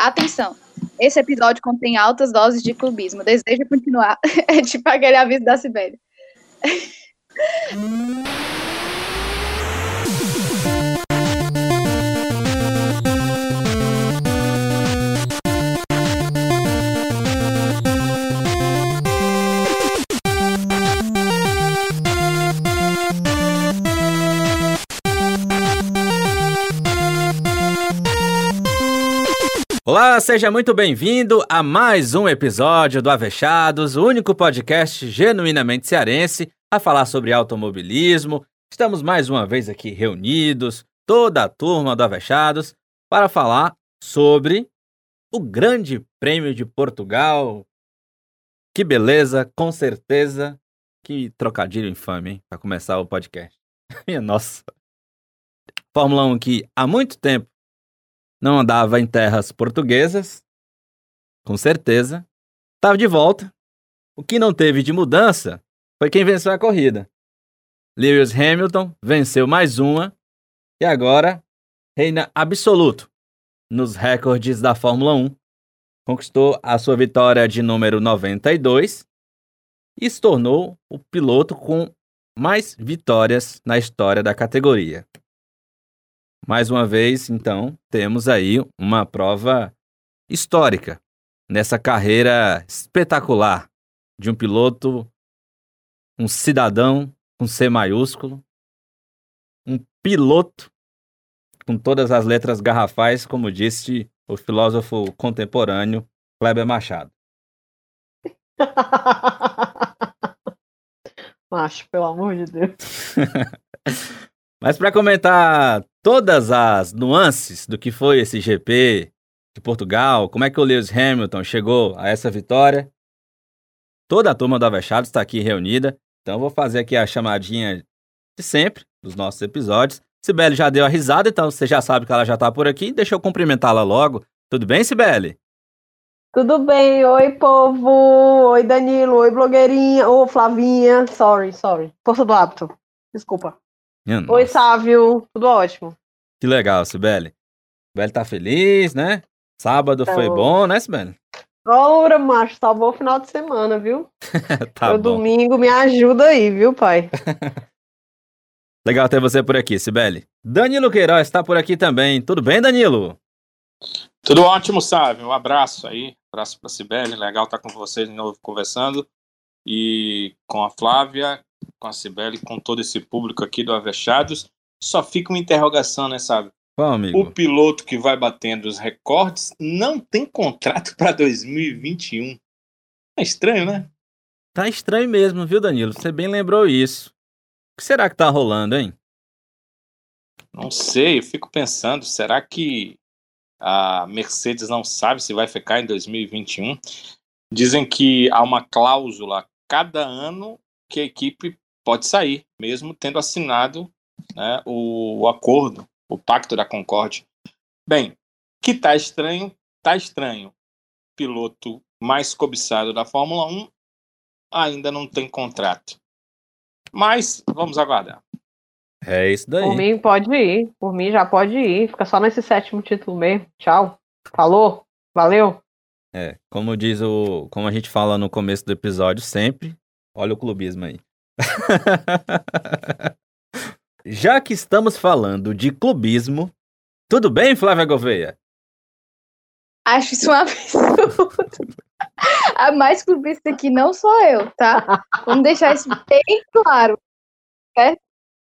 Atenção! Esse episódio contém altas doses de clubismo. Deseja continuar? É tipo aquele aviso da Sibéria. Olá, seja muito bem-vindo a mais um episódio do Avechados, o único podcast genuinamente cearense a falar sobre automobilismo. Estamos mais uma vez aqui reunidos, toda a turma do Avechados, para falar sobre o Grande Prêmio de Portugal. Que beleza, com certeza. Que trocadilho infame, hein? Para começar o podcast. Minha nossa. Fórmula 1 que há muito tempo não andava em terras portuguesas, com certeza. Estava de volta. O que não teve de mudança foi quem venceu a corrida. Lewis Hamilton venceu mais uma e agora reina absoluto nos recordes da Fórmula 1. Conquistou a sua vitória de número 92 e se tornou o piloto com mais vitórias na história da categoria. Mais uma vez, então, temos aí uma prova histórica nessa carreira espetacular de um piloto, um cidadão com C maiúsculo, um piloto com todas as letras garrafais, como disse o filósofo contemporâneo Kleber Machado. Macho, pelo amor de Deus. Mas para comentar todas as nuances do que foi esse GP de Portugal, como é que o Lewis Hamilton chegou a essa vitória, toda a turma do Avechado está aqui reunida. Então vou fazer aqui a chamadinha de sempre dos nossos episódios. Sibeli já deu a risada, então você já sabe que ela já está por aqui. Deixa eu cumprimentá-la logo. Tudo bem, Sibeli? Tudo bem, oi povo, oi Danilo, oi blogueirinha, ô Flavinha, sorry, sorry, força do hábito, desculpa. Minha Oi, nossa. Sávio, tudo ótimo. Que legal, Sibeli. Sibeli tá feliz, né? Sábado foi bom, né, Sibeli? Ora, macho, salvou o final de semana, viu? tá o bom. domingo me ajuda aí, viu, pai? Legal ter você por aqui, Sibeli. Danilo Queiroz está por aqui também. Tudo bem, Danilo? Tudo ótimo, Sávio. Um abraço aí. abraço para Sibeli. Legal estar com vocês de novo conversando. E com a Flávia, com a Sibeli, com todo esse público aqui do Avechados. Só fica uma interrogação, né? Qual, amigo? O piloto que vai batendo os recordes não tem contrato para 2021. É estranho, né? Tá estranho mesmo, viu, Danilo? Você bem lembrou isso. O que será que tá rolando, hein? Não sei, eu fico pensando, será que a Mercedes não sabe se vai ficar em 2021? Dizem que há uma cláusula cada ano que a equipe pode sair, mesmo tendo assinado né, o, o acordo, o Pacto da Concórdia. Bem, que tá estranho, tá estranho. Piloto mais cobiçado da Fórmula 1 ainda não tem contrato. Mas vamos aguardar. É isso daí. Por mim pode ir, por mim já pode ir. Fica só nesse sétimo título mesmo. Tchau. Falou. Valeu. É, como diz o. Como a gente fala no começo do episódio sempre, olha o clubismo aí. Já que estamos falando de clubismo, tudo bem, Flávia Gouveia? Acho isso um absurdo. A mais clubista aqui não sou eu, tá? Vamos deixar isso bem claro, certo?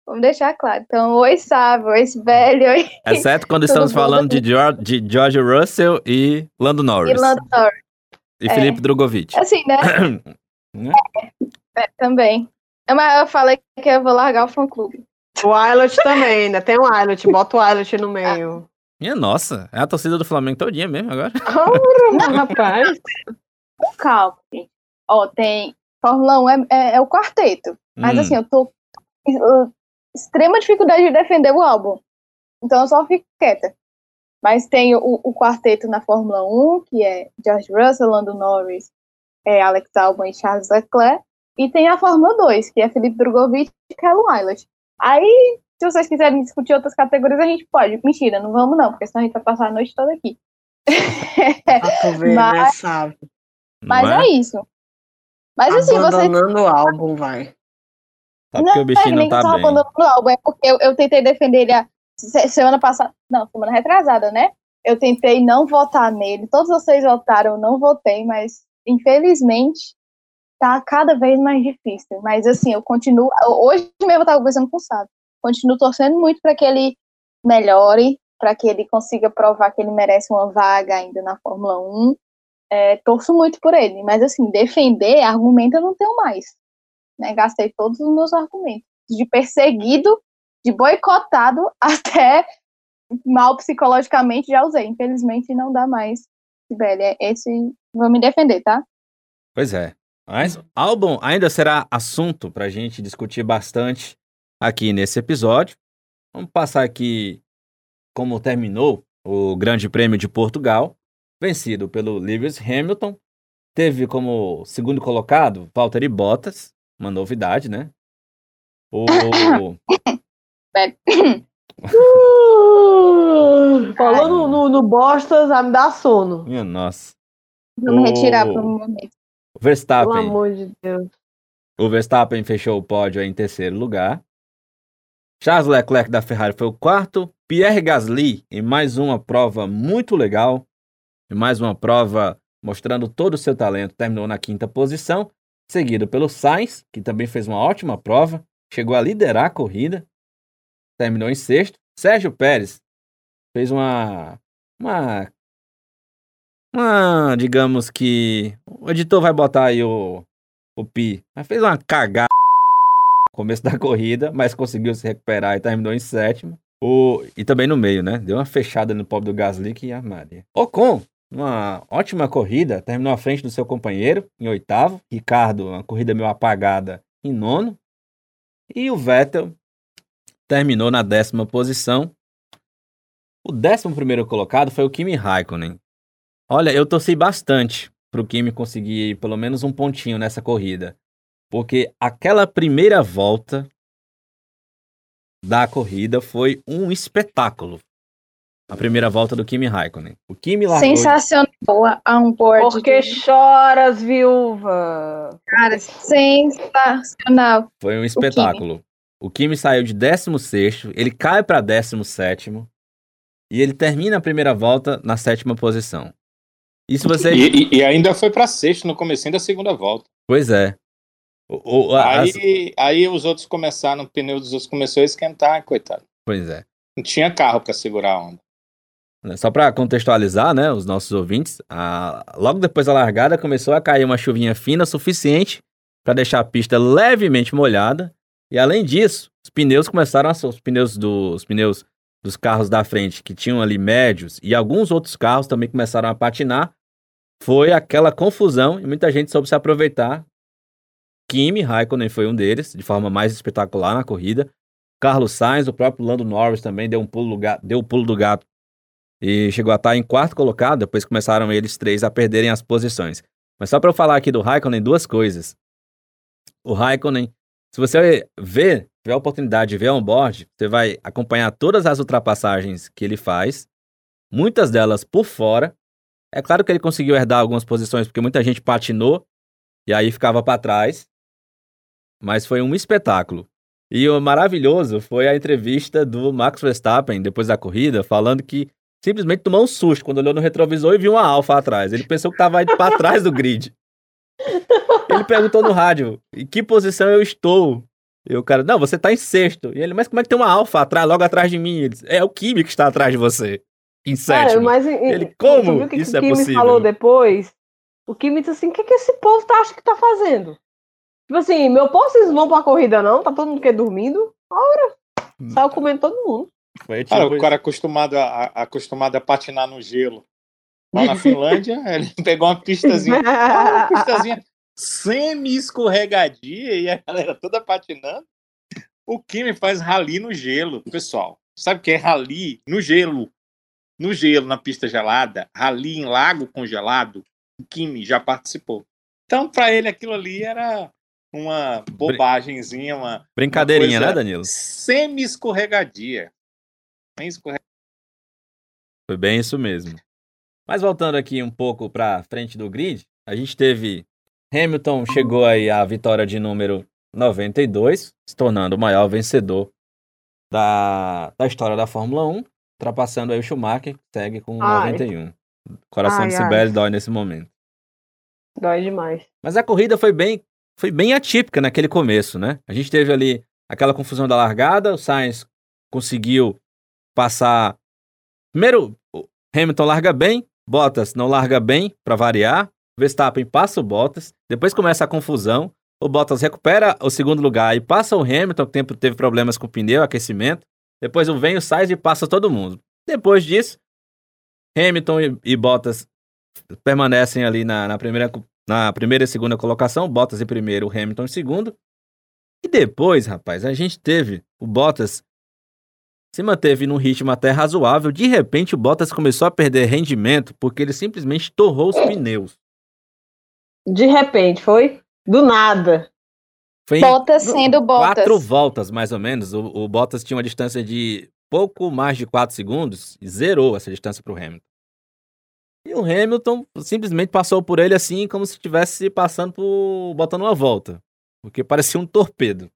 Vamos deixar claro. Então, oi, Sávio, oi, Sibeli, oi, Exceto quando Tudo estamos falando de George, de George Russell e Lando Norris. Irlanda Norris. E é. Felipe Drogovic. Assim, né? Né? É, também. É, Mas eu falei que eu vou largar o fã-clube. O Ailot também, ainda tem o Ailot. Bota o Ailot no meio. Minha nossa, é a torcida do Flamengo todinha mesmo agora. Ora, mas, rapaz. Com calma, gente. Ó, tem. Fórmula 1 é, é, é o quarteto. Mas Hum. assim, eu tô com extrema dificuldade de defender o álbum. Então eu só fico quieta. Mas tem o, o quarteto na Fórmula 1, que é George Russell, Lando Norris, é Alex Albon e Charles Leclerc. E tem a Fórmula 2, que é Felipe Drogovic e Callum Eilert. Aí, se vocês quiserem discutir outras categorias, a gente pode. Mentira, não vamos não, porque senão a gente vai passar a noite toda aqui. Mas- sabe? Não Mas é? é isso. Mas assim, você Abandonando o álbum, vai. Só porque o é bichinho não tá bem. abandonando o álbum, é porque eu, eu tentei defender ele a se- semana passada, não, semana retrasada, né? Eu tentei não votar nele, todos vocês votaram, eu não votei, mas infelizmente tá cada vez mais difícil. Mas assim, eu continuo, hoje mesmo eu tava conversando com o Sábio, continuo torcendo muito para que ele melhore, para que ele consiga provar que ele merece uma vaga ainda na Fórmula 1. É, torço muito por ele, mas assim, defender argumento eu não tenho mais né, gastei todos os meus argumentos. De perseguido, de boicotado, até mal psicologicamente já usei. Infelizmente não dá mais. Sibeli, é esse. Vou me defender, tá? Pois é. Mas álbum ainda será assunto pra gente discutir bastante aqui nesse episódio. Vamos passar aqui como terminou o Grande Prêmio de Portugal, vencido pelo Lewis Hamilton. Teve como segundo colocado Valtteri Bottas, uma novidade, né? O Uh, falando no, no Bostas, vai me dar sono. minha nossa, Vou me retirar por um momento. O Pelo Verstappen, amor de Deus. o Verstappen fechou o pódio em terceiro lugar. Charles Leclerc da Ferrari foi o quarto. Pierre Gasly em mais uma prova muito legal, em mais uma prova mostrando todo o seu talento, terminou na quinta posição, seguido pelo Sainz, que também fez uma ótima prova, chegou a liderar a corrida, terminou em sexto. Sérgio Pérez fez uma uma uma, digamos que o editor vai botar aí o o pi, mas fez uma cagada no começo da corrida, mas conseguiu se recuperar e terminou em sétimo. O, e também no meio, né? Deu uma fechada no pobre do Gasly que a Maria. Ocon, uma ótima corrida, terminou à frente do seu companheiro em oitavo. Ricardo, uma corrida meio apagada em nono. E o Vettel terminou na décima posição. O décimo primeiro colocado foi o Kimi Raikkonen. Olha, eu torci bastante pro Kimi conseguir pelo menos um pontinho nessa corrida. Porque aquela primeira volta da corrida foi um espetáculo. A primeira volta do Kimi Raikkonen. O Kimi largou... Sensacional a um board. Por que choras, viúva? Cara, sensacional. Foi um espetáculo. O Kimi saiu de 16, ele cai para 17 e ele termina a primeira volta na sétima posição. E se você. E, e- e ainda foi pra sexto no comecinho da segunda volta. Pois é. O- o- a- as- Aí, aí os outros começaram, o pneu dos outros começou a esquentar, coitado. Pois é. Não tinha carro pra segurar a onda. Né, Só para contextualizar, né, os nossos ouvintes, a- logo depois da largada começou a cair uma chuvinha fina suficiente para deixar a pista levemente molhada. E além disso, os pneus começaram a os pneus dos os pneus dos carros da frente que tinham ali médios e alguns outros carros também começaram a patinar. Foi aquela confusão e muita gente soube se aproveitar. Kimi Raikkonen foi um deles, de forma mais espetacular na corrida. Carlos Sainz, o próprio Lando Norris também deu um pulo deu o pulo do gato e chegou a estar em quarto colocado, depois começaram eles três a perderem as posições. Mas só para eu falar aqui do Raikkonen, duas coisas. O Raikkonen, se você ver, tiver a oportunidade de ver on-board, você vai acompanhar todas as ultrapassagens que ele faz, muitas delas por fora. É claro que ele conseguiu herdar algumas posições, porque muita gente patinou e aí ficava para trás, mas foi um espetáculo. E o maravilhoso foi a entrevista do Max Verstappen depois da corrida, falando que simplesmente tomou um susto quando olhou no retrovisor e viu uma Alfa atrás. Ele pensou que estava indo para trás do grid. Ele perguntou no rádio: em que posição eu estou? E o cara, não, você tá em sexto. E ele, mas como é que tem uma Alfa atrás, logo atrás de mim? Ele é o Kimi que está atrás de você. Em Cara, sétimo. mas Ele, como viu o que isso que é o Kimi possível? falou depois? O Kimi disse assim: o que, que esse povo tá, acha que tá fazendo? Tipo assim, meu povo, vocês vão pra corrida não? Tá todo mundo que dormindo? Ora, saiu comendo todo mundo. Foi Cara, tipo o cara acostumado a, a- acostumado a patinar no gelo. Lá na Finlândia, ele pegou uma pistazinha, uma pistazinha semi-escorregadia e a galera toda patinando. O Kimi faz rally no gelo, pessoal. Sabe o que é rally no gelo? No gelo, na pista gelada, rally em lago congelado. O Kimi já participou. Então, para ele, aquilo ali era uma bobagemzinha, uma Brincadeirinha, uma né, Danilo? semi-escorregadia. Bem escorre- Foi bem isso mesmo. Mas voltando aqui um pouco para frente do grid, a gente teve Hamilton chegou aí à vitória de número 92, se tornando o maior vencedor da, da história da Fórmula 1, ultrapassando aí o Schumacher, que segue com Ai. 91. Coração Ai, de. Sibeli dói nesse momento. Dói demais. Mas a corrida foi bem, foi bem atípica naquele começo, né? A gente teve ali aquela confusão da largada, o Sainz conseguiu passar. Primeiro, o Hamilton larga bem, Bottas não larga bem, para variar. Verstappen passa o Bottas, depois começa a confusão. O Bottas recupera o segundo lugar e passa o Hamilton, que tempo teve problemas com o pneu, aquecimento. Depois o Sainz e passa todo mundo. Depois disso, Hamilton e, e Bottas permanecem ali na, na primeira, na primeira e segunda colocação. Bottas em primeiro, Hamilton em segundo. E depois, rapaz, a gente teve o Bottas se manteve num ritmo até razoável. De repente, o Bottas começou a perder rendimento porque ele simplesmente torrou os pneus. De repente, foi do nada. Foi Bottas sendo Bottas. quatro voltas, mais ou menos. O, o Bottas tinha uma distância de pouco mais de quatro segundos e zerou essa distância para o Hamilton. E o Hamilton simplesmente passou por ele assim, como se estivesse passando por. botando uma volta. Porque parecia um torpedo.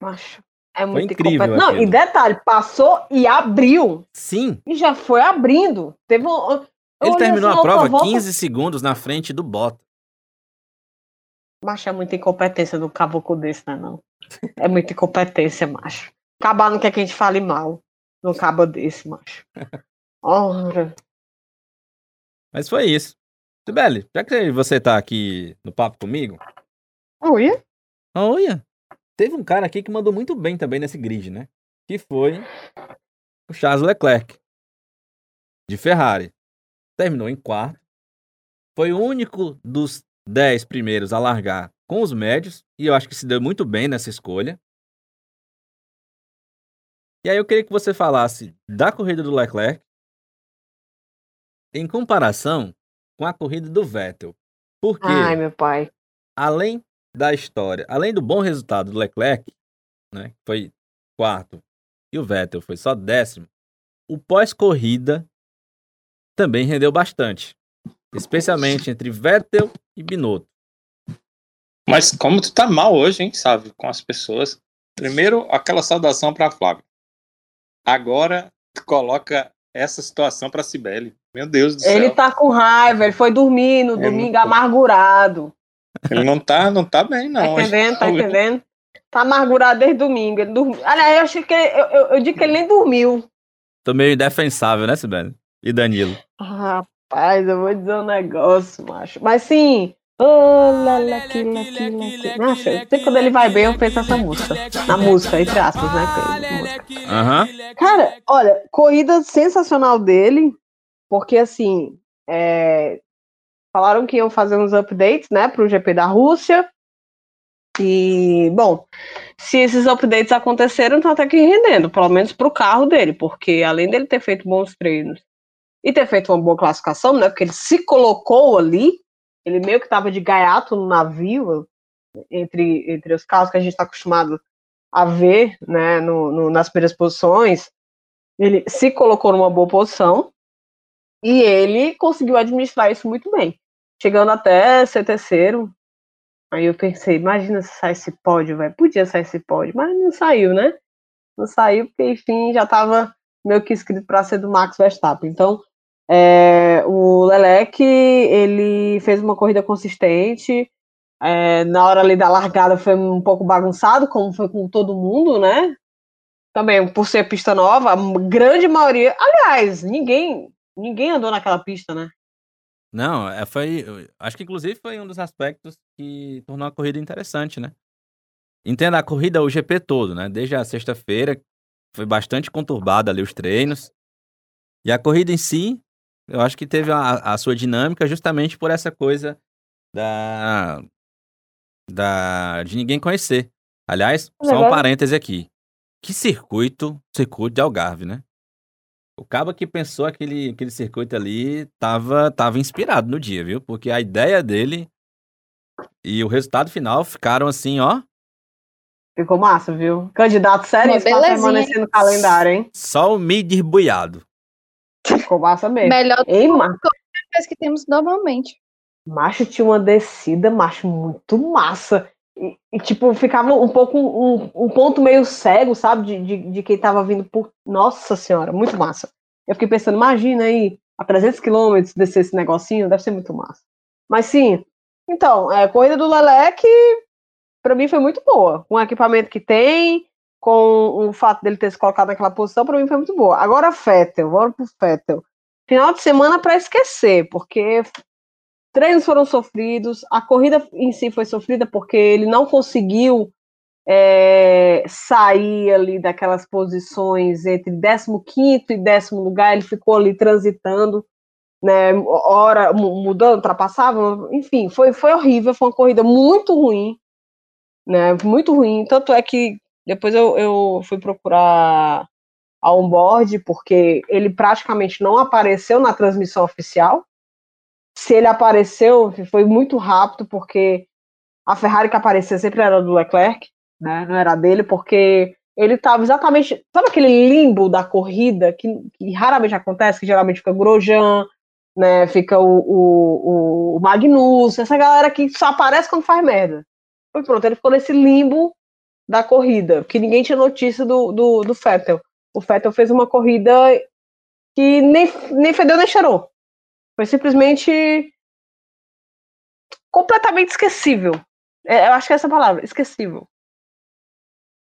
Macho, é muito incrível incompetente. Não, aquilo. e detalhe, passou e abriu. Sim, E já foi abrindo. Teve um. ele terminou assim, a prova volta, 15 segundos na frente do Bottas. Macho, é muita incompetência do caboclo desse, né? Não. É muita incompetência, macho. Acabar não quer que a gente fale mal no cabo desse, macho. Ora. Mas foi isso. Sibeli, já que você tá aqui no papo comigo, Oi? olha, teve um cara aqui que mandou muito bem também nesse grid, né? Que foi o Charles Leclerc, de Ferrari. Terminou em quarto. Foi o único dos dez primeiros a largar com os médios, e eu acho que se deu muito bem nessa escolha. E aí eu queria que você falasse da corrida do Leclerc em comparação com a corrida do Vettel. Porque Ai, meu pai. além da história, além do bom resultado do Leclerc, né, foi quarto, e o Vettel foi só décimo, o pós-corrida também rendeu bastante. Especialmente entre Vettel e Binotto. Mas como tu tá mal hoje, hein, sabe? Com as pessoas. Primeiro, aquela saudação pra Flávio. Agora, tu coloca essa situação pra Cibele. Meu Deus do céu. Ele tá com raiva, ele foi dormir no domingo muito- amargurado. Ele não tá, não tá bem, Tá não. entendendo? Tá Hoje- entendendo? Tá amargurado desde domingo. Ele. Aliás, eu achei que ele- eu, eu, eu digo que ele nem dormiu. Tô meio indefensável, né, Sibeli? E Danilo. Rapaz, eu vou dizer um negócio, macho. Mas sim. Oh, lá, lá, aqui, lá, aqui, lá, aqui. Macho, eu sei que quando ele vai bem, eu penso nessa música. Na música, entre aspas, né? Aham. Cara, olha, corrida sensacional dele, porque assim, é, falaram que iam fazer uns updates, né, pro GP da Rússia. E, bom, se esses updates aconteceram, tá até que rendendo, pelo menos pro carro dele, porque além dele ter feito bons treinos e ter feito uma boa classificação, né, porque ele se colocou ali, ele meio que tava de gaiato no navio, entre, entre os carros que a gente tá acostumado a ver, né, no, no- nas primeiras posições, ele se colocou numa boa posição e ele conseguiu administrar isso muito bem, chegando até ser terceiro. Aí eu pensei, imagina se sai esse pódio, velho. Podia sair esse pódio, mas não saiu, né? Não saiu porque, enfim, já estava meio que escrito para ser do Max Verstappen. Então, é, o Lelec, ele fez uma corrida consistente. é, na hora ali da largada foi um pouco bagunçado, como foi com todo mundo, né? Também por ser pista nova, a grande maioria. Aliás, ninguém, ninguém andou naquela pista, né? Não, é, foi. Acho que inclusive foi um dos aspectos que tornou a corrida interessante, né? Entenda a corrida, o GP todo, né? Desde a sexta-feira, foi bastante conturbada ali os treinos. E a corrida em si, eu acho que teve a, a sua dinâmica justamente por essa coisa da. da de ninguém conhecer. Aliás, só um parêntese aqui. Que circuito, circuito de Algarve, né? O cabo que pensou aquele, aquele circuito ali tava, tava inspirado no dia, viu? Porque a ideia dele e o resultado final ficaram assim, ó, Ficou massa, viu? Candidato sério permanecer no calendário, hein? só o mid buiado. Ficou massa mesmo. Melhor Ei, do ma- que as que temos normalmente. macho tinha uma descida, macho, muito massa. E, e, tipo, ficava um pouco um, um ponto meio cego, sabe? De, de, de quem tava vindo por. Nossa senhora, muito massa. Eu fiquei pensando, imagina aí, a 300 quilômetros descer esse negocinho, deve ser muito massa. Mas sim, então, é, a corrida do Leleque, pra mim foi muito boa. Com o equipamento que tem, com o fato dele ter se colocado naquela posição, pra mim foi muito boa. Agora, Fettel, bora pro Fettel. Final de semana pra esquecer, porque treinos foram sofridos, a corrida em si foi sofrida porque ele não conseguiu é, sair ali daquelas posições entre 15 e décimo lugar, ele ficou ali transitando, né, hora mudando, ultrapassava, enfim, foi, foi horrível, foi uma corrida muito ruim, né, muito ruim, tanto é que depois eu, eu fui procurar a onboard, porque ele praticamente não apareceu na transmissão oficial, se ele apareceu, foi muito rápido, porque a Ferrari que aparecia sempre era do Leclerc, né? Não era dele, porque ele estava exatamente. Sabe aquele limbo da corrida que, que, raramente acontece, que geralmente fica Grosjean, né? Fica o, o, o Magnus, essa galera que só aparece quando faz merda. Foi pronto, ele ficou nesse limbo da corrida, que ninguém tinha notícia do, do, do Vettel. O Vettel fez uma corrida que nem, nem fedeu nem cheirou. Foi simplesmente completamente esquecível. É, eu acho que é essa palavra, esquecível.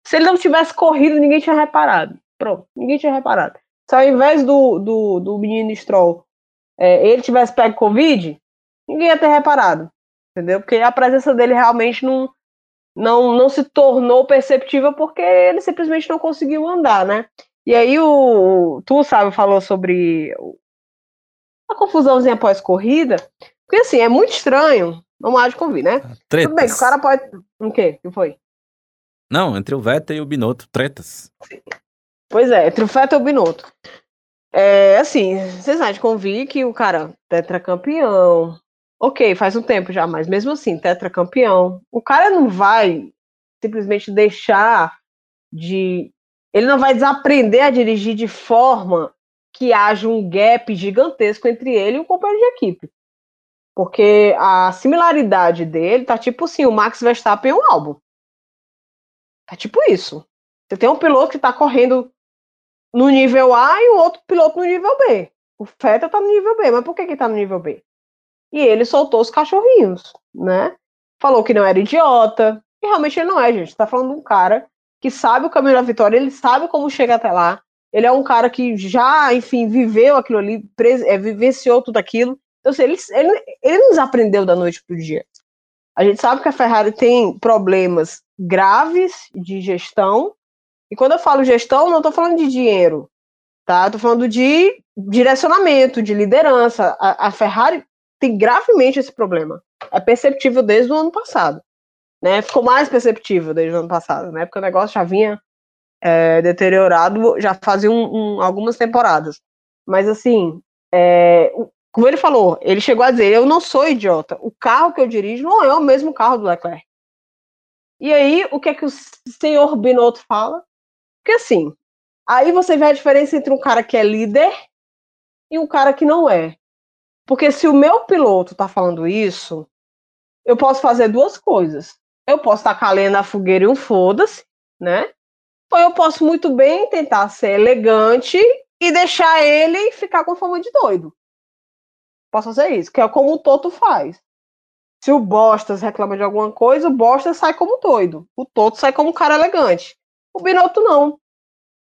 Se ele não tivesse corrido, ninguém tinha reparado. Pronto, ninguém tinha reparado. Se ao invés do, do, do menino Stroll é, ele tivesse pego Covid, ninguém ia ter reparado. Entendeu? Porque a presença dele realmente não, não, não se tornou perceptível porque ele simplesmente não conseguiu andar, né? E aí o, tu, sabe, falou sobre uma confusãozinha pós-corrida, porque assim, é muito estranho, não há de convir, né? Tretas. Tudo bem que o cara pode. O quê? O que foi? Não, entre o Vettel e o Binotto, tretas. Pois é, entre o Vettel e o Binotto. É, assim, vocês de convir que o cara, tetracampeão, ok, faz um tempo já, mas mesmo assim, tetracampeão, o cara não vai simplesmente deixar de. Ele não vai desaprender a dirigir de forma que haja um gap gigantesco entre ele e o companheiro de equipe. Porque a similaridade dele tá tipo assim, o Max Verstappen e o Albon. Tá tipo isso. Você tem um piloto que tá correndo no nível A e o outro piloto no nível B. O Vettel tá no nível B, mas por que que tá no nível B? E ele soltou os cachorrinhos, né? Falou que não era idiota. E realmente ele não é, gente. Tá falando de um cara que sabe o caminho da vitória, ele sabe como chega até lá. Ele é um cara que já, enfim, viveu aquilo ali, é, vivenciou tudo aquilo. Então, assim, ele, ele, ele nos aprendeu da noite pro dia. A gente sabe que a Ferrari tem problemas graves de gestão. E quando eu falo gestão, não estou falando de dinheiro, tá? Estou falando de direcionamento, de liderança. A, a, Ferrari tem gravemente esse problema. É perceptível desde o ano passado. Né? Ficou mais perceptível desde o ano passado, né? Porque o negócio já vinha é, deteriorado já fazia um, um, algumas temporadas. Mas assim, é, como ele falou, ele chegou a dizer: Eu não sou idiota. O carro que eu dirijo não é o mesmo carro do Leclerc. E aí, o que é que o senhor Binotto fala? Porque assim, aí você vê a diferença entre um cara que é líder e um cara que não é. Porque se o meu piloto tá falando isso, eu posso fazer duas coisas. Eu posso tacar a fogueira e um foda-se, né? Ou eu posso muito bem tentar ser elegante e deixar ele ficar com fama de doido. Posso fazer isso, que é como o Toto faz. Se o Bostas reclama de alguma coisa, o Bostas sai como doido. O Toto sai como um cara elegante. O Binotto não.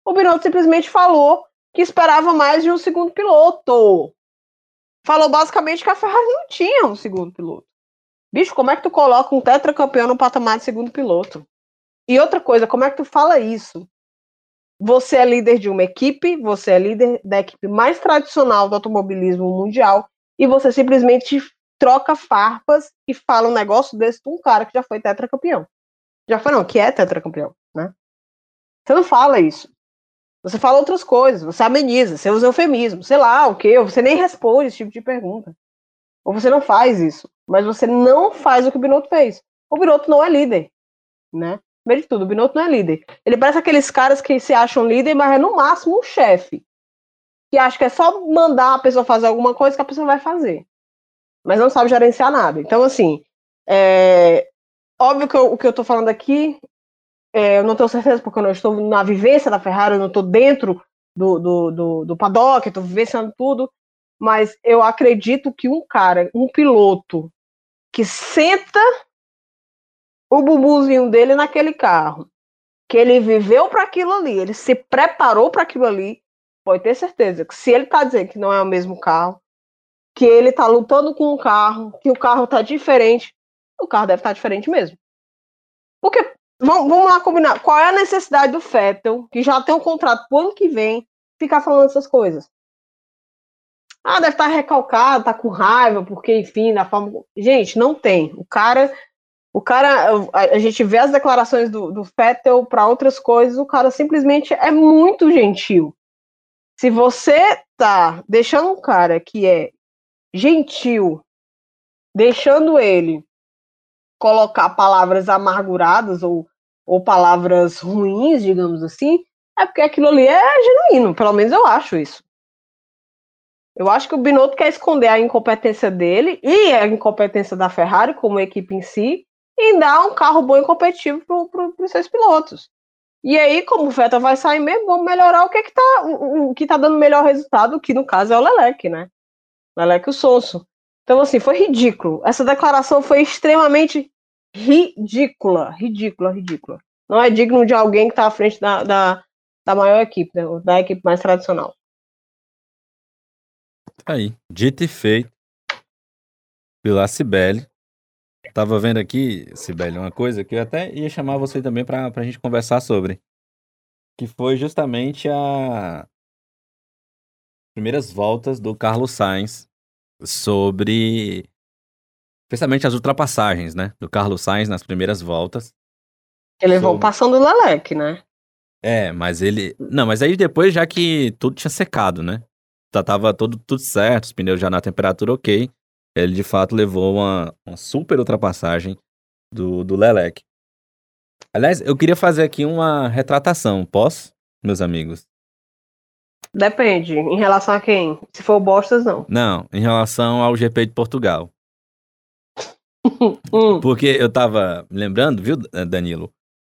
O Binotto simplesmente falou que esperava mais de um segundo piloto. Falou basicamente que a Ferrari não tinha um segundo piloto. Bicho, como é que tu coloca um tetracampeão no patamar de segundo piloto? E outra coisa, como é que tu fala isso? Você é líder de uma equipe, você é líder da equipe mais tradicional do automobilismo mundial, e você simplesmente troca farpas e fala um negócio desse de um cara que já foi tetracampeão. Já foi, não, que é tetracampeão, né? Você não fala isso. Você fala outras coisas, você ameniza, você usa eufemismo, sei lá, o quê? Você nem responde esse tipo de pergunta. Ou você não faz isso. Mas você não faz o que o Binotto fez. O Binotto não é líder, né? Primeiro de tudo, o Binotto não é líder. Ele parece aqueles caras que se acham líder, mas é no máximo um chefe. que acha que é só mandar a pessoa fazer alguma coisa que a pessoa vai fazer. Mas não sabe gerenciar nada. Então, assim, é, óbvio que eu, o que eu estou falando aqui, é, eu não tenho certeza, porque eu não estou na vivência da Ferrari, eu não estou dentro do, do, do, do paddock, estou vivenciando tudo, mas eu acredito que um cara, um piloto, que senta o bubuzinho dele naquele carro, que ele viveu para aquilo ali, ele se preparou para aquilo ali, pode ter certeza que se ele tá dizendo que não é o mesmo carro, que ele tá lutando com o carro, que o carro tá diferente, o carro deve estar tá diferente mesmo. Porque, vamos, lá combinar, qual é a necessidade do Fettel, que já tem um contrato pro ano que vem, ficar falando essas coisas? Ah, deve estar tá recalcado, tá com raiva, porque, enfim, da forma. Gente, não tem. O cara. O cara, a, gente vê as declarações do, do Fettel para outras coisas, o cara simplesmente é muito gentil. Se você tá deixando um cara que é gentil, deixando ele colocar palavras amarguradas ou, ou palavras ruins, digamos assim, é porque aquilo ali é genuíno, pelo menos eu acho isso. Eu acho que o Binotto quer esconder a incompetência dele e a incompetência da Ferrari como equipe em si e dar um carro bom e competitivo para os seus pilotos. E aí, como o Vettel vai sair mesmo, vamos melhorar o que é que tá, tá dando melhor resultado, que no caso é o Leleque, né? Leleque e o Sonso. Então, assim, foi ridículo. Essa declaração foi extremamente ridícula, ridícula, ridícula. Não é digno de alguém que está à frente da, da, da maior equipe, né? da equipe mais tradicional. Aí, dito e feito pela Cibele. Tava vendo aqui, Cibele, uma coisa que eu até ia chamar você também para a gente conversar sobre. Que foi justamente a primeiras voltas do Carlos Sainz sobre especialmente as ultrapassagens, né? Do Carlos Sainz nas primeiras voltas. Ele levou sobre... passando o Leleque, né? É, mas ele. Não, mas aí depois, já que tudo tinha secado, né? Já tava tudo, tudo certo, os pneus já na temperatura ok. Ele de fato levou uma, uma super ultrapassagem do, do Lelec. Aliás, eu queria fazer aqui uma retratação. Posso, meus amigos? Depende. Em relação a quem? Se for o Bostas, não. Não, em relação ao GP de Portugal. Hum. Porque eu tava lembrando, viu, Danilo?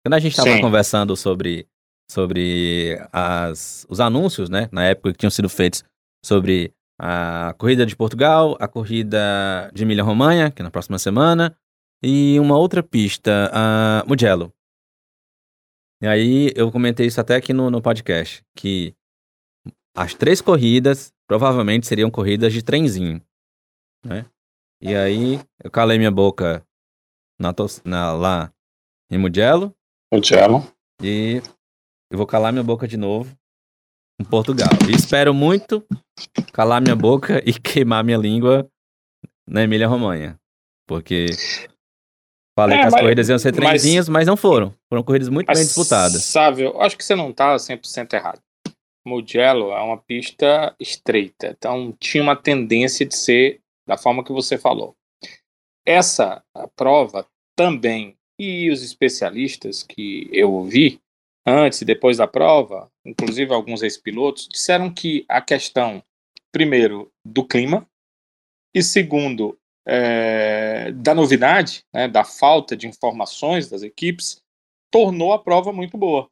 Quando a gente tava Sim. conversando sobre, sobre as, os anúncios, né? Na época que tinham sido feitos sobre a corrida de Portugal, a corrida de Emília-Romanha, que é na próxima semana, e uma outra pista, a Mugello. E aí eu comentei isso até aqui no, no podcast, que as três corridas provavelmente seriam corridas de trenzinho, né? E aí eu calei minha boca na, na lá em Mugello. Mugello. E eu vou calar minha boca de novo em Portugal. E espero muito calar minha boca e queimar minha língua na Emília Romanha. Porque falei é, que as mas, corridas iam ser trenzinhas, mas, mas, não foram. Foram corridas muito bem disputadas. Sabe, eu acho que você não está 100% errado. Mugello é uma pista estreita, então tinha uma tendência de ser da forma que você falou. Essa prova também, e os especialistas que eu ouvi, antes e depois da prova, inclusive alguns ex-pilotos, disseram que a questão, primeiro, do clima, e segundo, é, da novidade, né, da falta de informações das equipes, tornou a prova muito boa.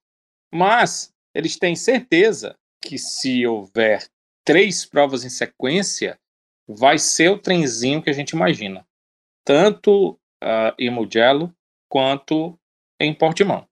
Mas eles têm certeza que se houver três provas em sequência, vai ser o trenzinho que a gente imagina, tanto uh, em Mugello quanto em Portimão.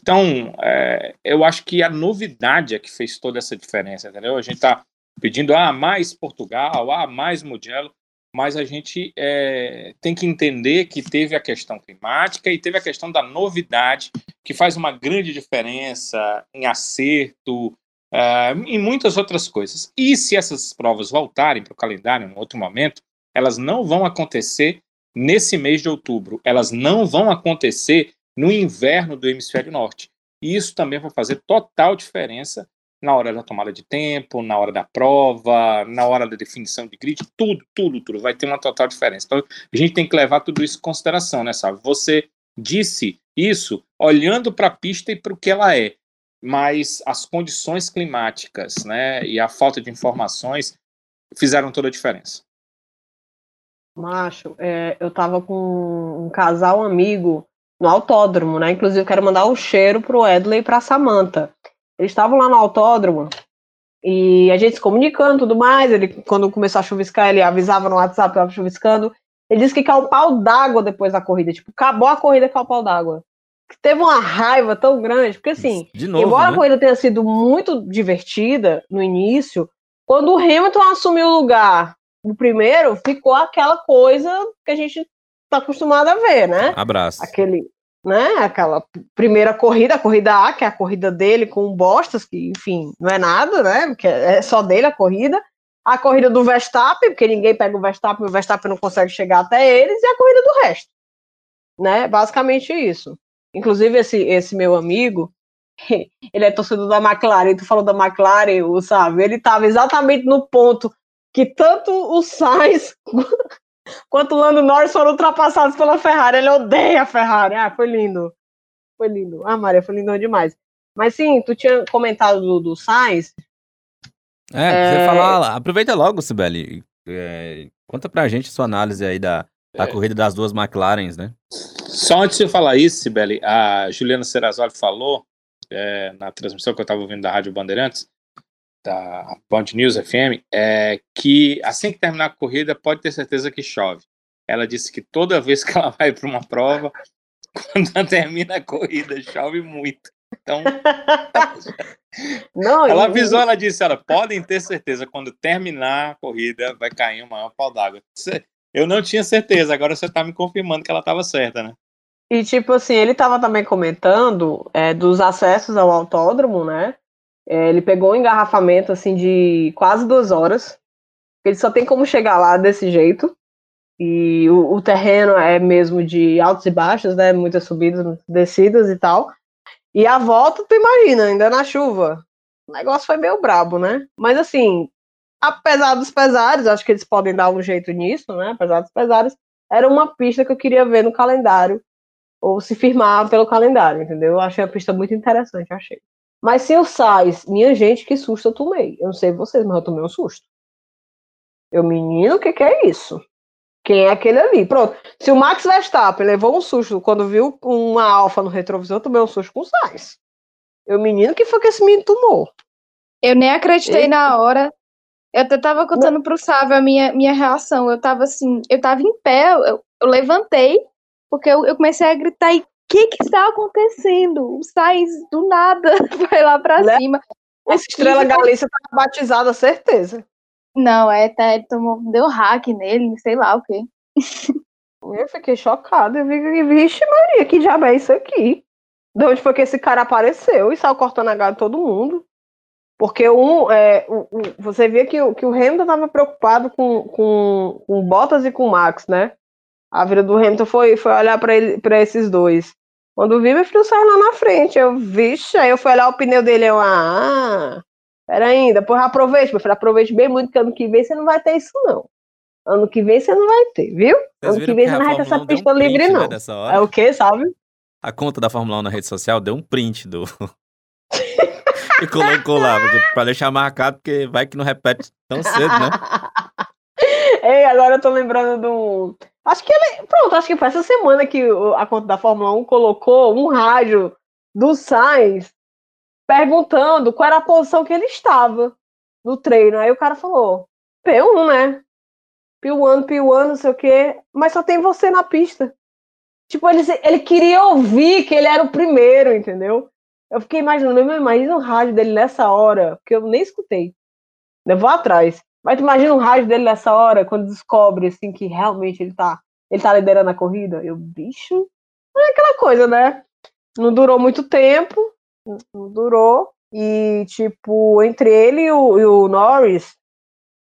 Então, é, eu acho que a novidade é que fez toda essa diferença, entendeu? A gente está pedindo ah, mais Portugal, ah, mais Mugello, mas a gente é, tem que entender que teve a questão climática e teve a questão da novidade, que faz uma grande diferença em acerto, uh, em muitas outras coisas. E se essas provas voltarem para o calendário em outro momento, elas não vão acontecer nesse mês de outubro, elas não vão acontecer no inverno do hemisfério norte. E isso também vai fazer total diferença na hora da tomada de tempo, na hora da prova, na hora da definição de grid, tudo, tudo, tudo. Vai ter uma total diferença. Então, a gente tem que levar tudo isso em consideração, né, sabe? Você disse isso olhando para a pista e para o que ela é. Mas as condições climáticas, né, e a falta de informações fizeram toda a diferença. Macho, é, eu tava com um casal amigo no autódromo, né? Inclusive, quero mandar um cheiro pro Edley e pra Samantha. Eles estavam lá no autódromo e a gente se comunicando tudo mais. Ele, quando começou a chuviscar, ele avisava no WhatsApp que estava chuviscando. Ele disse que caiu um pau d'água depois da corrida. Tipo, acabou a corrida caiu um pau d'água. Teve uma raiva tão grande, porque assim, novo, embora né? a corrida tenha sido muito divertida no início, quando o Hamilton assumiu o lugar no primeiro, ficou aquela coisa que a gente tá acostumado a ver, né? Abraço. Aquele, né? Aquela primeira corrida, a corrida A, que é a corrida dele com o Bostas, que, enfim, não é nada, né? Porque é só dele a corrida. A corrida do Verstappen, porque ninguém pega o Verstappen, o Verstappen não consegue chegar até eles, e a corrida do resto. Né? Basicamente isso. Inclusive, esse, esse meu amigo, ele é torcedor da McLaren, tu falou da McLaren, sabe? Ele estava exatamente no ponto que tanto o Sainz quanto o Lando Norris foram ultrapassados pela Ferrari. Ele odeia a Ferrari. Ah, foi lindo. Foi lindo. Ah, Maria, foi lindo demais. Mas sim, tu tinha comentado do, do Sainz. É, é... você falar, aproveita logo, Sibeli. É, conta pra gente a sua análise aí da, da é. corrida das duas McLarens, né? Só antes de falar isso, Sibeli, a Juliana Serrazoli falou é, na transmissão que eu estava ouvindo da Rádio Bandeirantes, da Band News FM, é que assim que terminar a corrida, pode ter certeza que chove. Ela disse que toda vez que ela vai para uma prova, quando ela termina a corrida, chove muito. Então, não, ela avisou, ela disse, ela podem ter certeza, quando terminar a corrida, vai cair um maior pau d'água. Eu não tinha certeza, agora você está me confirmando que ela estava certa, né? E tipo assim, ele estava também comentando é, dos acessos ao autódromo, né? É, ele pegou um engarrafamento assim de quase duas horas. Ele só tem como chegar lá desse jeito. E o, o terreno é mesmo de altos e baixos, né? Muitas subidas, descidas e tal. E a volta, tu imagina, ainda na chuva. O negócio foi meio brabo, né? Mas assim, apesar dos pesares, acho que eles podem dar um jeito nisso, né? Apesar dos pesares, era uma pista que eu queria ver no calendário, ou se firmar pelo calendário, entendeu? Eu achei a pista muito interessante, achei. Mas se o Sais, minha gente, que susto eu tomei. Eu não sei vocês, mas eu tomei um susto. Eu, menino, o que, que é isso? Quem é aquele ali? Pronto. Se o Max Verstappen levou um susto quando viu uma alfa no retrovisor, eu tomei um susto com o Sainz. Eu, menino, que foi que esse menino tomou? Eu nem acreditei Ele... na hora. Eu até tava contando não. pro Sávio a minha, minha reação. Eu tava assim, eu tava em pé, eu, eu levantei, porque eu, eu comecei a gritar, e que que está acontecendo? O Sainz, do nada, foi lá pra né? cima. Essa estrela Galícia tá batizada, certeza. Não, é, tá, ele tomou, deu hack nele, sei lá o quê. Eu fiquei chocada, eu vi, vixe Maria, que diabo é isso aqui? De onde foi que esse cara apareceu e saiu cortando a gata de todo mundo? Porque um, é, um, você vê que, que o Hamilton estava preocupado com, com, com Bottas e com o Max, né? A vida do Hamilton foi, foi olhar para esses dois. Quando vi, meu filho saiu lá na frente. Eu, vixe, aí eu fui olhar o pneu dele. Eu, ah, peraí, depois aproveite, meu filho, aproveite bem muito, que ano que vem você não vai ter isso, não. Ano que vem você não vai ter, viu? Vocês ano que vem você não vai ter essa pista um print, livre, não. Né, é o que, sabe? A conta da Fórmula 1 na rede social deu um print do. E colocou lá, pra deixar marcado, porque vai que não repete tão cedo, né? Ei, agora eu tô lembrando do. Acho que ele. Pronto, acho que foi essa semana que a conta da Fórmula 1 colocou um rádio do Sainz perguntando qual era a posição que ele estava no treino. Aí o cara falou: P1, né? P1, P1, não sei o quê, mas só tem você na pista. Tipo, ele, ele queria ouvir que ele era o primeiro, entendeu? Eu fiquei imaginando, eu imagino o rádio dele nessa hora, porque eu nem escutei. Eu vou atrás. Mas tu imagina o rádio dele nessa hora, quando descobre assim que realmente ele tá, ele tá liderando a corrida. Eu, bicho, é aquela coisa, né? Não durou muito tempo, não durou. E, tipo, entre ele e o, e o Norris,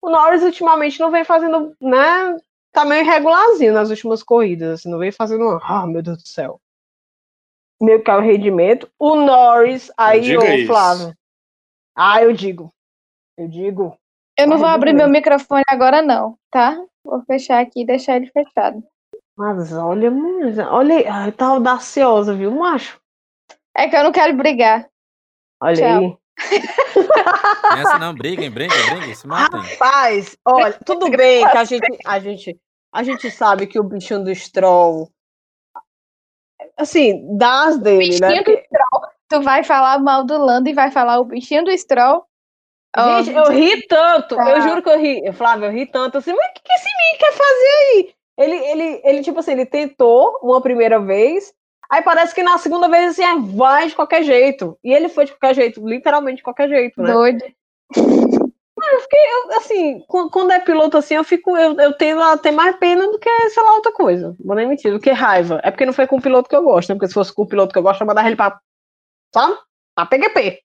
o Norris ultimamente não vem fazendo, né? Tá meio irregularzinho nas últimas corridas, assim, não vem fazendo, ah, meu Deus do céu. Meio que é o rendimento. O Norris, aí, o Flávio. Ah, eu digo. Eu digo. Eu não vou abrir meu microfone agora, não, tá? Vou fechar aqui e deixar ele fechado. Mas olha, olha, tá audaciosa, viu, macho? É que eu não quero brigar. Olha Tchau. aí. Essa não, briguem, briguem, briguem, se matem. Rapaz, olha, tudo bem que a gente, a gente, a gente sabe que o bichinho do Stroll, assim, das dele, né? Bichinho do Porque- Stroll. Tu vai falar mal do Lando e vai falar o bichinho do Stroll. Gente, Ó, eu ri tanto, Tá. eu juro que eu ri. Flávio, eu ri tanto assim, mas o que, que esse menino quer fazer aí? Ele, ele, ele, tipo assim, ele tentou uma primeira vez, aí parece que na segunda vez, assim, é, vai de qualquer jeito. E ele foi de qualquer jeito, literalmente de qualquer jeito, né? doido. Eu, assim, qu- quando é piloto assim, eu fico, eu, eu tendo a ter mais pena do que, sei lá, outra coisa. Vou nem mentir, do que raiva. É porque não foi com o piloto que eu gosto, né? Porque se fosse com o piloto que eu gosto, eu mandava ele pra, sabe? Pra PQP.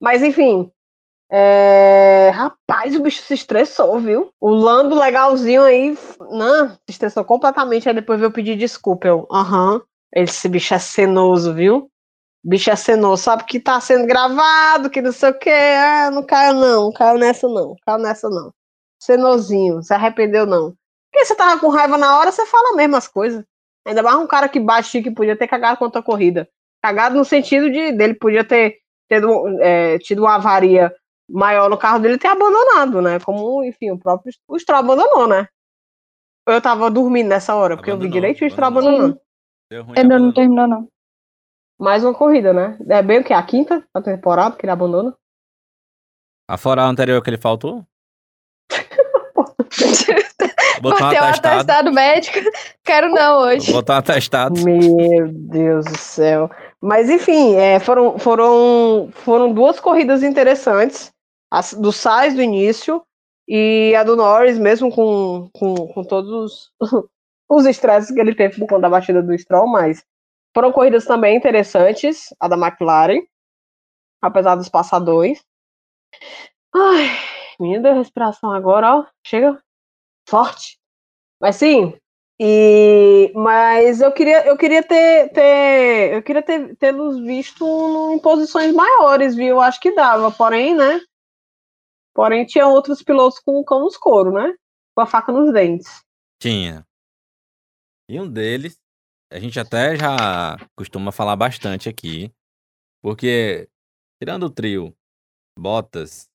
Mas, enfim. é, Rapaz, o bicho se estressou, viu? O Lando legalzinho aí, não, se estressou completamente. Aí depois veio pedir desculpa. Eu, aham, esse bicho é cenoso, viu? Bicho é cenoso, sabe que tá sendo gravado, que não sei o que, ah, não caiu não, não caiu nessa não, não caiu nessa não. Cenozinho, se arrependeu não. Porque você tava com raiva na hora, você fala mesmo as coisas. Ainda mais um cara que bate que podia ter cagado contra a corrida. Cagado no sentido de dele podia ter tido, é, tido uma avaria maior no carro dele e ter abandonado, né? Como, enfim, o próprio o Stroll abandonou, né? Eu tava dormindo nessa hora, porque eu vi Abandonou, direito o Stroll abandonou. abandonando. Deu ruim, Ainda não abandonou. terminou, não. Mais uma corrida, né? É bem o que? A quinta da temporada que ele abandona? Afora a anterior que ele faltou? Botou um um atestado. médico. Quero não hoje. Botou um atestado. Meu Deus do céu. Mas enfim, é, foram, foram, foram duas corridas interessantes. A do Sainz do início e a do Norris, mesmo com, com, com todos os, os estresses que ele teve por conta da batida do Stroll, mas foram corridas também interessantes, a da McLaren, apesar dos passadores. Ai, menina deu respiração agora, ó. Chega forte. Mas sim, e, mas eu queria, eu queria ter, ter eu queria ter tê-los visto em posições maiores, viu? Acho que dava, porém, né? Porém, tinha outros pilotos com o cão nos couro, né? Com a faca nos dentes. Tinha. E um deles, a gente até já costuma falar bastante aqui, porque tirando o trio Bottas,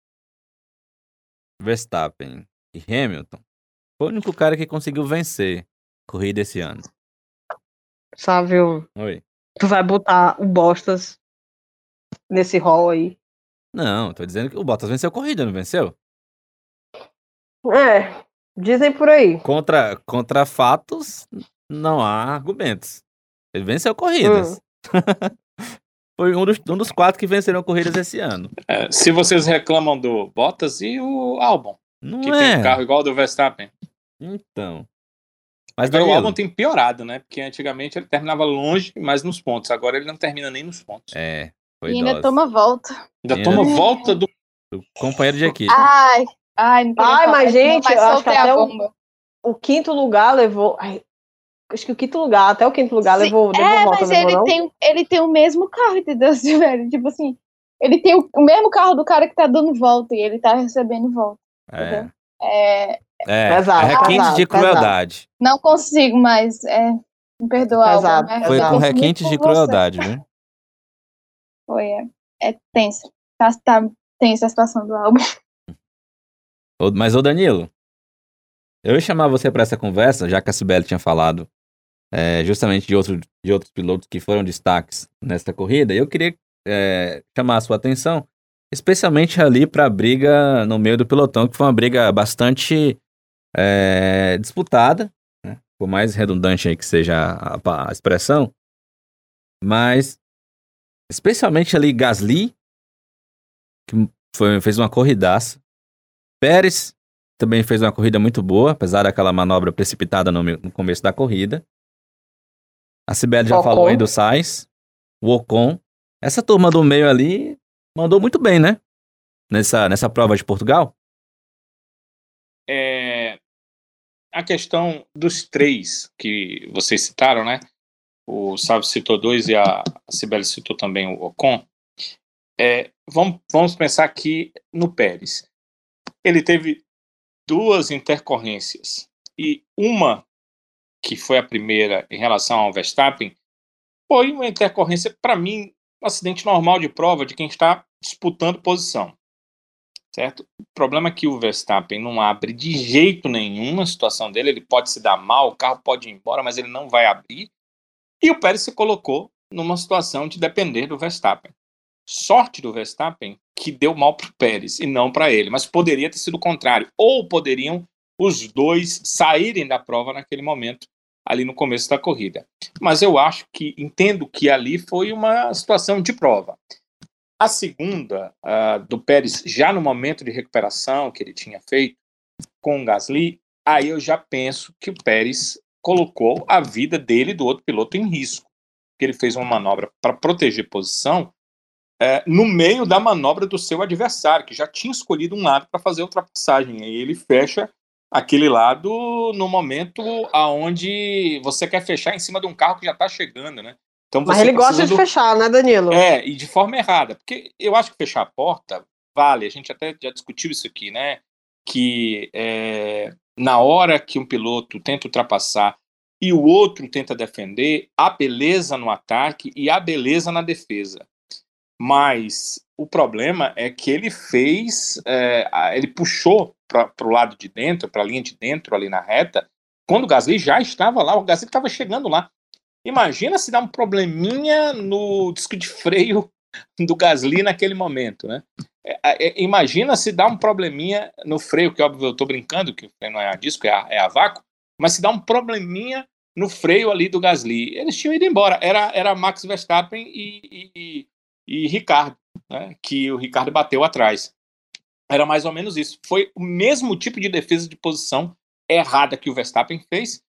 Verstappen e Hamilton, foi o único cara que conseguiu vencer corrida esse ano. Sabe, o- Oi. tu vai botar o Bostas nesse rol aí. Não, tô dizendo que o Bottas venceu corrida, não venceu? É, dizem por aí. Contra, contra fatos, não há argumentos. Ele venceu corridas. Foi um dos, um dos quatro que venceram corridas esse ano. É, se vocês reclamam do Bottas e o Albon, Não que é? tem um carro igual ao do Verstappen. Então. Mas Agora o Albon tem piorado, né? Porque antigamente ele terminava longe, mas nos pontos. Agora ele não termina nem nos pontos. É, foi E ainda toma volta. Ainda toma volta do. O companheiro de equipe. Ai, ai, Ai, mas, gente, eu acho que até o- bomba. O quinto lugar levou. ai, acho que o quinto lugar, até o quinto lugar Sim, levou, levou É, volta, mas levou, ele não? tem, ele tem o mesmo carro, entendeu, velho? Tipo assim, ele tem o, o mesmo carro do cara que tá dando volta e ele tá recebendo volta. É. É, É, Pesado, é requinte pesado, de pesado. crueldade. não consigo mais é, me perdoar. Pesado, né? Foi com requinte de você. crueldade, viu? Foi, é, é tenso. Tá, tá tensa a situação do álbum. Mas, ô Danilo, eu ia chamar você para essa conversa, já que a Sibeli tinha falado é, justamente de, outro, de outros pilotos que foram destaques nesta corrida, eu queria é, chamar a sua atenção, especialmente ali para a briga no meio do pelotão, que foi uma briga bastante é, disputada, né? por mais redundante aí que seja a, a expressão, mas especialmente ali Gasly, que foi, fez uma corridaça, Pérez também fez uma corrida muito boa, apesar daquela manobra precipitada no, no começo da corrida. A Sibeli já Ocon. falou aí do Sainz, o Ocon. Essa turma do meio ali mandou muito bem, né? Nessa, nessa prova de Portugal. É, a questão dos três que vocês citaram, né? O Sábio citou dois e a Sibeli citou também o Ocon. É, vamos, vamos pensar aqui no Pérez. Ele teve duas intercorrências e uma que foi a primeira em relação ao Verstappen foi uma intercorrência para mim um acidente normal de prova de quem está disputando posição. Certo? O problema é que o Verstappen não abre de jeito nenhum na situação dele, ele pode se dar mal, o carro pode ir embora, mas ele não vai abrir. E o Pérez se colocou numa situação de depender do Verstappen. Sorte do Verstappen que deu mal para o Pérez e não para ele, mas poderia ter sido o contrário. Ou poderiam os dois saírem da prova naquele momento, ali no começo da corrida. Mas eu acho que, entendo que ali foi uma situação de prova. A segunda, uh, do Pérez, já no momento de recuperação que ele tinha feito com o Gasly, aí eu já penso que o Pérez colocou a vida dele e do outro piloto em risco. Que ele fez uma manobra para proteger posição é, no meio da manobra do seu adversário, que já tinha escolhido um lado para fazer a ultrapassagem. Aí ele fecha aquele lado no momento aonde você quer fechar em cima de um carro que já está chegando, né? Então, Mas ele gosta de fechar, né, Danilo? É, e de forma errada. Porque eu acho que fechar a porta vale, a gente até já discutiu isso aqui, né? Que é, na hora que um piloto tenta ultrapassar e o outro tenta defender, há beleza no ataque e há beleza na defesa. Mas o problema é que ele fez, é, ele puxou para o lado de dentro, para a linha de dentro, ali na reta, quando o Gasly já estava lá, o Gasly estava chegando lá. Imagina se dá um probleminha no disco de freio do Gasly naquele momento, né? É, é, imagina se dá um probleminha no freio, que óbvio eu estou brincando, que não é a disco, é a, é a vácuo, mas se dá um probleminha no freio ali do Gasly, eles tinham ido embora. Era, era Max Verstappen e, e, e Ricardo, né, que o Ricardo bateu atrás. Era mais ou menos isso. Foi o mesmo tipo de defesa de posição errada que o Verstappen fez,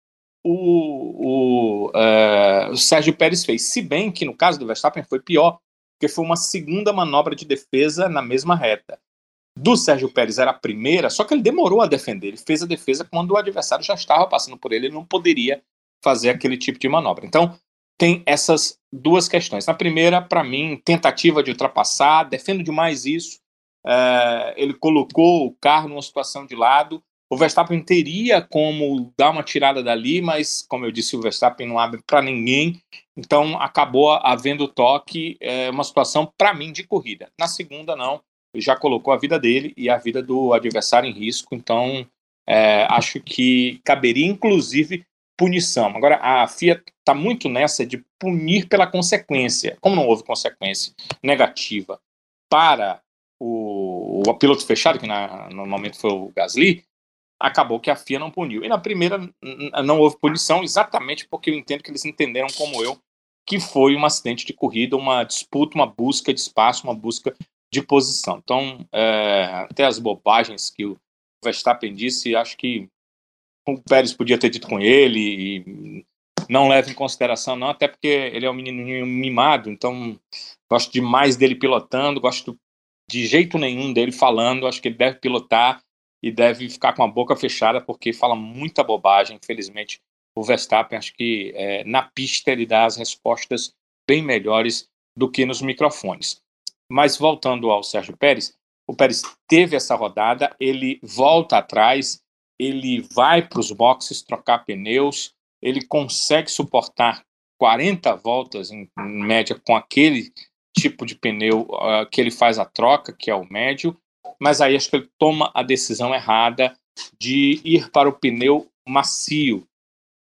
o, o, uh, o Sérgio Pérez fez. Se bem que no caso do Verstappen foi pior, porque foi uma segunda manobra de defesa na mesma reta. Do Sérgio Pérez era a primeira, só que ele demorou a defender. Ele fez a defesa quando o adversário já estava passando por ele, ele não poderia fazer aquele tipo de manobra. Então, tem essas duas questões. Na primeira, para mim, tentativa de ultrapassar, defendo demais isso. É, ele colocou o carro numa situação de lado. O Verstappen teria como dar uma tirada dali, mas, como eu disse, o Verstappen não abre para ninguém. Então, acabou havendo toque, é, uma situação, para mim, de corrida. Na segunda, não. Já colocou a vida dele e a vida do adversário em risco. Então, é, acho que caberia, inclusive, punição. Agora, a FIA está muito nessa de punir pela consequência. Como não houve consequência negativa para o, o piloto fechado, que na, no momento foi o Gasly, acabou que a FIA não puniu. E na primeira não houve punição, exatamente porque eu entendo que eles entenderam como eu que foi um acidente de corrida, uma disputa, uma busca de espaço, uma busca de posição. Então, é, até as bobagens que o Verstappen disse, acho que o Pérez podia ter dito com ele e não leva em consideração não, até porque ele é um menininho mimado, então gosto demais dele pilotando, gosto de jeito nenhum dele falando, acho que ele deve pilotar e deve ficar com a boca fechada porque fala muita bobagem, infelizmente o Verstappen acho que é, na pista ele dá as respostas bem melhores do que nos microfones. Mas voltando ao Sérgio Pérez, o Pérez teve essa rodada, ele volta atrás, ele vai para os boxes trocar pneus, ele consegue suportar 40 voltas em, em média com aquele tipo de pneu uh, que ele faz a troca, que é o médio, mas aí acho que ele toma a decisão errada de ir para o pneu macio.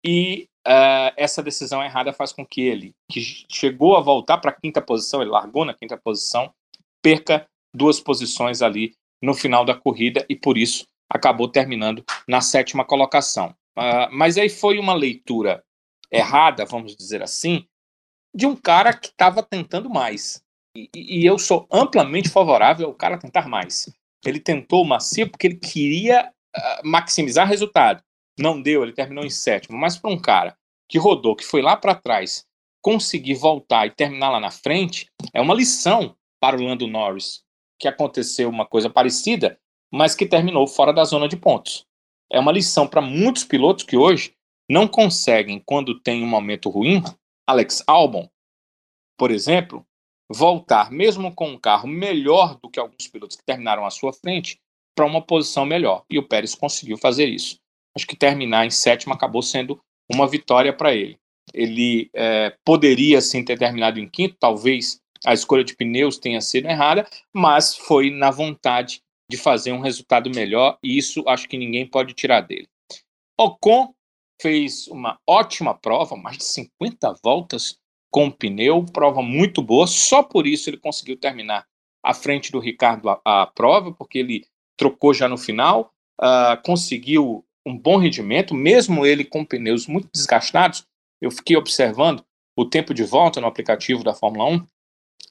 E uh, essa decisão errada faz com que ele, que chegou a voltar para a quinta posição, ele largou na quinta posição, perca duas posições ali no final da corrida e por isso acabou terminando na sétima colocação. Uh, mas aí foi uma leitura errada, vamos dizer assim, de um cara que estava tentando mais. E, e, eu sou amplamente favorável ao cara tentar mais. Ele tentou o macio porque ele queria uh, maximizar resultado. Não deu, ele terminou em sétimo. Mas para um cara que rodou, que foi lá para trás, conseguir voltar e terminar lá na frente, é uma lição para o Lando Norris, que aconteceu uma coisa parecida mas que terminou fora da zona de pontos. É uma lição para muitos pilotos que hoje não conseguem, quando tem um momento ruim, Alex Albon, por exemplo, voltar, mesmo com um carro melhor do que alguns pilotos que terminaram à sua frente, para uma posição melhor. E o Pérez conseguiu fazer isso. Acho que terminar em sétimo acabou sendo uma vitória para ele. Ele é, poderia sim ter terminado em quinto, talvez a escolha de pneus tenha sido errada, mas foi na vontade de fazer um resultado melhor e isso acho que ninguém pode tirar dele. Ocon fez uma ótima prova, mais de 50 voltas com pneu, prova muito boa, só por isso ele conseguiu terminar à frente do Ricardo a, a prova, porque ele trocou já no final, uh, conseguiu um bom rendimento, mesmo ele com pneus muito desgastados. Eu fiquei observando o tempo de volta no aplicativo da Fórmula 1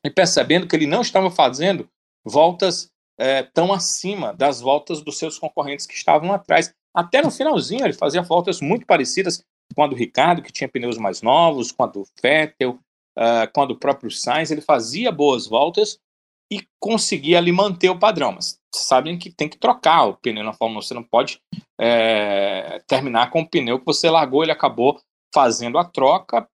e percebendo que ele não estava fazendo voltas é, tão acima das voltas dos seus concorrentes que estavam atrás. Até no finalzinho ele fazia voltas muito parecidas com a do Ricardo, que tinha pneus mais novos, com a do Vettel, uh, com a do próprio Sainz. Ele fazia boas voltas e conseguia ali manter o padrão. Mas sabem que tem que trocar o pneu na Fórmula 1. Você não pode é, terminar com o pneu que você largou. Ele acabou fazendo a troca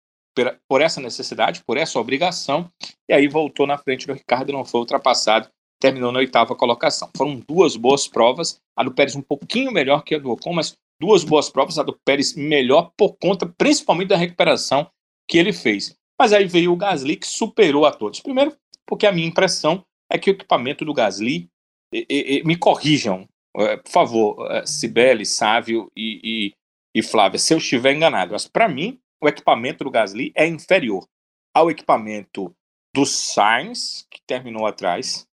por essa necessidade, por essa obrigação, e aí voltou na frente do Ricardo, não foi ultrapassado, terminou na oitava colocação. Foram duas boas provas, a do Pérez um pouquinho melhor que a do Ocon, mas duas boas provas, a do Pérez melhor por conta principalmente da recuperação que ele fez. Mas aí veio o Gasly que superou a todos. Primeiro, porque a minha impressão é que o equipamento do Gasly, e, e, e, me corrijam, é, por favor, é, Cibele, Sávio e, e Flávia, se eu estiver enganado, mas para mim o equipamento do Gasly é inferior ao equipamento do Sainz, que terminou atrás,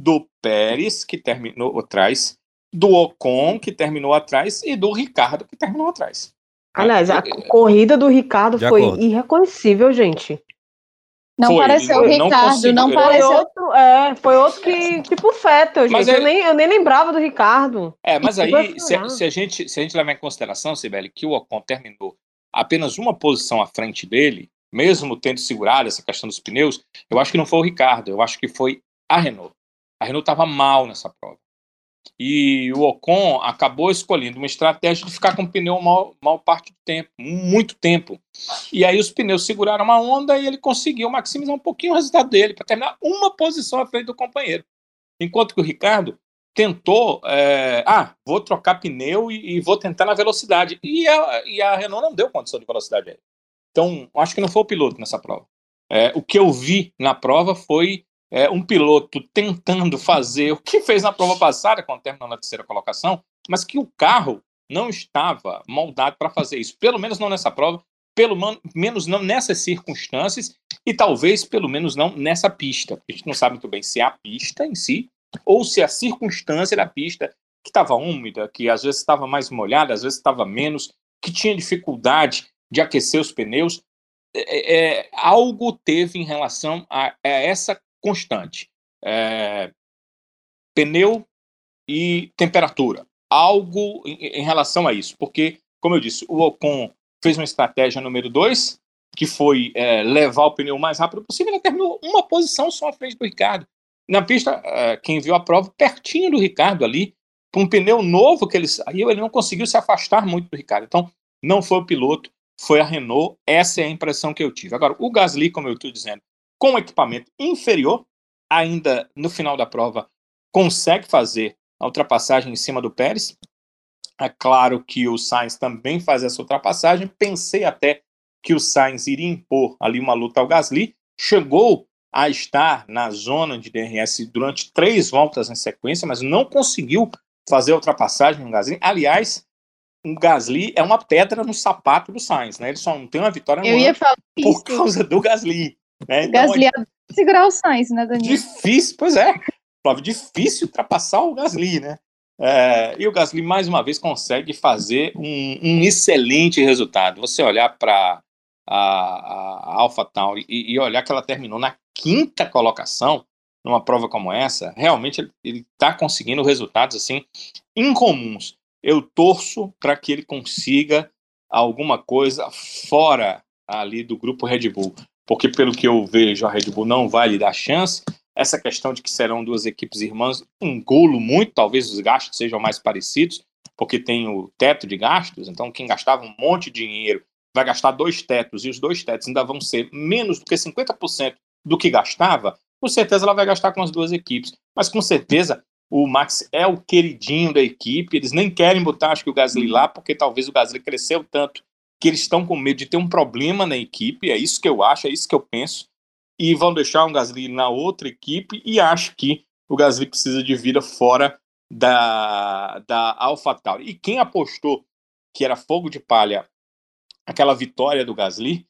do Pérez, que terminou atrás, do Ocon, que terminou atrás, e do Ricardo, que terminou atrás. Aliás, a é, é, corrida do Ricardo foi acordo. irreconhecível, gente. Não foi, pareceu o Ricardo, consigo, não pareceu. Outro, é, foi outro que, tipo Fettel, gente. Mas eu, nem, eu nem lembrava do Ricardo. É, mas aí, se, se, a gente, se a gente levar em consideração, Sibeli, que o Ocon terminou apenas uma posição à frente dele, mesmo tendo segurado essa questão dos pneus, eu acho que não foi o Ricardo, eu acho que foi a Renault. A Renault estava mal nessa prova. E o Ocon acabou escolhendo uma estratégia de ficar com o pneu mal, mal parte do tempo, muito tempo. E aí os pneus seguraram uma onda e ele conseguiu maximizar um pouquinho o resultado dele, para terminar uma posição à frente do companheiro. Enquanto que o Ricardo tentou, é, ah, vou trocar pneu e, e, vou tentar na velocidade. E a, e a Renault não deu condição de velocidade aí. Então, acho que não foi o piloto nessa prova. É, o que eu vi na prova foi é, um piloto tentando fazer o que fez na prova passada, quando terminou na terceira colocação, mas que o carro não estava moldado para fazer isso. Pelo menos não nessa prova, pelo menos não nessas circunstâncias e talvez pelo menos não nessa pista. A gente não sabe muito bem se é a pista em si ou se a circunstância da pista, que estava úmida, que às vezes estava mais molhada, às vezes estava menos, que tinha dificuldade de aquecer os pneus, é, é, algo teve em relação a, a essa constante. É, pneu e temperatura. Algo em, em, relação a isso. Porque, como eu disse, o Ocon fez uma estratégia número dois, que foi é, levar o pneu o mais rápido possível. Ele terminou uma posição só à frente do Ricardo na pista, é, quem viu a prova, pertinho do Ricardo ali, com um pneu novo que ele saiu, ele não conseguiu se afastar muito do Ricardo. Então, não foi o piloto, foi a Renault. Essa é a impressão que eu tive. Agora, o Gasly, como eu estou dizendo, com equipamento inferior, ainda no final da prova, consegue fazer a ultrapassagem em cima do Pérez. É claro que o Sainz também faz essa ultrapassagem. Pensei até que o Sainz iria impor ali uma luta ao Gasly. Chegou a estar na zona de DRS durante três voltas em sequência, mas não conseguiu fazer a ultrapassagem no Gasly. Aliás, o Gasly é uma pedra no sapato do Sainz, né? Ele só não tem uma vitória ia falar por causa do Gasly. Né? Então, Gasly é segurar o Sainz, né, Daniel? Difícil, pois é. Flávio, difícil ultrapassar o Gasly, né? É, e o Gasly, mais uma vez, consegue fazer um, um excelente resultado. Você olhar para a, a, a AlphaTauri e, e olhar que ela terminou na quinta colocação numa prova como essa, realmente ele está conseguindo resultados assim incomuns. Eu torço para que ele consiga alguma coisa fora ali do grupo Red Bull, porque pelo que eu vejo a Red Bull não vai lhe dar chance. Essa questão de que serão duas equipes irmãs engulo muito, talvez os gastos sejam mais parecidos, porque tem o teto de gastos, então quem gastava um monte de dinheiro vai gastar dois tetos e os dois tetos ainda vão ser menos do que 50% do que gastava, com certeza ela vai gastar com as duas equipes. Mas com certeza o Max é o queridinho da equipe, eles nem querem botar, acho que o Gasly lá, porque talvez o Gasly cresceu tanto que eles estão com medo de ter um problema na equipe, é isso que eu acho, é isso que eu penso. e vão deixar o Gasly na outra equipe e acho que o Gasly precisa de vida fora da, da AlphaTauri. E quem apostou que era fogo de palha aquela vitória do Gasly,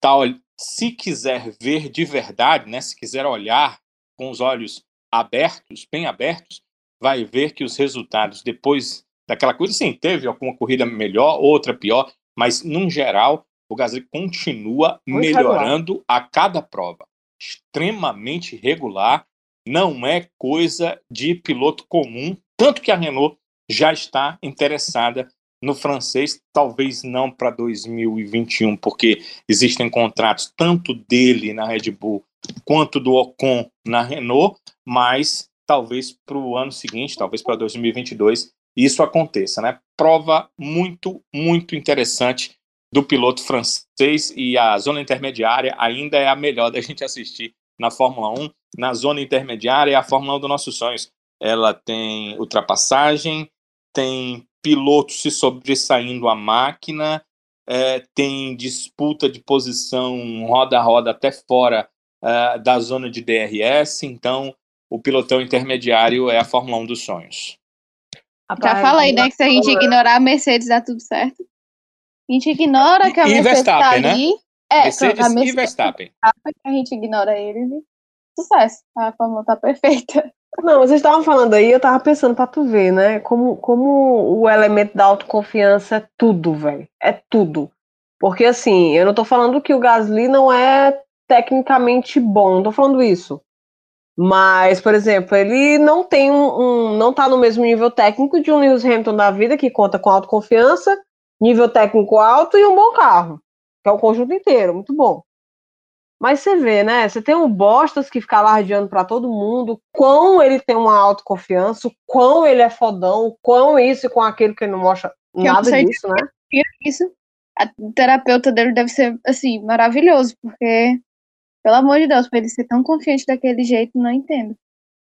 tal, se quiser ver de verdade, né, se quiser olhar com os olhos abertos, bem abertos, vai ver que os resultados depois daquela coisa, sim, teve alguma corrida melhor, outra pior, mas, num geral, o Gasly continua Muito melhorando regular. a cada prova. Extremamente regular, não é coisa de piloto comum, tanto que a Renault já está interessada no francês, talvez não para 2021, porque existem contratos tanto dele na Red Bull quanto do Ocon na Renault, mas talvez para o ano seguinte, talvez para 2022, isso aconteça, né? Prova muito, muito interessante do piloto francês e a zona intermediária ainda é a melhor da gente assistir na Fórmula 1. Na zona intermediária é a Fórmula 1 dos nossos sonhos. Ela tem ultrapassagem, tem piloto se sobressaindo a máquina, é, tem disputa de posição roda a roda até fora é, da zona de DRS, então o pilotão intermediário é a Fórmula 1 dos sonhos. Já falei, né, que se a gente ignorar a Mercedes dá tudo certo. A gente ignora que a e Mercedes tá Verstappen, tá ali. Né? É, Mercedes, a Mercedes e Verstappen. A gente ignora eles e sucesso. A Fórmula tá perfeita. Não, vocês estavam falando aí, eu tava pensando pra tu ver, né? Como, como o elemento da autoconfiança é tudo, velho. É tudo. Porque assim, eu não tô falando que o Gasly não é tecnicamente bom, não tô falando isso. Mas, por exemplo, ele não tem um, um, não tá no mesmo nível técnico de um Lewis Hamilton da vida, que conta com autoconfiança, nível técnico alto e um bom carro. Que é o conjunto inteiro, muito bom. Mas você vê, né? Você tem um Bostas que fica alardeando para todo mundo quão ele tem uma autoconfiança, quão ele é fodão, quão isso e com aquilo que ele não mostra que nada disso, né? Isso. A terapeuta dele deve ser, assim, maravilhoso, porque, pelo amor de Deus, pra ele ser tão confiante daquele jeito, não entendo.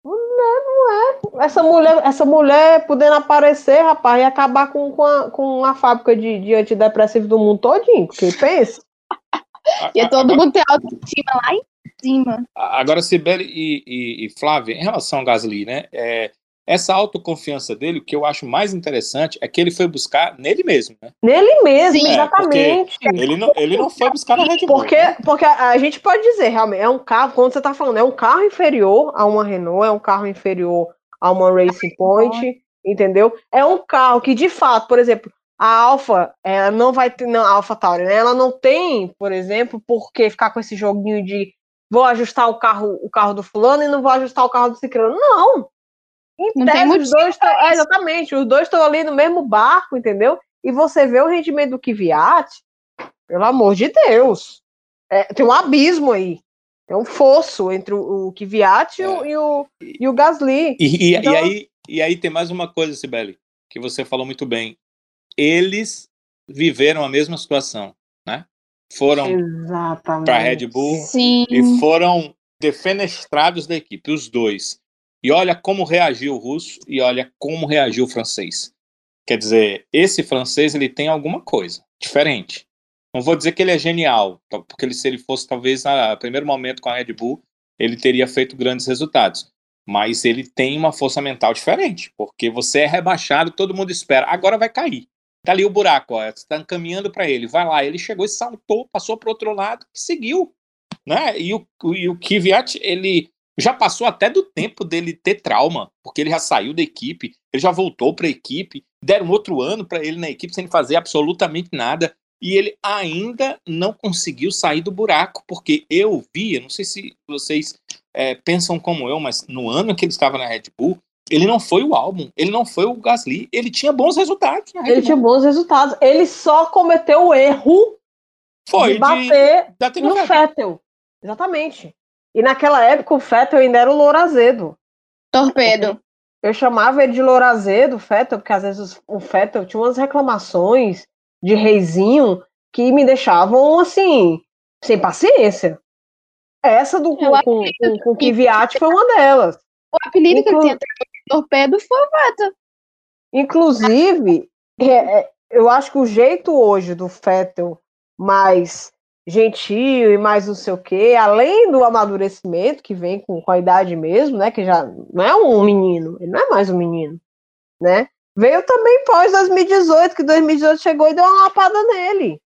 Não, não é. Essa mulher, essa mulher podendo aparecer, rapaz, e acabar com, com, a, com a fábrica de, de antidepressivo do mundo todinho, porque pensa. E é todo mundo tem autoestima lá em cima. Agora, Sibeli e, e, e, Flávia, em relação ao Gasly, né? É, essa autoconfiança dele, o que eu acho mais interessante é que ele foi buscar nele mesmo, né? Nele mesmo, Sim, exatamente. É, ele, não, ele não foi buscar na Red Bull. Porque, né? porque a gente pode dizer, realmente, é um carro, quando você está falando, é um carro inferior a uma Renault, é um carro inferior a uma Racing Point, entendeu? É um carro que, de fato, por exemplo, a Alfa, ela não vai ter, não, a Alfa Tauri, né? Ela não tem, por exemplo, por que ficar com esse joguinho de vou ajustar o carro, o carro do fulano e não vou ajustar o carro do ciclano. Não. Em não tese, os dois estão, é, exatamente, os dois estão ali no mesmo barco, entendeu? E você vê o rendimento do Kvyat, pelo amor de Deus. É, tem um abismo aí. Tem um fosso entre o, o Kvyat é. e, o, e o Gasly. E, e, então... e, aí, e aí tem mais uma coisa, Sibeli, que você falou muito bem eles viveram a mesma situação, né? Foram para a Red Bull Sim. e foram defenestrados da equipe, os dois. E olha como reagiu o russo e olha como reagiu o francês. Quer dizer, esse francês ele tem alguma coisa diferente. Não vou dizer que ele é genial, porque ele, se ele fosse talvez no primeiro momento com a Red Bull, ele teria feito grandes resultados. Mas ele tem uma força mental diferente, porque você é rebaixado, todo mundo espera, agora vai cair. Tá ali o buraco, ó, está caminhando para ele, vai lá. Ele chegou e saltou, passou para outro lado e seguiu, né? E o, e o Kvyat, ele já passou até do tempo dele ter trauma, porque ele já saiu da equipe, ele já voltou para a equipe, deram outro ano para ele na equipe sem fazer absolutamente nada e ele ainda não conseguiu sair do buraco, porque eu via, não sei se vocês é, pensam como eu, mas no ano que ele estava na Red Bull, ele não foi o álbum, ele não foi o Gasly, ele tinha bons resultados. ele tinha bons resultados. Ele só cometeu o erro foi de bater de, no Fettel. Exatamente. E naquela época o Fettel ainda era o Lourazedo. Torpedo. Eu chamava ele de Lourazedo, Fettel, porque às vezes o Fettel tinha umas reclamações de reizinho que me deixavam assim, sem paciência. Essa do com, com, com, com Kvyat foi uma delas. O apelido Inclu... que ele tinha torpedo foi o Vettel. Inclusive, é, é, eu acho que o jeito hoje do Vettel mais gentil e mais não sei o quê, além do amadurecimento que vem com, com a idade mesmo, né? Que já não é um menino, ele não é mais um menino, né? Veio também pós 2018, que 2018 chegou e deu uma lapada nele.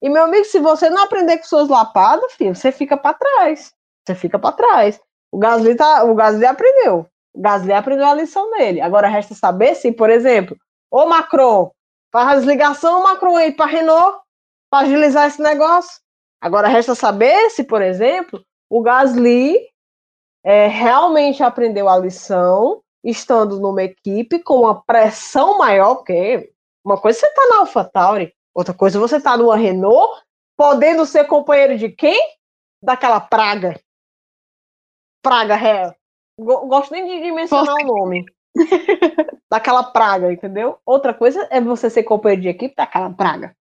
E, meu amigo, se você não aprender com suas lapadas, filho, você fica para trás. Você fica para trás. O Gasly, tá, o Gasly aprendeu. O Gasly aprendeu a lição dele. Agora resta saber se, por exemplo, o Macron faz ligação Macron aí para Renault para agilizar esse negócio. Agora resta saber se, por exemplo, o Gasly é, realmente aprendeu a lição estando numa equipe com uma pressão maior, porque uma coisa você tá na AlphaTauri, outra coisa você tá numa Renault, podendo ser companheiro de quem? Daquela praga. Praga, é. Gosto nem de, mencionar o nome. daquela praga, entendeu? Outra coisa é você ser companheiro de equipe daquela praga.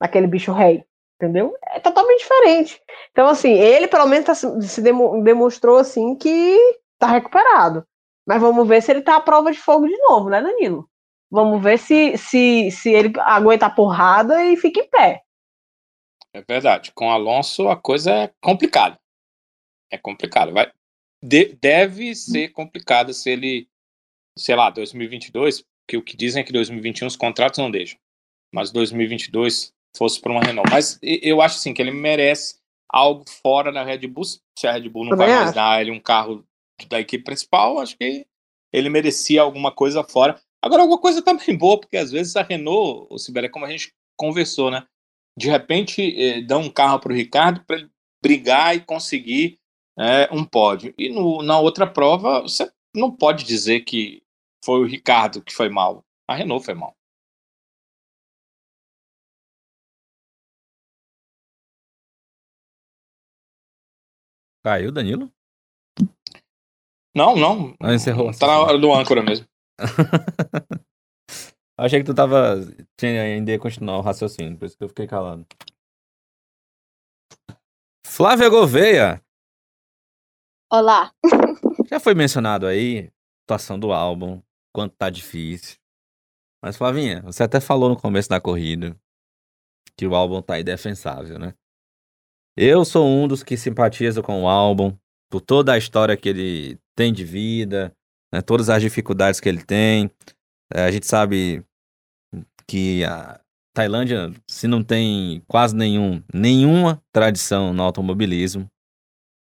Daquele bicho rei. Entendeu? É totalmente diferente. Então, assim, ele pelo menos tá, se demonstrou assim que tá recuperado. Mas vamos ver se ele tá à prova de fogo de novo, né, Danilo? Vamos ver se, se, se ele aguenta a porrada e fica em pé. É verdade. Com Alonso a coisa é complicada. É complicado. Vai, de, deve ser complicado se ele, sei lá, 2022, que o que dizem é que 2021 os contratos não deixam. Mas 2022 fosse para uma Renault. Mas eu acho assim que ele merece algo fora da Red Bull. Se a Red Bull não Também vai mais dar ele um carro da equipe principal, acho que ele merecia alguma coisa fora. Agora, alguma coisa também boa, porque às vezes a Renault, o Sibéria, como a gente conversou, né? De repente, eh, dá um carro para o Ricardo para ele brigar e conseguir eh, um pódio. E no, na outra prova, você não pode dizer que foi o Ricardo que foi mal. A Renault foi mal. Caiu, Danilo? Não, não. Ah, encerrou. Tá na hora do âncora mesmo. Achei que tu tava. Tinha ainda ia continuar o raciocínio, por isso que eu fiquei calado. Flávia Gouveia. Olá. Já foi mencionado aí a situação do álbum, quanto tá difícil. Mas, Flavinha, você até falou no começo da corrida que o álbum tá indefensável, né? Eu sou um dos que simpatiza com o álbum, por toda a história que ele tem de vida, né, todas as dificuldades que ele tem. É, a gente sabe que a Tailândia, se não tem quase nenhum, nenhuma tradição no automobilismo,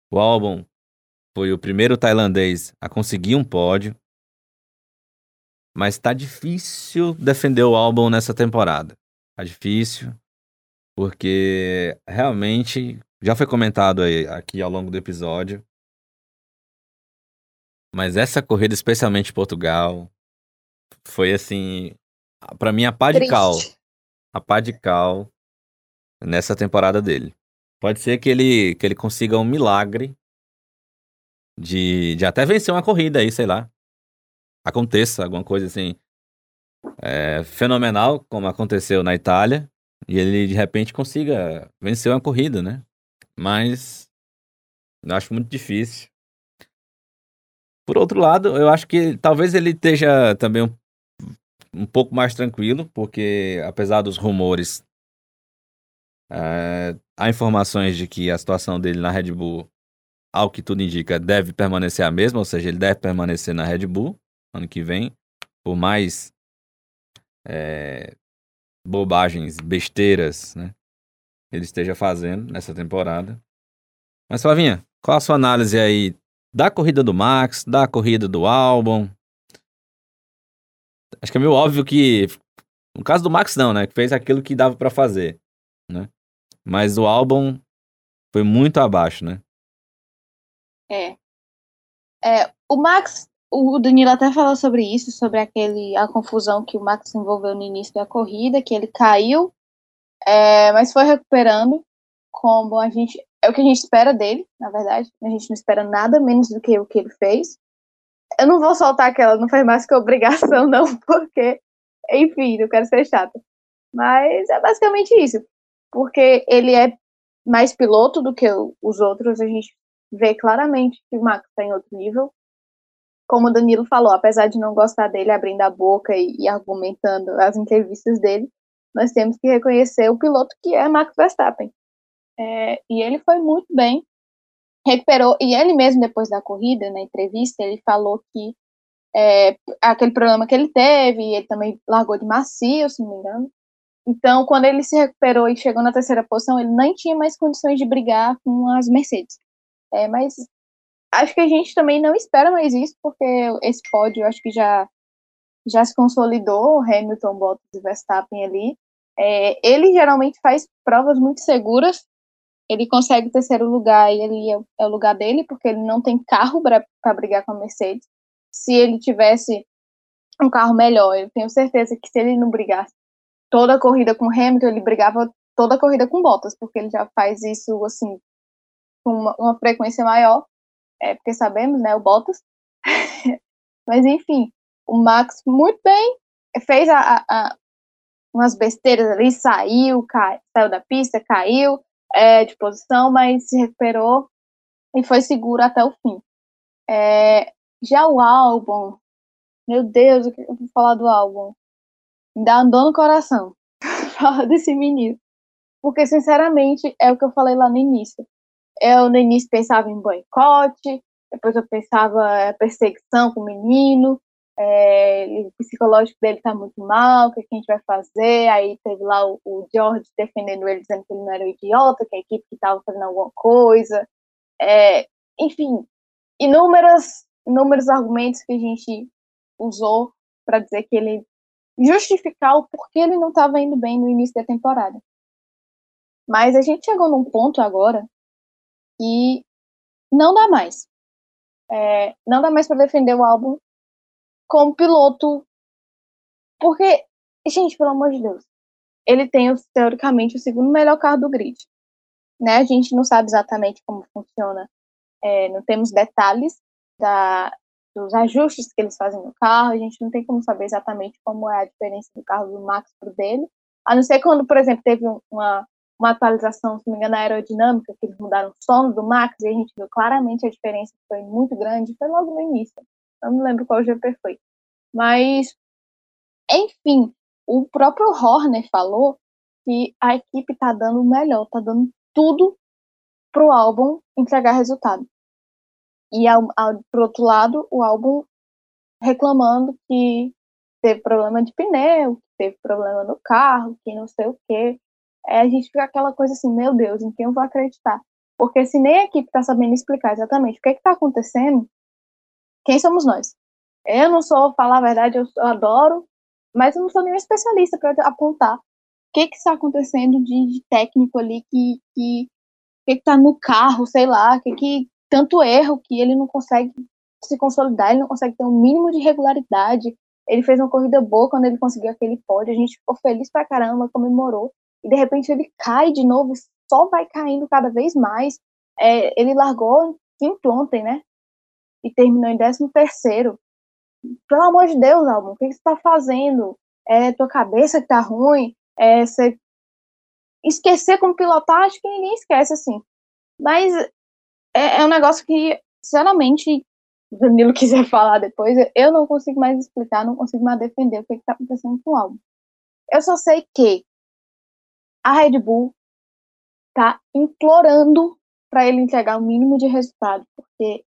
o álbum foi o primeiro tailandês a conseguir um pódio. Mas tá difícil defender o álbum nessa temporada. Tá difícil, porque realmente já foi comentado aí, aqui ao longo do episódio. Mas essa corrida, especialmente em Portugal, foi assim, para mim a pá de cal. A pá de cal nessa temporada dele. Pode ser que ele, que ele consiga um milagre de, de até vencer uma corrida aí, sei lá. Aconteça alguma coisa assim é, fenomenal, como aconteceu na Itália, e ele de repente consiga vencer uma corrida, né? Mas acho muito difícil. Por outro lado, eu acho que talvez ele esteja também um, um pouco mais tranquilo, porque apesar dos rumores, é, há informações de que a situação dele na Red Bull, ao que tudo indica, deve permanecer a mesma, ou seja, ele deve permanecer na Red Bull ano que vem, por mais é, bobagens, besteiras, né? Ele esteja fazendo nessa temporada. Mas, Flavinha, qual a sua análise aí da corrida do Max, da corrida do álbum. Acho que é meio óbvio que no caso do Max não, né, que fez aquilo que dava para fazer, né? Mas o álbum foi muito abaixo, né? É. É, o Max, o Danilo até falou sobre isso, sobre aquele a confusão que o Max envolveu no início da corrida, que ele caiu, é, mas foi recuperando, como a gente é o que a gente espera dele, na verdade. A gente não espera nada menos do que o que ele fez. Eu não vou soltar aquela, não faz mais que obrigação, não, porque, enfim, não quero ser chata. Mas é basicamente isso. Porque ele é mais piloto do que os outros, a gente vê claramente que o Max está em outro nível. Como o Danilo falou, apesar de não gostar dele abrindo a boca e, e argumentando as entrevistas dele, nós temos que reconhecer o piloto que é Max Verstappen. É, e ele foi muito bem, recuperou, e ele mesmo depois da corrida, na entrevista, ele falou que é, aquele problema que ele teve, ele também largou de macio, se não me engano. Então, quando ele se recuperou e chegou na terceira posição, ele nem tinha mais condições de brigar com as Mercedes. É, mas acho que a gente também não espera mais isso, porque esse pódio acho que já, já se consolidou, Hamilton, Bottas e Verstappen ali. É, ele geralmente faz provas muito seguras, ele consegue o terceiro lugar e ele é, é o lugar dele, porque ele não tem carro para brigar com a Mercedes. Se ele tivesse um carro melhor, eu tenho certeza que se ele não brigasse toda a corrida com Hamilton, ele brigava toda a corrida com Bottas, porque ele já faz isso assim com uma, uma frequência maior, é, porque sabemos, né, o Bottas. Mas enfim, o Max muito bem, fez a, a, umas besteiras ali, saiu, cai, saiu da pista, caiu, é, de posição, mas se recuperou e foi seguro até o fim. É, já o álbum, meu Deus, o que eu vou falar do álbum? Me dá andou no coração falar desse menino. Porque, sinceramente, é o que eu falei lá no início. Eu, no início, pensava em boicote, depois eu pensava perseguição com o menino, é, o psicológico dele tá muito mal, o que, a gente vai fazer? Aí teve lá o, o, George defendendo ele, dizendo que ele não era um idiota, que a equipe que estava fazendo alguma coisa. É, enfim, inúmeras, inúmeros argumentos que a gente usou para dizer que ele justificar o porquê ele não estava indo bem no início da temporada. Mas a gente chegou num ponto agora que não dá mais. É, não dá mais para defender o álbum como piloto. Porque, gente, pelo amor de Deus, ele tem, teoricamente, o segundo melhor carro do grid. Né? A gente não sabe exatamente como funciona, é, não temos detalhes da, dos ajustes que eles fazem no carro, a gente não tem como saber exatamente como é a diferença do carro do Max pro dele, a não ser quando, por exemplo, teve uma, uma atualização, se não me engano, aerodinâmica, que eles mudaram o som do Max, e a gente viu claramente a diferença foi muito grande, foi logo no início. Eu não lembro qual GP foi. Mas, enfim, o próprio Horner falou que a equipe tá dando o melhor, tá dando tudo pro álbum entregar resultado. E, ao, ao, por outro lado, o álbum reclamando que teve problema de pneu, que teve problema no carro, que não sei o quê. É, a gente fica aquela coisa assim, meu Deus, em quem eu vou acreditar? Porque se nem a equipe está sabendo explicar exatamente o que está acontecendo, quem somos nós? Eu não sou, falar a verdade, eu, eu adoro, mas eu não sou nenhum especialista para apontar o que que está acontecendo de, de, técnico ali que que que está no carro, sei lá, que que tanto erro que ele não consegue se consolidar, ele não consegue ter um mínimo de regularidade. Ele fez uma corrida boa quando ele conseguiu aquele pódio, a gente ficou feliz pra caramba, comemorou, e de repente ele cai de novo, só vai caindo cada vez mais. É, ele largou quinto ontem, né? E terminou em décimo terceiro. Pelo amor de Deus, Albon, o que, você tá fazendo? É tua cabeça que tá ruim? É você esquecer como pilotar? Acho que ninguém esquece, assim. Mas é, é um negócio que, sinceramente, o Danilo quiser falar depois, eu não consigo mais explicar, não consigo mais defender o que está acontecendo com o álbum. Eu só sei que a Red Bull tá implorando para ele entregar o mínimo de resultado, porque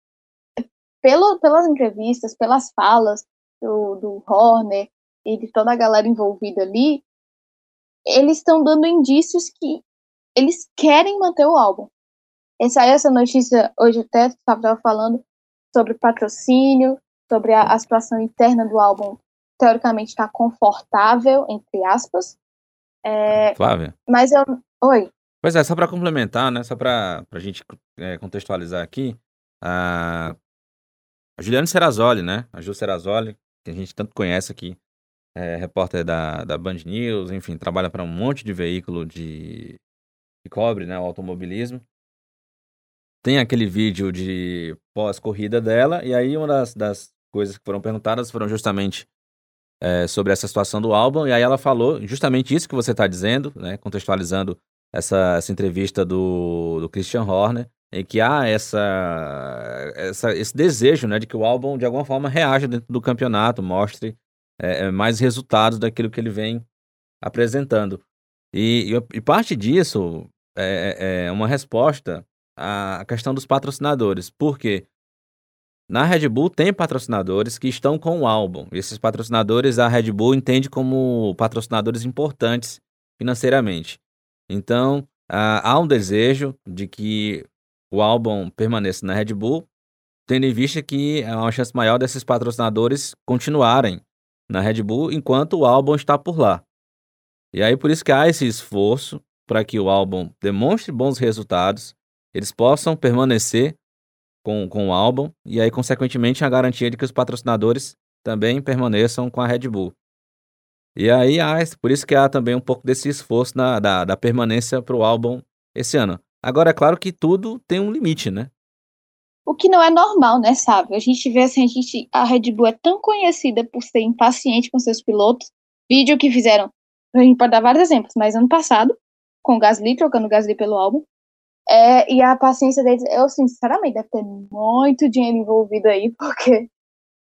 pelo, pelas entrevistas, pelas falas do, do Horner e de toda a galera envolvida ali, eles estão dando indícios que eles querem manter o álbum. E saiu essa notícia hoje até, estava falando sobre patrocínio, sobre a, a situação interna do álbum, teoricamente está confortável, entre aspas. É, Flávia. Mas eu. Oi. Pois é, só para complementar, né? Só para a gente é, contextualizar aqui, a, a Juliana Serrazoli, né? A Ju Serrazoli, que a gente tanto conhece aqui, é repórter da, da Band News, enfim, trabalha para um monte de veículo de, que cobre né, o automobilismo. Tem aquele vídeo de pós-corrida dela, e aí uma das, das coisas que foram perguntadas foram justamente é, sobre essa situação do álbum, e aí ela falou justamente isso que você está dizendo, né, contextualizando essa, essa entrevista do, do Christian Horner, em que há essa, essa, esse desejo né, de que o álbum, de alguma forma, reaja dentro do campeonato, mostre é, mais resultados daquilo que ele vem apresentando. E, e, e parte disso é, é uma resposta à questão dos patrocinadores. Por quê? Na Red Bull tem patrocinadores que estão com o álbum. Esses patrocinadores a Red Bull entende como patrocinadores importantes financeiramente. Então, há um desejo de que o álbum permaneça na Red Bull, tendo em vista que há uma chance maior desses patrocinadores continuarem na Red Bull enquanto o álbum está por lá. E aí por isso que há esse esforço para que o álbum demonstre bons resultados, eles possam permanecer com, com o álbum e aí consequentemente a garantia de que os patrocinadores também permaneçam com a Red Bull. E aí há, por isso que há também um pouco desse esforço na, da, da permanência para o álbum esse ano. Agora é claro que tudo tem um limite, né? O que não é normal, né, sabe? A gente vê assim, a, gente, a Red Bull é tão conhecida por ser impaciente com seus pilotos. Vídeo que fizeram, a gente pode dar vários exemplos, mas ano passado, com o Gasly, trocando o Gasly pelo álbum, é, e a paciência deles, eu sinceramente, deve ter muito dinheiro envolvido aí, porque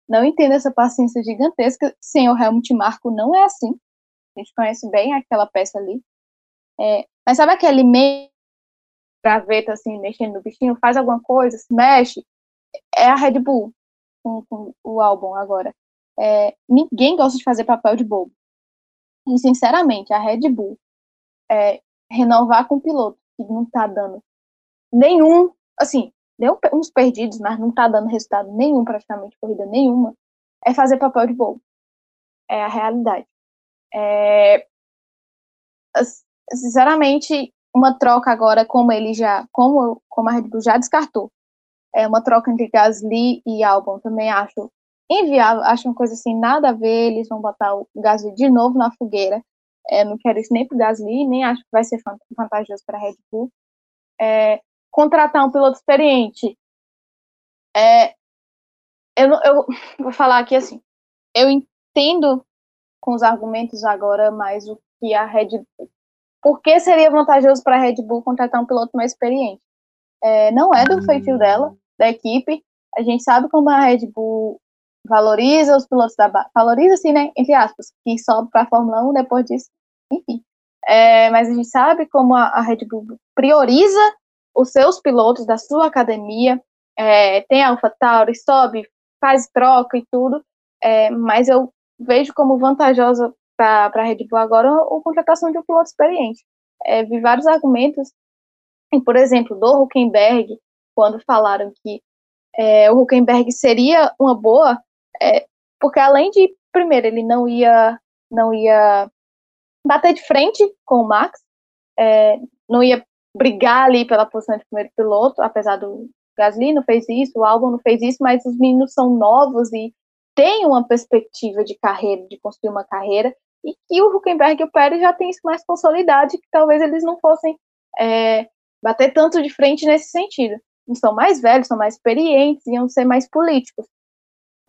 não entendo essa paciência gigantesca. Sem o Helmut Marco não é assim. A gente conhece bem aquela peça ali. É, mas sabe aquele meio graveta, assim, mexendo no bichinho, faz alguma coisa, se mexe, é a Red Bull com, com o álbum agora. É, ninguém gosta de fazer papel de bobo. E, sinceramente, a Red Bull é, renovar com o piloto que não tá dando nenhum, assim, deu uns perdidos, mas não tá dando resultado nenhum, praticamente, corrida nenhuma, é fazer papel de bobo. É a realidade. É, sinceramente, uma troca agora, como ele já, como, como a Red Bull já descartou, é uma troca entre Gasly e Albon, também acho inviável, acho uma coisa assim, nada a ver, eles vão botar o Gasly de novo na fogueira, é, não quero isso nem pro Gasly, nem acho que vai ser vantajoso para a Red Bull. É, contratar um piloto experiente, é, eu, eu vou falar aqui assim, eu entendo com os argumentos agora mais o que a Red Bull por que seria vantajoso para a Red Bull contratar um piloto mais experiente? É, não é do feitio dela, da equipe. A gente sabe como a Red Bull valoriza os pilotos da base. Valoriza, assim, né? Entre aspas, que sobe para a Fórmula 1 depois disso. Enfim. É, mas a gente sabe como a, a, Red Bull prioriza os seus pilotos da sua academia. É, tem a AlphaTauri, sobe, faz troca e tudo. É, mas eu vejo como vantajosa para a Red Bull agora a contratação de um piloto experiente. É, vi vários argumentos, e, por exemplo, do Huckenberg, quando falaram que é, o Huckenberg seria uma boa, é, porque além de, primeiro, ele não ia, não ia bater de frente com o Max, é, não ia brigar ali pela posição de primeiro piloto, apesar do Gasly não fez isso, o Albon não fez isso, mas os meninos são novos e têm uma perspectiva de carreira, de construir uma carreira, e que o Huckenberg e o Pérez já têm isso mais consolidado, que talvez eles não fossem é, bater tanto de frente nesse sentido. Eles são mais velhos, são mais experientes, iam ser mais políticos.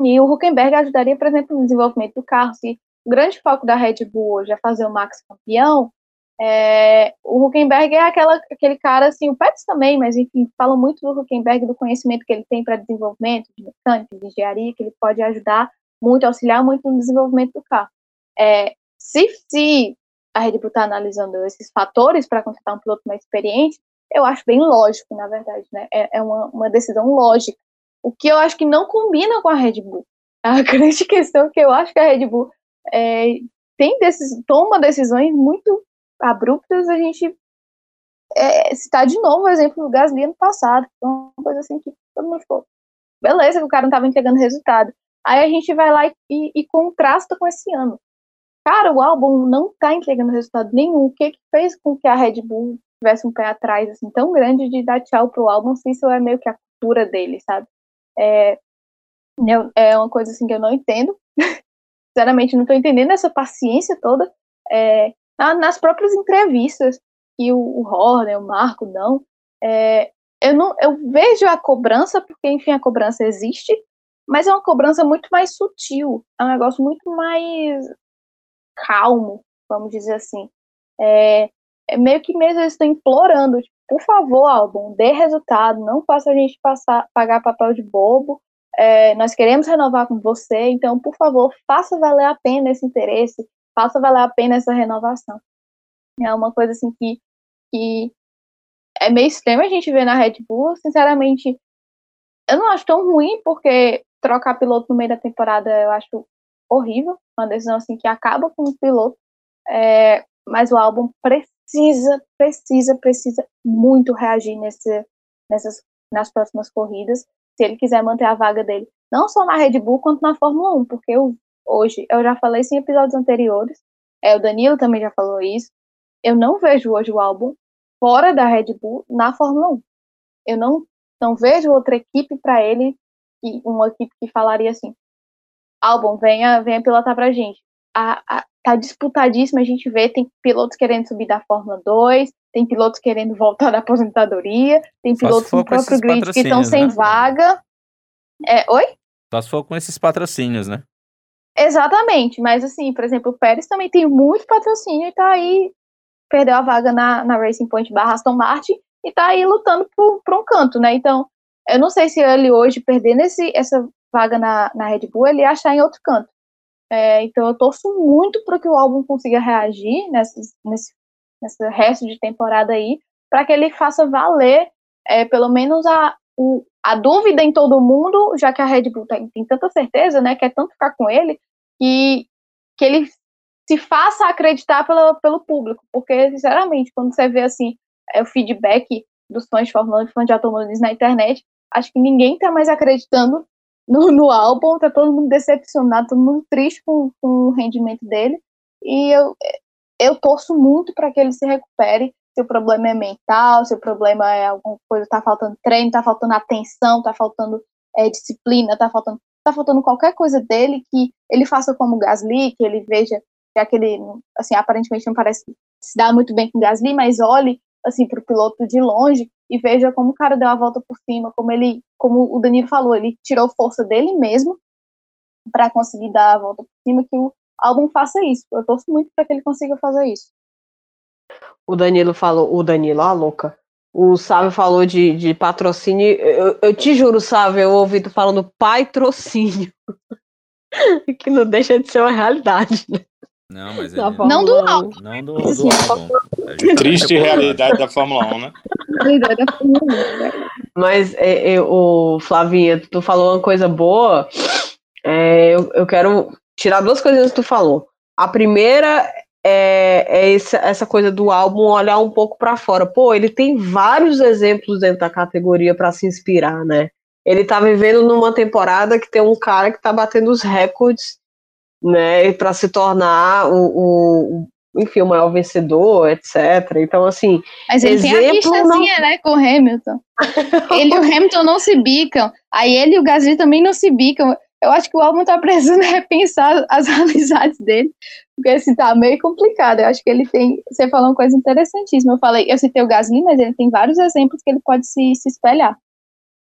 E o Huckenberg ajudaria, por exemplo, no desenvolvimento do carro. Se o grande foco da Red Bull hoje é fazer o Max campeão, é, o Huckenberg é aquela, aquele cara, assim, o Pérez também, mas enfim, falam muito do Huckenberg, do conhecimento que ele tem para desenvolvimento de mecânica, de engenharia, que ele pode ajudar muito, auxiliar muito no desenvolvimento do carro. É, se, se a Red Bull está analisando esses fatores para contratar um piloto mais experiente, eu acho bem lógico, na verdade, né? É, é uma, uma decisão lógica. O que eu acho que não combina com a Red Bull. A grande questão é que eu acho que a Red Bull é, tem toma decisões muito abruptas. A gente é, citar de novo o exemplo do Gasly ano passado, uma coisa assim que todo mundo ficou. Beleza, que o cara não estava entregando resultado. Aí a gente vai lá e, e, e contrasta com esse ano. Cara, o álbum não tá entregando resultado nenhum. O que que fez com que a Red Bull tivesse um pé atrás, assim, tão grande de dar tchau pro álbum, se isso é meio que a cultura dele, sabe? É, é uma coisa, assim, que eu não entendo. Sinceramente, não tô entendendo essa paciência toda. É, nas próprias entrevistas que o, o Horner, o Marco dão, é, eu, não, eu vejo a cobrança, porque, enfim, a cobrança existe, mas é uma cobrança muito mais sutil, é um negócio muito mais calmo, vamos dizer assim. É, é meio que mesmo eles estão implorando, tipo, por favor, álbum, dê resultado, não faça a gente passar, pagar papel de bobo. É, nós queremos renovar com você, então, por favor, faça valer a pena esse interesse, faça valer a pena essa renovação. É uma coisa assim que, que é meio extremo a gente ver na Red Bull. Sinceramente, eu não acho tão ruim, porque trocar piloto no meio da temporada eu acho horrível. Uma decisão assim que acaba com o piloto. É, mas o álbum precisa, precisa, precisa muito reagir nesse, nessas, nas próximas corridas, se ele quiser manter a vaga dele, não só na Red Bull, quanto na Fórmula 1, porque eu, hoje, eu já falei isso em episódios anteriores, é, o Danilo também já falou isso, eu não vejo hoje o álbum fora da Red Bull na Fórmula 1. Eu não, não vejo outra equipe para ele, uma equipe que falaria assim, álbum, venha, venha pilotar pra gente. A, a, tá disputadíssimo, a gente vê, tem pilotos querendo subir da Fórmula 2, tem pilotos querendo voltar da aposentadoria, tem pilotos no próprio grid que estão sem né? vaga. É, oi? Só se for com esses patrocínios, né? Exatamente, mas assim, por exemplo, o Pérez também tem muito patrocínio e tá aí, perdeu a vaga na, na Racing Point barra Aston Martin e tá aí lutando por, por um canto, né? Então, eu não sei se ele hoje perder nesse, essa vaga na, na Red Bull, ele ia achar em outro canto. É, então eu torço muito para que o álbum consiga reagir nesse, nesse resto de temporada aí, para que ele faça valer é, pelo menos a, o, a dúvida em todo mundo, já que a Red Bull tem, tem tanta certeza, né, quer tanto ficar com ele, que, que ele se faça acreditar pela, pelo público, porque, sinceramente, quando você vê, assim, é, o feedback dos fãs de Fórmula 1 e fãs de automobilismo na internet, acho que ninguém tá mais acreditando no, no álbum, tá todo mundo decepcionado, todo mundo triste com, com o rendimento dele. E eu, eu torço muito para que ele se recupere. Se o problema é mental, se o problema é alguma coisa, tá faltando treino, tá faltando atenção, tá faltando é, disciplina, tá faltando, tá faltando qualquer coisa dele que ele faça como o Gasly, que ele veja, já que ele, assim, aparentemente não parece se dar muito bem com o Gasly, mas olhe, assim, para o piloto de longe e veja como o cara deu a volta por cima, como ele, como o Danilo falou, ele tirou força dele mesmo para conseguir dar a volta por cima, que o álbum faça isso. Eu torço muito para que ele consiga fazer isso. O Danilo falou, o Danilo, a louca. O Sávio falou de, de patrocínio. Eu, eu te juro, Sávio, eu ouvi tu falando patrocínio. que não deixa de ser uma realidade, né? Não, mas ele... não do álbum. Não do, do álbum. Triste realidade da Fórmula 1, né? Mas é, é, o Flavinha, tu falou uma coisa boa. É, eu, eu quero tirar duas coisas que tu falou. A primeira é, é essa, essa coisa do álbum olhar um pouco para fora. Pô, ele tem vários exemplos dentro da categoria para se inspirar, né? Ele tá vivendo numa temporada que tem um cara que tá batendo os recordes, né, para se tornar o, o, enfim, o maior vencedor, etc. Então, assim. Mas ele tem a ristazinha, não... né, com o Hamilton. ele e o Hamilton não se bicam. Aí ele e o Gasly também não se bicam. Eu acho que o álbum tá precisando repensar as amizades dele, porque assim, tá meio complicado. Eu acho que ele tem. Você falou uma coisa interessantíssima. Eu falei, eu citei o Gasly, mas ele tem vários exemplos que ele pode se, se espelhar.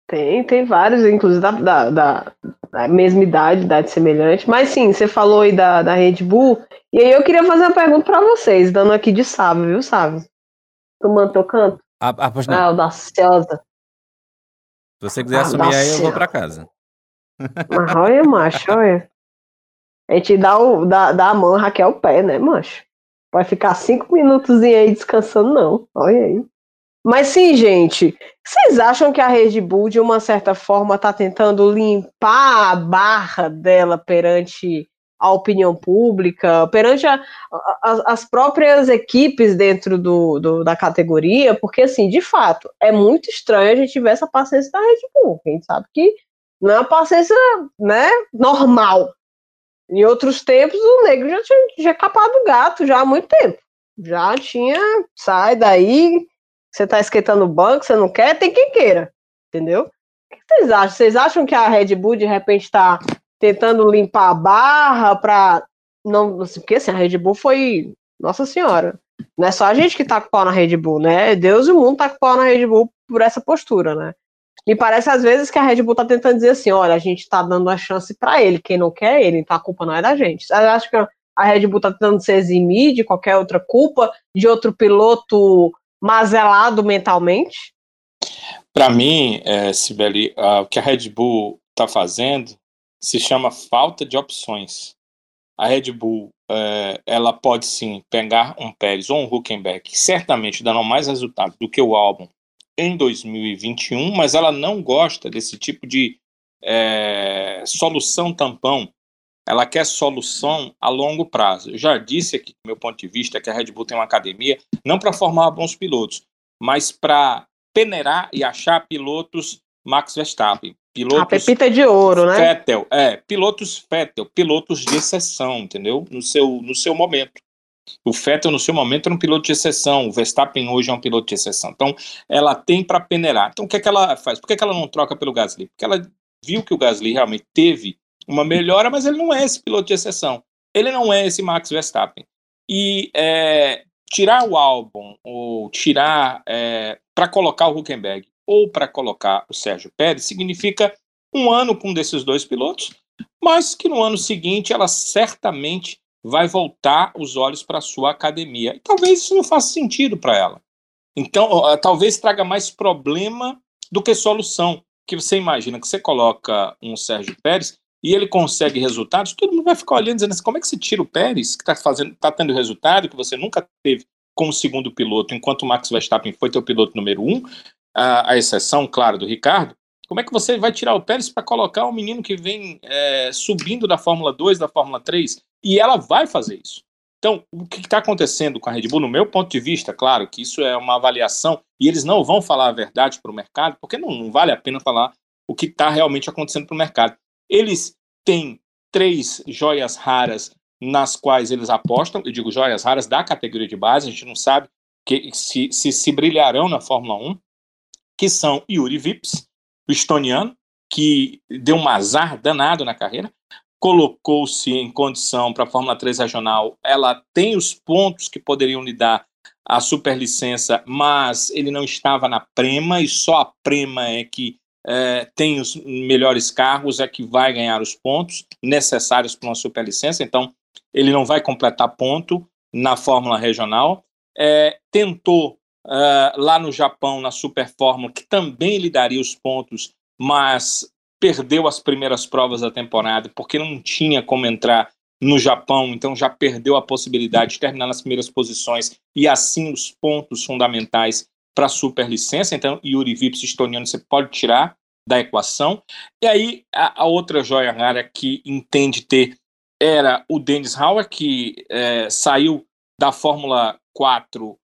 Tem, tem vários, inclusive da, da, da, da, mesma idade, idade semelhante. Mas sim, você falou aí da, da Red Bull. E aí eu queria fazer uma pergunta para vocês, dando aqui de sábio, viu, sábio? Tomando teu canto? Ah, ah, pois não. Ah, audaciosa. Se você quiser assumir aí, eu vou para casa. Mas olha, macho, olha. A gente dá, o, dá, dá a mão, Raquel o pé, né, macho? Vai ficar cinco minutos aí descansando, não. Olha aí. Mas sim, gente, vocês acham que a Red Bull, de uma certa forma, está tentando limpar a barra dela perante a opinião pública, perante a, a, as próprias equipes dentro do, do, da categoria? Porque, assim, de fato, é muito estranho a gente ver essa paciência da Red Bull. A gente sabe que não é uma paciência né, normal. Em outros tempos, o negro já tinha, já capado o gato já há muito tempo. Já tinha, sai daí, você tá esquentando o banco, você não quer, tem quem queira. Entendeu? O que vocês acham? Vocês acham que a Red Bull de repente está tentando limpar a barra para não, assim, porque assim, a Red Bull foi, nossa senhora, não é só a gente que tá com pau na Red Bull, né? Deus e o mundo tá com pau na Red Bull por essa postura, né? Me parece às vezes que a Red Bull tá tentando dizer assim, olha, a gente tá dando a chance para ele, quem não quer ele, então a culpa não é da gente. Eu acho que a Red Bull tá tentando se eximir de qualquer outra culpa, de outro piloto mazelado mentalmente? Para mim, é, Sibeli, uh, o que a Red Bull está fazendo se chama falta de opções. A Red Bull, é, ela pode sim pegar um Pérez ou um Huckenberg, certamente darão mais resultado do que o álbum em 2021, mas ela não gosta desse tipo de é, solução tampão. Ela quer solução a longo prazo. Eu já disse aqui, do meu ponto de vista, que a Red Bull tem uma academia não para formar bons pilotos, mas para peneirar e achar pilotos Max Verstappen. Pilotos a pepita de ouro, né? Vettel, é, pilotos Vettel, pilotos de exceção, entendeu? No seu, no seu momento. O Vettel, no seu momento, era um piloto de exceção. O Verstappen hoje é um piloto de exceção. Então, ela tem para peneirar. Então, o que, é que ela faz? Por que, é que ela não troca pelo Gasly? Porque ela viu que o Gasly realmente teve uma melhora, mas ele não é esse piloto de exceção. Ele não é esse Max Verstappen. E é, tirar o álbum, ou tirar é, para colocar o Huckenberg ou para colocar o Sérgio Pérez, significa um ano com um desses dois pilotos, mas que no ano seguinte ela certamente vai voltar os olhos para a sua academia. E talvez isso não faça sentido para ela. Então, talvez traga mais problema do que solução. Que você imagina que você coloca um Sérgio Pérez e ele consegue resultados, todo mundo vai ficar olhando dizendo assim, como é que você tira o Pérez, que está está tendo resultado que você nunca teve como segundo piloto, enquanto o Max Verstappen foi teu piloto número um, a, a exceção, claro, do Ricardo, como é que você vai tirar o Pérez para colocar um menino que vem é, subindo da Fórmula 2, da Fórmula 3? E ela vai fazer isso. Então, o que está acontecendo com a Red Bull, no meu ponto de vista, claro que isso é uma avaliação e eles não vão falar a verdade para o mercado, porque não, não, vale a pena falar o que está realmente acontecendo para o mercado. Eles têm três joias raras nas quais eles apostam, eu digo joias raras da categoria de base, a gente não sabe que, se, se, se brilharão na Fórmula 1, que são Yuri Vips, o estoniano, que deu um azar danado na carreira, colocou-se em condição para a Fórmula 3 regional. Ela tem os pontos que poderiam lhe dar a superlicença, mas ele não estava na Prema, e só a Prema é que é, tem os melhores carros, é que vai ganhar os pontos necessários para uma superlicença, então ele não vai completar ponto na Fórmula Regional. É, tentou uh, lá no Japão, na Super Fórmula, que também lhe daria os pontos, mas perdeu as primeiras provas da temporada porque não tinha como entrar no Japão, então já perdeu a possibilidade de terminar nas primeiras posições e assim os pontos fundamentais para a superlicença. Então, Yuri Vips estoniano você pode tirar da equação. E aí, a, a outra joia rara que entende ter era o Dennis Hauer, que é, saiu da Fórmula 4 uh,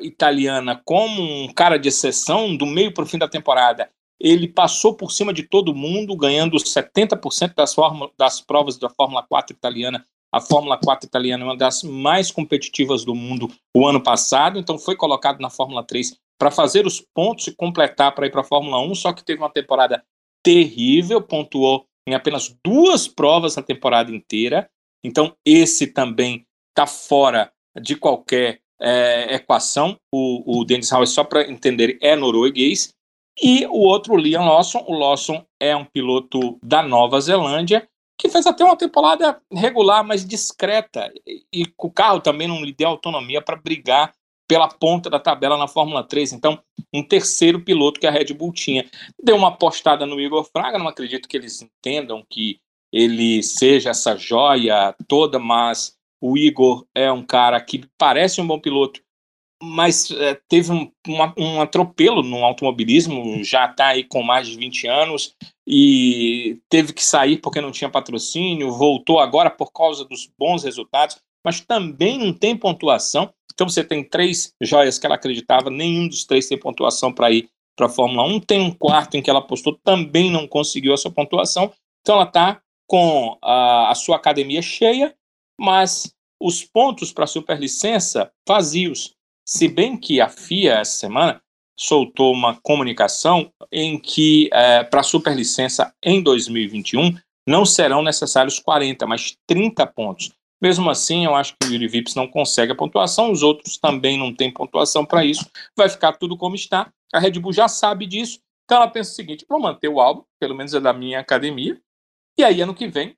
italiana como um cara de exceção, do meio para o fim da temporada, ele passou por cima de todo mundo, ganhando 70% das, das provas da Fórmula 4 italiana. A Fórmula 4 italiana é uma das mais competitivas do mundo o ano passado, então foi colocado na Fórmula 3 para fazer os pontos e completar para ir para a Fórmula 1, só que teve uma temporada terrível, pontuou em apenas duas provas na temporada inteira. Então, esse também está fora de qualquer é, equação. O, o Dennis Howard, só para entender, é norueguês. E o outro, Liam Lawson. O Lawson é um piloto da Nova Zelândia que fez até uma temporada regular, mas discreta. E, o carro também não lhe deu autonomia para brigar pela ponta da tabela na Fórmula 3. Então, um terceiro piloto que a Red Bull tinha. Deu uma apostada no Igor Fraga, não acredito que eles entendam que ele seja essa joia toda, mas o Igor é um cara que parece um bom piloto, mas é, teve um, uma, um atropelo no automobilismo, já está aí com mais de 20 anos e teve que sair porque não tinha patrocínio, voltou agora por causa dos bons resultados, mas também não tem pontuação. Então você tem três joias que ela acreditava, nenhum dos três tem pontuação para ir para a Fórmula 1. Tem um quarto em que ela apostou, também não conseguiu essa pontuação. Então ela está com a, a sua academia cheia mas os pontos para superlicença vazios. Se bem que a FIA essa semana soltou uma comunicação em que é, para superlicença em 2021 não serão necessários 40, mas 30 pontos. Mesmo assim, eu acho que o Yuri Vips não consegue a pontuação, os outros também não têm pontuação para isso. Vai ficar tudo como está. A Red Bull já sabe disso, então ela pensa o seguinte: vou manter o álbum, pelo menos é da minha academia, e aí ano que vem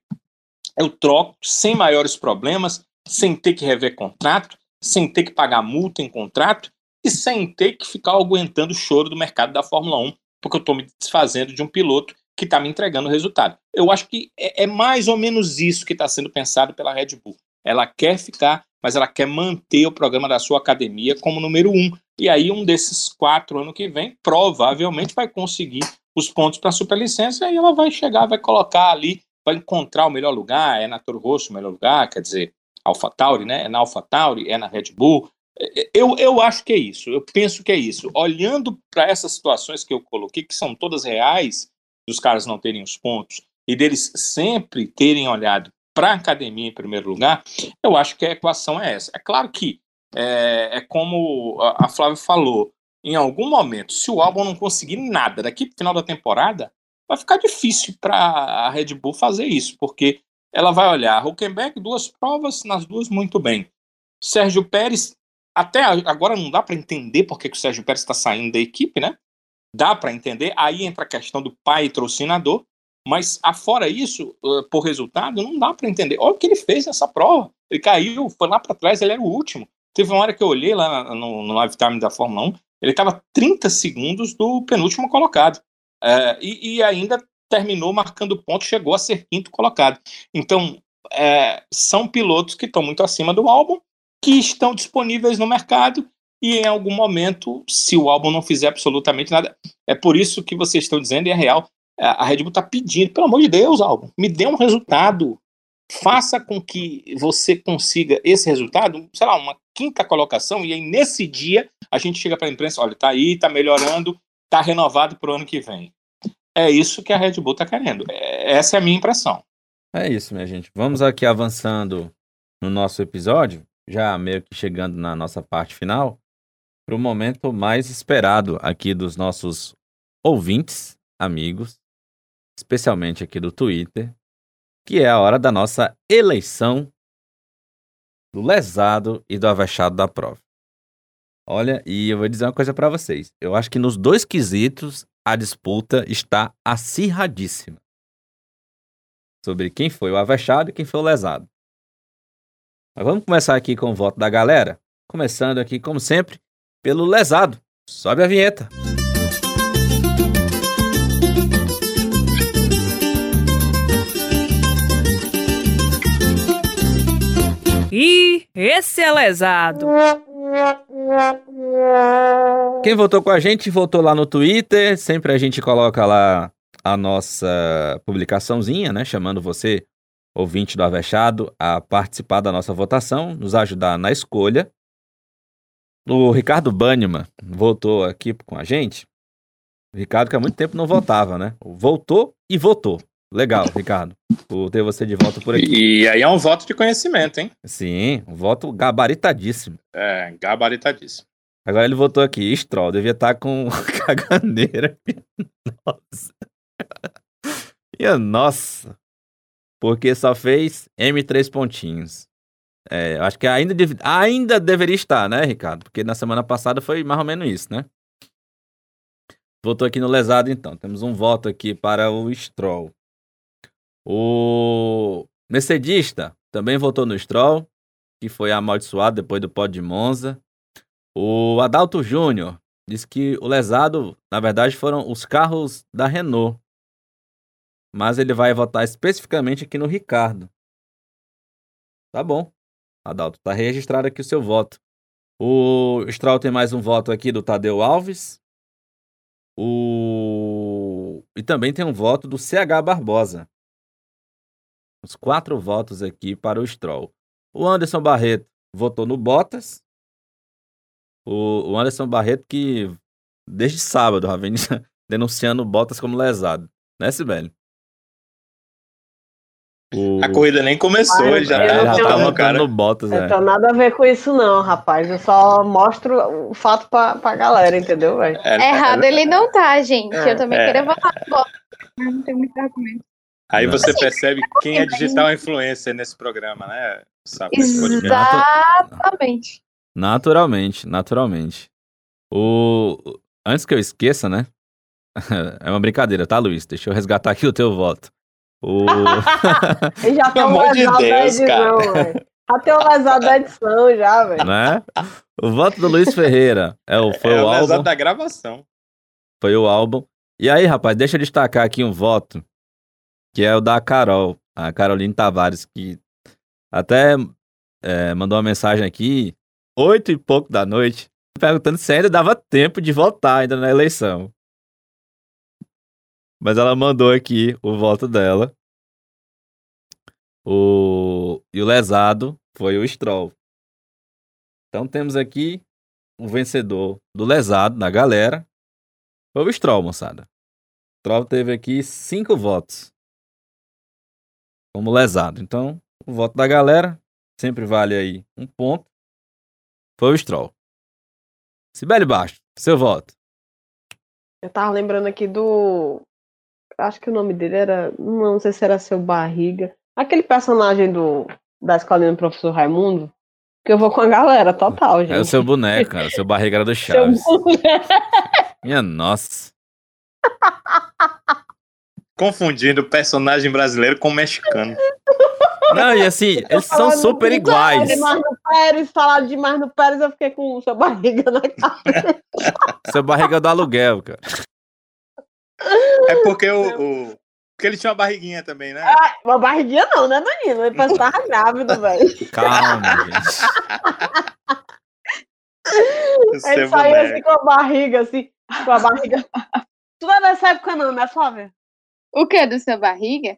eu troco sem maiores problemas, sem ter que rever contrato, sem ter que pagar multa em contrato e sem ter que ficar aguentando o choro do mercado da Fórmula 1, porque eu estou me desfazendo de um piloto que está me entregando o resultado. Eu acho que é, é mais ou menos isso que está sendo pensado pela Red Bull. ela quer ficar, mas ela quer manter o programa da sua academia como número um. E aí, um desses quatro ano que vem, provavelmente vai conseguir os pontos para a superlicença e ela vai chegar, vai colocar ali, vai encontrar o melhor lugar, é na Toro Rosso o melhor lugar, quer dizer, AlphaTauri, né? É na AlphaTauri, é na Red Bull. Eu, eu acho que é isso, eu penso que é isso. Olhando para essas situações que eu coloquei, que são todas reais, dos caras não terem os pontos e deles sempre terem olhado para a academia em primeiro lugar, eu acho que a equação é essa. É claro que é, é como a, a Flávia falou, em algum momento, se o álbum não conseguir nada daqui para o final da temporada, vai ficar difícil para a Red Bull fazer isso, porque ela vai olhar Huckenberg, duas provas, nas duas muito bem. Sérgio Pérez, até agora não dá para entender porque que o Sérgio Pérez está saindo da equipe, né? Dá para entender. Aí entra a questão do patrocinador, mas afora isso, por resultado, não dá para entender. Olha o que ele fez nessa prova. Ele caiu, foi lá para trás, ele era o último. Teve uma hora que eu olhei lá no, no live time da Fórmula 1, ele estava 30 segundos do penúltimo colocado. É, e, e, ainda terminou marcando ponto, chegou a ser quinto colocado. Então, é, são pilotos que estão muito acima do álbum, que estão disponíveis no mercado e em algum momento, se o álbum não fizer absolutamente nada, é por isso que vocês estão dizendo e é real, a Red Bull está pedindo, pelo amor de Deus, álbum, me dê um resultado, faça com que você consiga esse resultado, sei lá, uma quinta colocação, e aí nesse dia a gente chega para a imprensa, olha, tá aí, tá melhorando, tá renovado para o ano que vem. É isso que a Red Bull está querendo. É, essa é a minha impressão. É isso, minha gente. Vamos aqui avançando no nosso episódio, já meio que chegando na nossa parte final, para o momento mais esperado aqui dos nossos ouvintes, amigos, especialmente aqui do Twitter, que é a hora da nossa eleição do lesado e do avexado da prova. Olha, e eu vou dizer uma coisa para vocês. Eu acho que nos dois quesitos a disputa está acirradíssima. Sobre quem foi o avexado e quem foi o lesado. Mas vamos começar aqui com o voto da galera. Começando aqui, como sempre, pelo lesado. Sobe a vinheta. E esse é lesado. Quem votou com a gente, votou lá no Twitter. Sempre a gente coloca lá a nossa publicaçãozinha, né? Chamando você, ouvinte do Avexado, a participar da nossa votação, nos ajudar na escolha. O Ricardo Banniman votou aqui com a gente. O Ricardo, que há muito tempo não votava, né? Voltou e votou. Legal, Ricardo, por ter você de volta por aqui. E aí é um voto de conhecimento, hein? Sim, um voto gabaritadíssimo. É, gabaritadíssimo. Agora ele votou aqui, Stroll, devia estar tá com caganeira. Nossa. Minha nossa. Porque só fez M3 pontinhos. É, acho que ainda, deve, ainda deveria estar, né, Ricardo? Porque na semana passada foi mais ou menos isso, né? Votou aqui no lesado, então. Temos um voto aqui para o Stroll. O Mercedista também votou no Stroll, que foi amaldiçoado depois do pódio de Monza. O Adalto Júnior disse que o lesado, na verdade, foram os carros da Renault. Mas ele vai votar especificamente aqui no Ricardo. Tá bom. Adalto, tá registrado aqui o seu voto. O Stroll tem mais um voto aqui do Tadeu Alves. O... E também tem um voto do CH Barbosa. Os quatro votos aqui para o Stroll. O Anderson Barreto votou no Bottas. O, Anderson Barreto que desde sábado já vem denunciando Bottas como lesado. Né, Sibeli? O... A corrida nem começou, ele já, é, já tá votando no Bottas, Não tem nada a ver com isso não, rapaz. Eu só mostro o fato pra, pra galera, entendeu, velho? É, Errado é, ele não tá, gente. Eu também é. queria votar no Bottas, mas não tem muito argumento. Aí você assim, percebe quem é digital influencer nesse programa, né? Sabe, Exatamente. Naturalmente, naturalmente. O... Antes que eu esqueça, né? é uma brincadeira, tá, Luiz? Deixa eu resgatar aqui o teu voto. O... já tem um de Deus, da edição, velho. Já tem o lesado da edição, já, velho. Né? O voto do Luiz Ferreira é o, foi é o, o álbum. da gravação. Foi o álbum. E aí, rapaz, deixa eu destacar aqui um voto que é o da Carol, a Caroline Tavares, que até é, mandou uma mensagem aqui, oito e pouco da noite, perguntando se ainda dava tempo de votar ainda na eleição. Mas ela mandou aqui o voto dela. O... E o lesado foi o Stroll. Então temos aqui o vencedor do lesado na galera. Foi o Stroll, moçada. O Stroll teve aqui cinco votos como lesado. Então, o voto da galera sempre vale aí um ponto. Foi o Stroll. Sibeli Baixo, seu voto. Eu tava lembrando aqui do. Acho que o nome dele era. Não sei se era seu Barriga. Aquele personagem do da escolinha do professor Raimundo. Que eu vou com a galera, total, gente. É o seu boneco, cara. O seu barriga era do Chaves. Minha nossa. Confundindo personagem brasileiro com mexicano. Não, e assim, eles são super iguais. Demais no Pérez, falaram demais no Pérez, eu fiquei com o seu barriga na cara. Seu barriga do aluguel, cara. É porque o, o- porque ele tinha uma barriguinha também, né? Ah, uma barriguinha não, né, menino? Ele parece que tava grávido, velho. Calma, gente. Ele saiu boneco. assim com a barriga, assim, com a barriga. Tu não é dessa época não, né, Flávia? O que? Do seu barriga?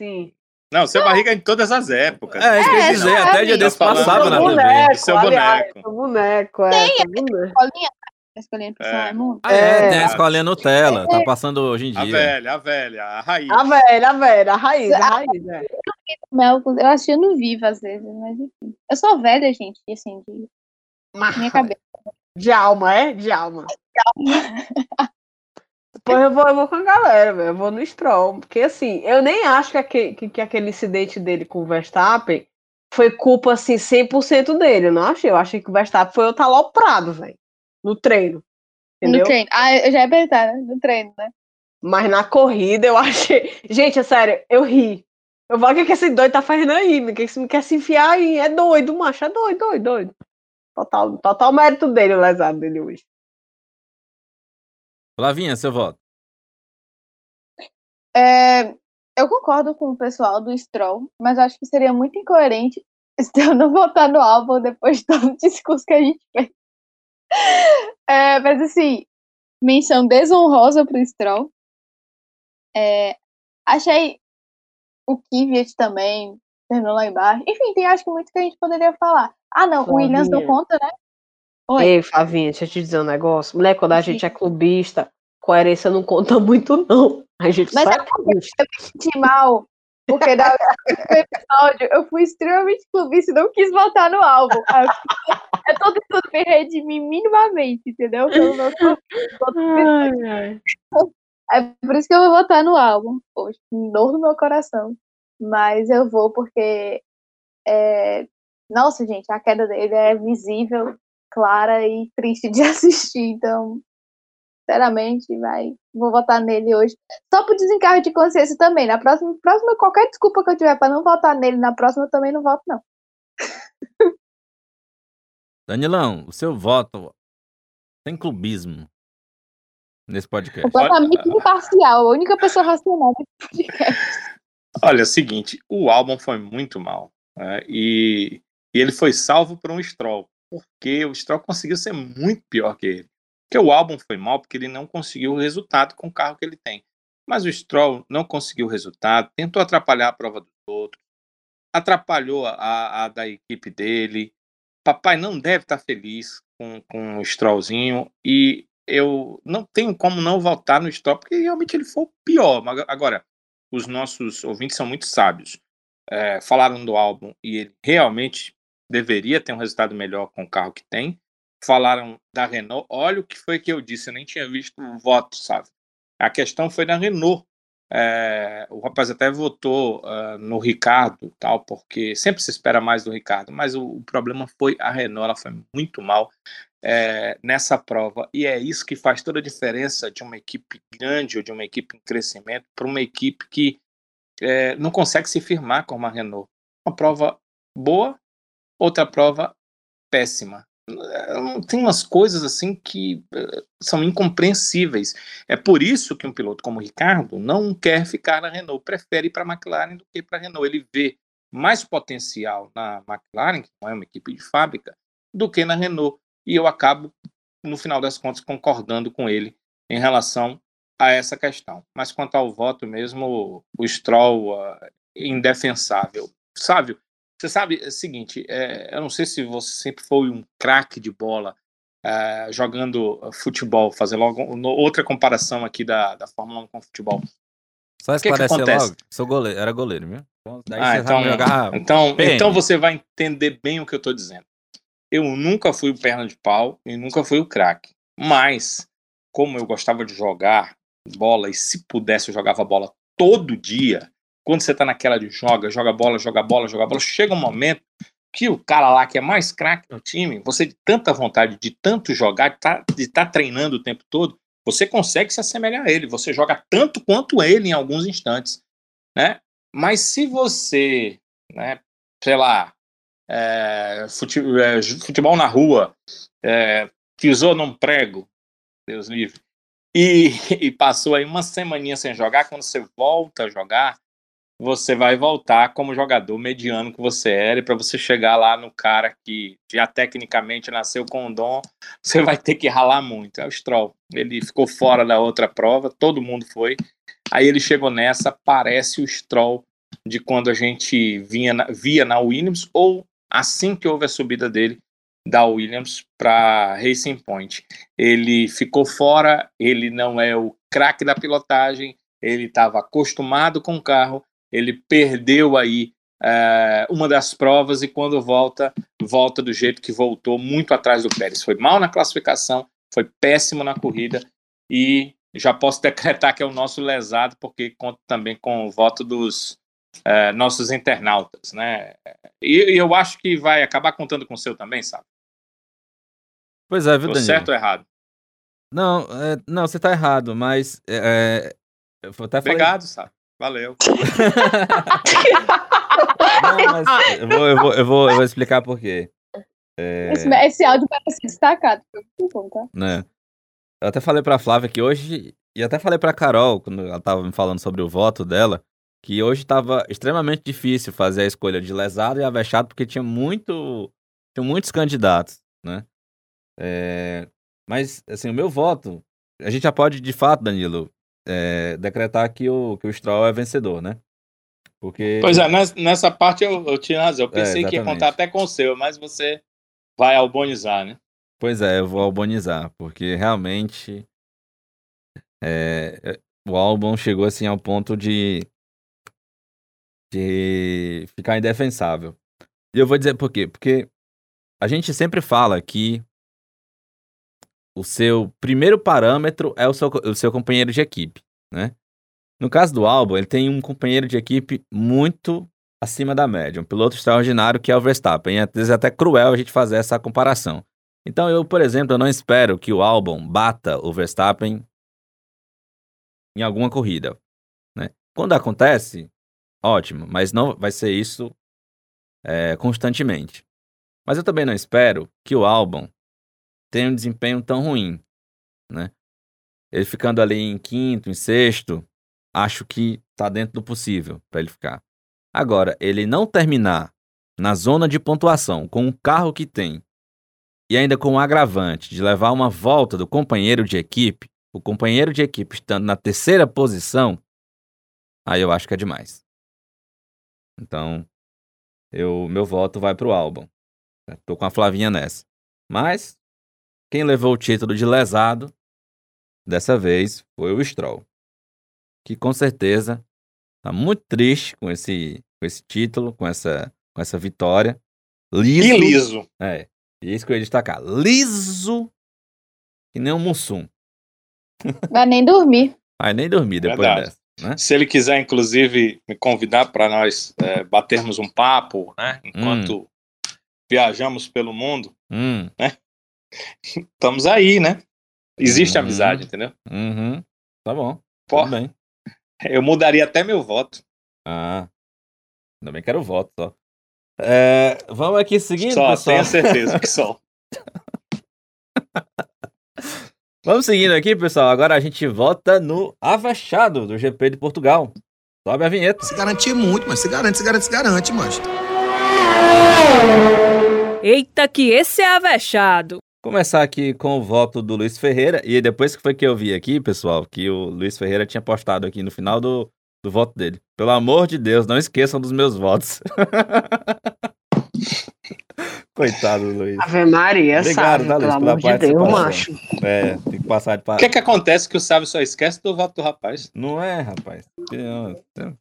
Sim. Não, seu barriga é em todas as épocas. É, isso que eu ia É, dizer, até é, dia desse tá passava na TV. boneco, Seu boneco. seu boneco, é, seu boneco. Escolinha? A escolinha do professor É. Raimundo? Ah, é, É. tem a escolinha Nutella, tá passando hoje em A dia. velha, a velha, a raiz. A velha, a velha, a raiz, a raiz, é. Mel, eu assistia no vivo às vezes, mas enfim. Eu sou velha, gente, assim, de minha cabeça. De alma, é? De alma. Depois eu vou, eu vou com a galera, velho. Eu vou no Stroll. Porque assim, eu nem acho que aquele, que, que aquele incidente dele com o Verstappen foi culpa, assim, 100% dele. Eu não achei. Eu achei que o Verstappen foi outro aloprado, velho. No treino. Entendeu? No treino. Ah, eu já ia perguntar, né? No treino, né? Mas na corrida eu achei. Gente, é sério, eu ri. Eu vou o que que esse doido tá fazendo aí? O que esse quer se enfiar aí? É doido, macho. É doido, doido, doido. Total, total mérito dele, o lesado dele hoje. Flavinha, seu voto. É, eu concordo com o pessoal do Stroll, mas acho que seria muito incoerente se eu não votar no álbum depois de todo o discurso que a gente fez. É, mas assim, menção desonrosa pro Stroll. É, achei o Kvyat também terminou lá embaixo. Enfim, tem acho que muito que a gente poderia falar. Ah, não, o Williams Flavinha. conta, né? Oi. Ei, Flavinha, deixa eu te dizer um negócio. Mulher, quando a Sim. gente é clubista, coerência não conta muito, não. A gente Mas só é é clubista. senti mal, porque da último episódio eu fui extremamente clubista e não quis votar no álbum. Eu, fiquei- eu tô tentando me redimir minimamente, entendeu? Clube. Ai, ai. É por isso que eu vou votar no álbum. Poxa, dor no meu coração. Mas eu vou porque. é, Nossa, gente, a queda dele é visível, clara e triste de assistir. Então, sinceramente, vai. Vou votar nele hoje. Só por desencargo de consciência também. Na próxima, próxima, qualquer desculpa que eu tiver pra não votar nele, na próxima eu também não voto, não. Danilão, o seu voto sem clubismo nesse podcast. Completamente imparcial. A única pessoa racional desse podcast. Olha, é o seguinte, o álbum foi muito mal. né, e, e ele foi salvo por um Stroll. Porque o Stroll conseguiu ser muito pior que ele. Porque o álbum foi mal porque ele não conseguiu o resultado com o carro que ele tem. Mas o Stroll não conseguiu o resultado, tentou atrapalhar a prova dos outros, atrapalhou a, a da equipe dele. Papai não deve estar feliz com, com o Strollzinho. E eu não tenho como não votar no Stroll, porque realmente ele foi o pior. Agora, os nossos ouvintes são muito sábios. É, falaram do álbum e ele realmente deveria ter um resultado melhor com o carro que tem. Falaram da Renault. Olha o que foi que eu disse, eu nem tinha visto o voto, sabe? A questão foi da Renault. É, o rapaz até votou ah, no Ricardo, tal, porque sempre se espera mais do Ricardo, mas o, o problema foi a Renault, ela foi muito mal é, nessa prova, e é isso que faz toda a diferença de uma equipe grande ou de uma equipe em crescimento para uma equipe que é, não consegue se firmar como a Renault. Uma prova boa, outra prova péssima. É, Tem umas coisas assim que eh, são incompreensíveis. É por isso que um piloto como o Ricardo não quer ficar na Renault, prefere ir para a McLaren do que para a Renault. Ele vê mais potencial na McLaren, que não é uma equipe de fábrica, do que na Renault. E eu acabo, no final das contas, concordando com ele em relação a essa questão. Mas quanto ao voto mesmo, o Stroll uh, indefensável. Sabe, você sabe é o seguinte, é, eu não sei se você sempre foi um craque de bola é, jogando futebol, fazer logo outra comparação aqui da, da Fórmula 1 com futebol. Só esclarecer logo, sou goleiro, era goleiro, viu? Então, ah, então, então, então você vai entender bem o que eu estou dizendo. Eu nunca fui o perna de pau e nunca fui o craque. Mas, como eu gostava de jogar bola e se pudesse eu jogava bola todo dia, quando você tá naquela de joga, joga bola, joga bola, joga bola, chega um momento que o cara lá que é mais craque no time, você de tanta vontade de tanto jogar, de tá, estar tá treinando o tempo todo, você consegue se assemelhar a ele, você joga tanto quanto ele em alguns instantes, né? Mas se você, né, sei lá, é, futebol, é, futebol na rua, é, pisou num prego, Deus livre, e, e passou aí uma semaninha sem jogar, quando você volta a jogar, você vai voltar como jogador mediano que você era, e para você chegar lá no cara que já tecnicamente nasceu com o dom, você vai ter que ralar muito. É o Stroll. Ele ficou fora da outra prova, todo mundo foi. Aí ele chegou nessa, parece o Stroll de quando a gente vinha na, via na Williams, ou assim que houve a subida dele da Williams para Racing Point. Ele ficou fora, ele não é o craque da pilotagem, ele estava acostumado com o carro, ele perdeu aí é, uma das provas e quando volta, volta do jeito que voltou, muito atrás do Pérez. Foi mal na classificação, foi péssimo na corrida e já posso decretar que é o nosso lesado, porque conta também com o voto dos é, nossos internautas, né? E, e, eu acho que vai acabar contando com o seu também, sabe? Pois é, viu, Tô Daniel? certo ou errado? Não, é, não, você tá errado, mas. É, eu até falei... Obrigado, sabe? Valeu. Não, mas eu vou, eu vou, eu vou, eu vou explicar por quê. É... Esse, esse áudio parece destacado. Tá? Né? Eu até falei pra Flávia que hoje, e até falei pra Carol, quando ela tava me falando sobre o voto dela, que hoje tava extremamente difícil fazer a escolha de lesado e avexado, porque tinha muito. Tinha muitos candidatos, né? É, mas, assim, o meu voto, a gente já pode, de fato, Danilo, é, decretar que o, que o Stroll é vencedor, né? Porque... Pois é, nessa parte eu, eu tinha razão. Eu é, pensei é, que ia contar até com o seu, mas você vai albonizar, né? Pois é, eu vou albonizar, porque realmente é, é, o álbum chegou assim ao ponto de, de ficar indefensável. E eu vou dizer por quê? Porque a gente sempre fala que o seu primeiro parâmetro é o seu, o seu companheiro de equipe, né? No caso do álbum, ele tem um companheiro de equipe muito acima da média, um piloto extraordinário que é o Verstappen. Às vezes é até cruel a gente fazer essa comparação. Então eu, por exemplo, eu não espero que o álbum bata o Verstappen em alguma corrida, né? Quando acontece, ótimo, mas não vai ser isso é, constantemente. Mas eu também não espero que o álbum tem um desempenho tão ruim, né? Ele ficando ali em quinto, em sexto, acho que tá dentro do possível para ele ficar. Agora, ele não terminar na zona de pontuação com o carro que tem e ainda com o agravante de levar uma volta do companheiro de equipe, o companheiro de equipe estando na terceira posição, aí eu acho que é demais. Então, eu meu voto vai pro álbum. Tô com a Flavinha nessa. Mas quem levou o título de lesado dessa vez foi o Stroll, que com certeza está muito triste com esse, com esse título, com essa, com essa vitória. Liso. E liso. É, isso que eu ia destacar. Liso que nem um mussum. Vai nem dormir. Vai nem dormir depois Verdade. dessa. Né? Se ele quiser, inclusive, me convidar para nós é, batermos um papo, né? Enquanto hum. viajamos pelo mundo, hum. né? Estamos aí, né? Existe uhum. amizade, entendeu? Uhum. Tá bom. Pô, Tudo bem. Eu mudaria até meu voto. Ah. Ainda bem que era o voto só. É, vamos aqui seguindo, só, pessoal. Tenho certeza que só. vamos seguindo aqui, pessoal. Agora a gente volta no Avachado do GP de Portugal. Sobe a vinheta. Se garantir muito, mas se garante, se garante, se garante, mas. Eita, que esse é avexado. Começar aqui com o voto do Luiz Ferreira. E depois que foi que eu vi aqui, pessoal, que o Luiz Ferreira tinha postado aqui no final do, do voto dele. Pelo amor de Deus, não esqueçam dos meus votos. Coitado do Luiz. Ave Maria, Obrigado, sabe, tá, Luiz, pelo amor de Deus, macho. É, tem que passar de O que é que acontece que o Sábio só esquece do voto do rapaz? Não é, rapaz. Eu- eu-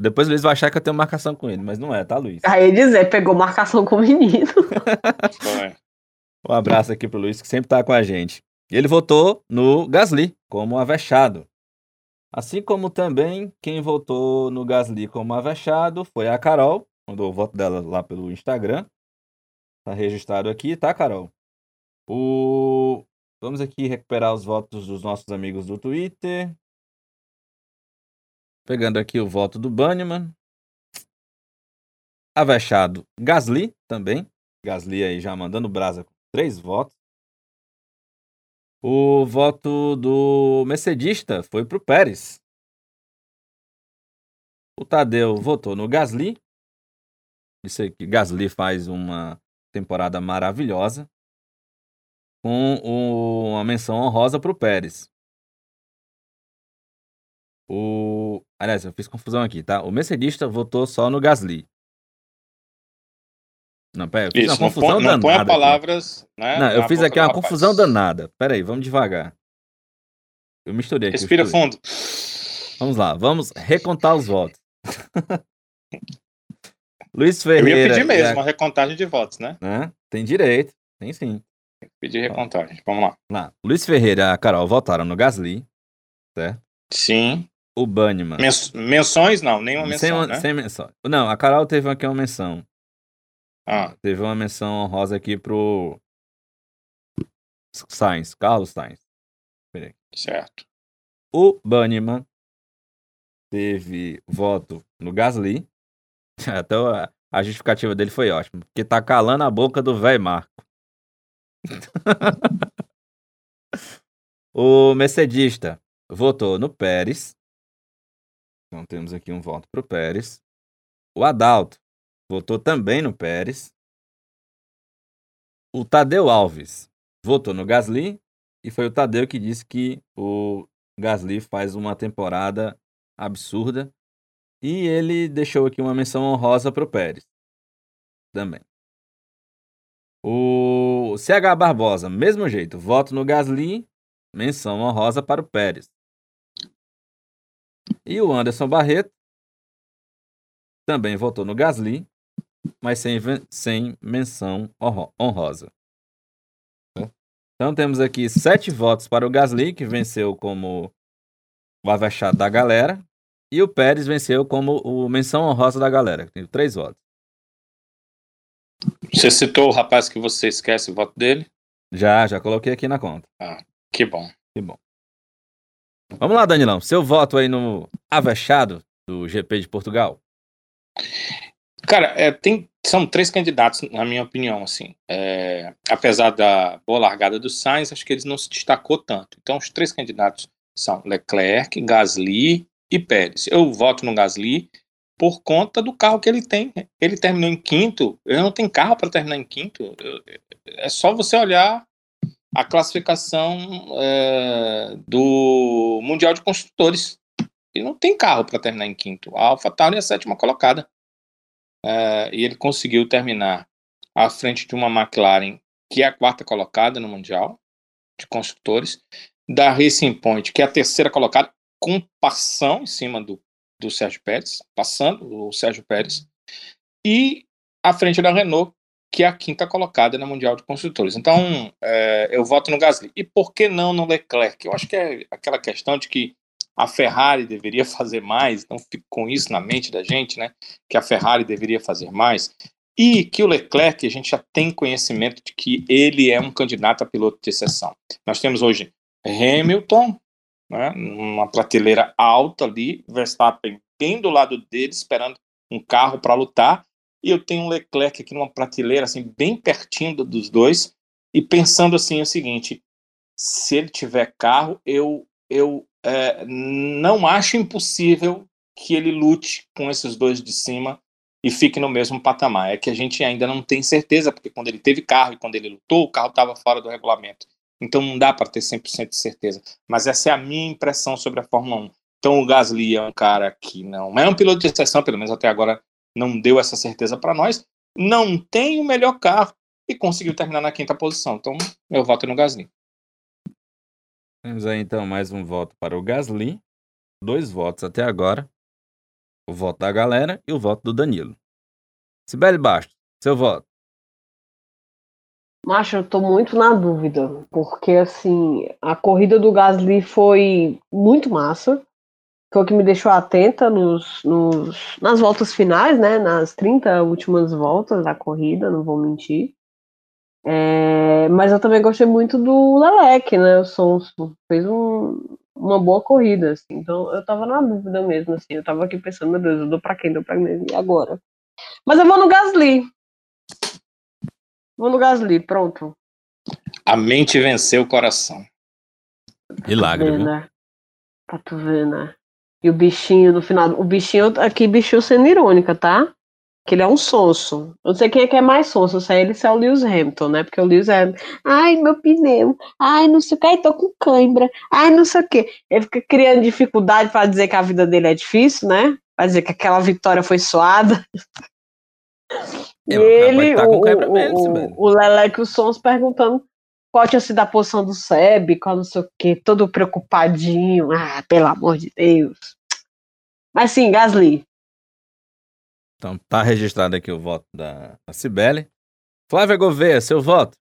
Depois o Luiz vai achar que eu tenho marcação com ele, mas não é, tá, Luiz? Aí dizer, pegou marcação com o menino. Foi. Um abraço aqui pro Luiz, que sempre tá com a gente. Ele votou no Gasly, como avexado. Assim como também quem votou no Gasly como avexado foi a Carol, mandou o voto dela lá pelo Instagram. Tá registrado aqui, tá, Carol? O... Vamos aqui recuperar os votos dos nossos amigos do Twitter. Pegando aqui o voto do Banniman. Avexado Gasly também. Gasly aí já mandando brasa com três votos. O voto do Mercedista foi pro Pérez. O Tadeu votou no Gasly. Disse que Gasly faz uma temporada maravilhosa. Com o- uma menção honrosa pro Pérez. O... Aliás, eu fiz confusão aqui, tá? O Mercedista votou só no Gasly. Não, pera, eu fiz Isso, uma não confusão põe, não ponha danada aqui. palavras, né? Não, eu fiz aqui uma rapaz. confusão danada. Pera aí, vamos devagar. Eu misturei aqui. Respira dois. fundo. Vamos lá, vamos recontar os votos. Luiz Eu ia Ferreira. pedir mesmo a- uma recontagem de votos, né? né? Tem direito, tem sim. Pedir recontagem. Vamos lá. Lá. Luiz Ferreira e a Carol votaram no Gasly. Sim. O Banniman. Men- menções, não, nenhuma menção, sem, né? sem menção. Não, a Carol teve aqui uma menção. Ah, Teve uma menção honrosa aqui pro Sainz, Carlos Sainz. certo. O Banniman teve voto no Gasly. Até a, a justificativa dele foi ótima. Porque tá calando a boca do velho Marco. o Mercedista votou no Pérez. Então temos aqui um voto pro Pérez. O Adalto votou também no Pérez. O Tadeu Alves votou no Gasly. E foi o Tadeu que disse que o Gasly faz uma temporada absurda. E ele deixou aqui uma menção honrosa para o Pérez. Também. O CH Barbosa, mesmo jeito, voto no Gasly, menção honrosa para o Pérez. E o Anderson Barreto também votou no Gasly, mas sem, sem menção honro- honrosa. Então temos aqui sete votos para o Gasly, que venceu como o avexado da galera. E o Pérez venceu como o menção honrosa da galera. que Tem três votos. Você citou o rapaz que você esquece o voto dele? Já, já coloquei aqui na conta. Que bom. Vamos lá, Danilão. Seu voto aí no avexado do GP de Portugal. Cara, é, tem, são três candidatos, na minha opinião, assim. É, apesar da boa largada do Sainz, acho que eles não se destacou tanto. Então, os três candidatos são Leclerc, Gasly e Pérez. Eu voto no Gasly por conta do carro que ele tem. Ele terminou em quinto. Ele não tem carro para terminar em quinto. É só você olhar a classificação é, do Mundial de Construtores. Ele não tem carro para terminar em quinto. A AlphaTauri é a sétima colocada. É, e ele conseguiu terminar à frente de uma McLaren que é a quarta colocada no Mundial de Construtores, da Racing Point, que é a terceira colocada, com passão em cima do, do Sérgio Pérez, passando o Sérgio Pérez, e à frente da Renault, que é a quinta colocada no Mundial de Construtores. Então, é, eu voto no Gasly. E por que não no Leclerc? Eu acho que é aquela questão de que a Ferrari deveria fazer mais, não fico com isso na mente da gente, né? Que a Ferrari deveria fazer mais. E que o Leclerc, a gente já tem conhecimento de que ele é um candidato a piloto de exceção. Nós temos hoje Hamilton, né, uma prateleira alta ali, Verstappen bem do lado dele, esperando um carro para lutar, e eu tenho um Leclerc aqui numa prateleira, assim, bem pertinho do- dos dois, e pensando assim o seguinte, se ele tiver carro, eu, eu é, não acho impossível que ele lute com esses dois de cima e fique no mesmo patamar. É que a gente ainda não tem certeza, porque quando ele teve carro e quando ele lutou, o carro estava fora do regulamento. Então não dá para ter 100% de certeza. Mas essa é a minha impressão sobre a Fórmula 1. Então o Gasly é um cara que não é um piloto de exceção, pelo menos até agora não deu essa certeza para nós. Não tem o melhor carro e conseguiu terminar na quinta posição. Então eu voto no Gasly. Temos aí então mais um voto para o Gasly. Dois votos até agora. O voto da galera e o voto do Danilo. Sibeli Bastos, seu voto. Macho, eu tô muito na dúvida, porque assim, a corrida do Gasly foi muito massa. Foi o que me deixou atenta nos, nos, nas voltas finais, né? Nas 30 últimas voltas da corrida, não vou mentir. É, mas eu também gostei muito do Lelec, né? O Sonso fez um, uma boa corrida, assim. Então eu tava na dúvida mesmo, assim. Eu tava aqui pensando, meu Deus, eu dou pra quem? Dou pra mim e agora? Mas eu vou no Gasly. Vou no Gasly, pronto. A mente venceu o coração. Milagre, Tá viu? né? Pra tu ver, né? E o bichinho no final. O bichinho, aqui, bichinho sendo irônica, tá? Que ele é um sonso. Eu não sei quem é que é mais sonso, se é ele se é o Lewis Hamilton, né? Porque o Lewis é. Ai, meu pneu. Ai, não sei o que. Ai, tô com cãibra. Ai, não sei o que. Ele fica criando dificuldade pra dizer que a vida dele é difícil, né? Pra dizer que aquela vitória foi suada. E É, mas pode ele, tá o, o, mesmo, o, o Leleque e o Sons perguntando qual tinha sido a posição do Seb, qual não sei o que, todo preocupadinho. Ah, pelo amor de Deus. Mas sim, Gasly. Então tá registrado aqui o voto da, da Cibele. Flávia Gouveia, seu voto.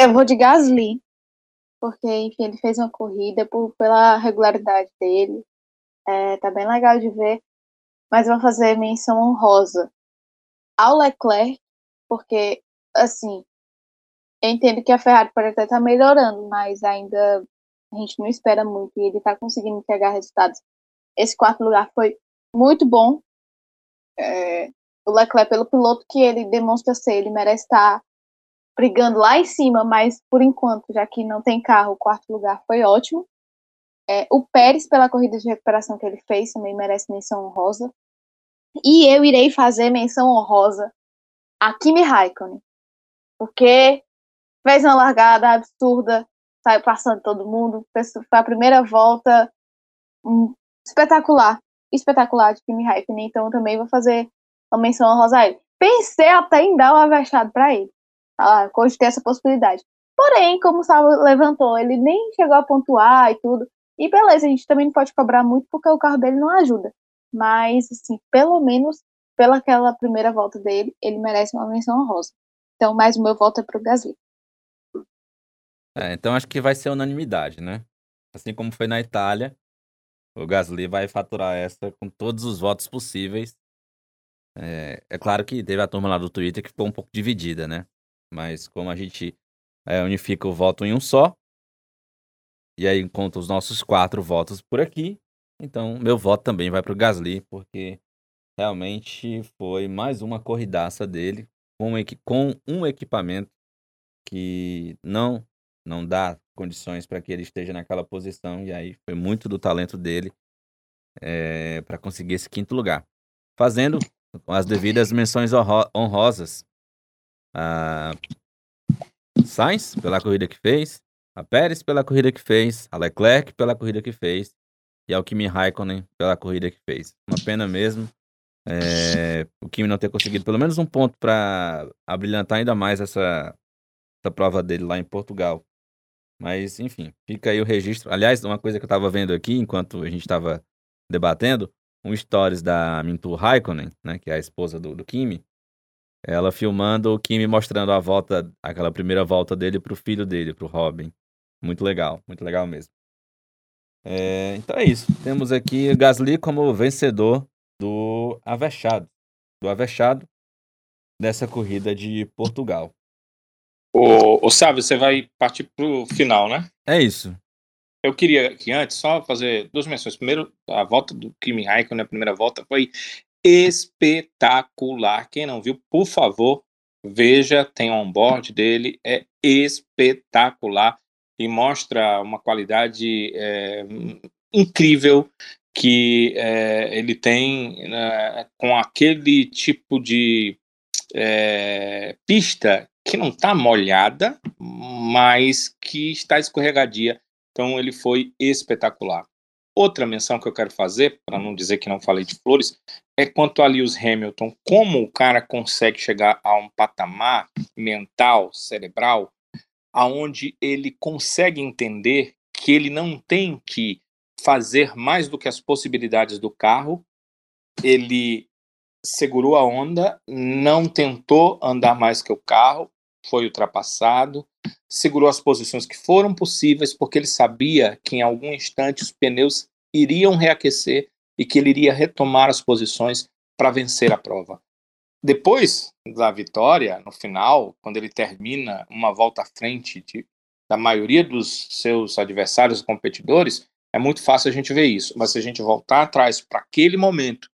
Eu vou de Gasly, porque, enfim, ele fez uma corrida por, pela regularidade dele. É, tá bem legal de ver. Mas eu vou fazer menção honrosa ao Leclerc, porque, assim, eu entendo que a Ferrari pode até estar melhorando, mas ainda a gente não espera muito e ele tá conseguindo entregar resultados. Esse quarto lugar foi muito bom. É, o Leclerc, pelo piloto que ele demonstra ser, ele merece estar brigando lá em cima, mas por enquanto, já que não tem carro, o quarto lugar foi ótimo. É, o Pérez, pela corrida de recuperação que ele fez, também merece menção honrosa. E eu irei fazer menção honrosa a Kimi Raikkonen, porque fez uma largada absurda, saiu passando todo mundo, foi a primeira volta hum, espetacular, espetacular de Kimi Raikkonen, então eu também vou fazer uma menção honrosa a ele. Pensei até em dar um avexado para ele, ah, cogitei essa possibilidade. Porém, como o Salvo levantou, ele nem chegou a pontuar e tudo. E beleza, a gente também não pode cobrar muito porque o carro dele não ajuda. Mas, assim, pelo menos pelaquela primeira volta dele, ele merece uma menção honrosa. Então, mais o meu voto é pro Gasly. É, então acho que vai ser unanimidade, né? Assim como foi na Itália, o Gasly vai faturar essa com todos os votos possíveis. É, é claro que teve a turma lá do Twitter que ficou um pouco dividida, né? Mas como a gente é, unifica o voto em um só, e aí conta os nossos quatro votos por aqui, então meu voto também vai pro Gasly, porque realmente foi mais uma corridaça dele com um equipamento que não não dá condições para que ele esteja naquela posição e aí foi muito do talento dele para conseguir esse quinto lugar, fazendo as devidas menções honro- honrosas a Sainz pela corrida que fez, a Pérez pela corrida que fez, a Leclerc pela corrida que fez e ao Kimi Raikkonen pela corrida que fez. Uma pena mesmo é, o Kimi não ter conseguido pelo menos um ponto para abrilhantar ainda mais essa, essa prova dele lá em Portugal. Mas, enfim, fica aí o registro. Aliás, uma coisa que eu estava vendo aqui, enquanto a gente estava debatendo, um stories da Mintu Raikkonen, né, que é a esposa do, do Kimi, ela filmando o Kimi mostrando a volta, aquela primeira volta dele pro filho dele, pro Robin. Muito legal, muito legal mesmo. É, então é isso. Temos aqui Gasly como vencedor do Avechado. Do Avechado dessa corrida de Portugal. Ô Sábio, você vai partir pro final, né? É isso. Eu queria que antes só fazer duas menções. Primeiro, a volta do Kimi Raikkonen, a primeira volta, foi espetacular. Quem não viu, por favor, veja, tem on-board dele, é espetacular e mostra uma qualidade é, incrível que é, ele tem né, com aquele tipo de é, pista que não está molhada, mas que está escorregadia. Então ele foi espetacular. Outra menção que eu quero fazer, para não dizer que não falei de flores, é quanto a Lewis Hamilton, como o cara consegue chegar a um patamar mental, cerebral, aonde ele consegue entender que ele não tem que fazer mais do que as possibilidades do carro. Ele segurou a onda, não tentou andar mais que o carro, foi ultrapassado, segurou as posições que foram possíveis, porque ele sabia que em algum instante os pneus iriam reaquecer e que ele iria retomar as posições para vencer a prova. Depois da vitória, no final, quando ele termina uma volta à frente de, da maioria dos seus adversários competidores, é muito fácil a gente ver isso. Mas se a gente voltar atrás para aquele momento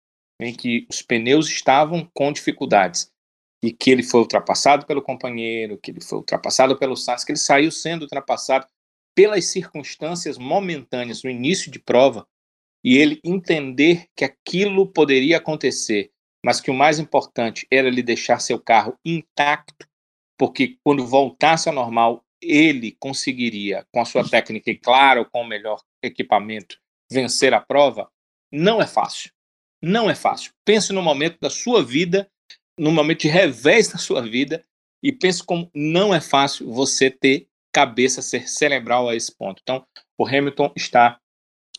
em que os pneus estavam com dificuldades e que ele foi ultrapassado pelo companheiro, que ele foi ultrapassado pelo Sainz, que ele saiu sendo ultrapassado pelas circunstâncias momentâneas no início de prova e ele entender que aquilo poderia acontecer, mas que o mais importante era ele deixar seu carro intacto, porque quando voltasse ao normal, ele conseguiria, com a sua técnica e, claro, com o melhor equipamento, vencer a prova, não é fácil. Não é fácil. Pense no momento da sua vida no momento de revés na sua vida e pense como não é fácil você ter cabeça, ser cerebral a esse ponto. Então, o Hamilton está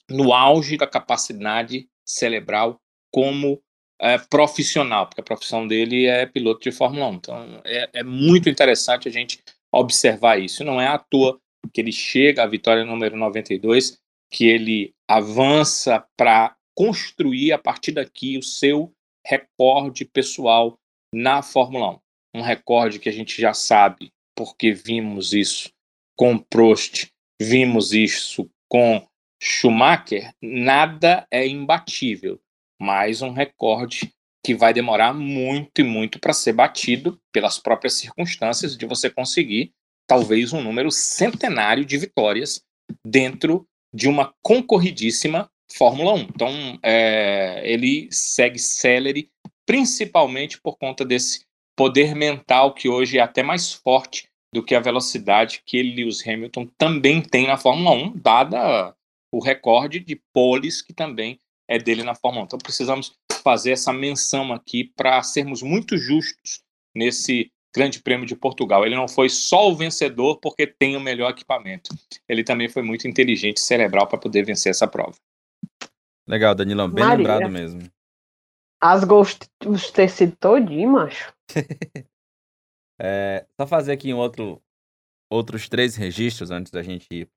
no auge da capacidade cerebral como é, profissional, porque a profissão dele é piloto de Fórmula 1. Então, é, é muito interessante a gente observar isso. Não é à toa que ele chega à vitória número 92, que ele avança para construir a partir daqui o seu recorde pessoal na Fórmula 1. Um recorde que a gente já sabe, porque vimos isso com Prost, vimos isso com Schumacher, nada é imbatível, mas um recorde que vai demorar muito e muito para ser batido pelas próprias circunstâncias de você conseguir talvez um número centenário de vitórias dentro de uma concorridíssima Fórmula 1. Então, é, ele segue Celery principalmente por conta desse poder mental que hoje é até mais forte do que a velocidade que ele, Lewis Hamilton, também tem na Fórmula 1, dada o recorde de poles que também é dele na Fórmula 1. Então precisamos fazer essa menção aqui para sermos muito justos nesse Grande Prêmio de Portugal. Ele não foi só o vencedor porque tem o melhor equipamento. Ele também foi muito inteligente e cerebral para poder vencer essa prova. Legal, Danilão, bem Maria. lembrado mesmo. As os ter sido todinho, macho. é, só fazer aqui um outro, outros três registros antes da gente ir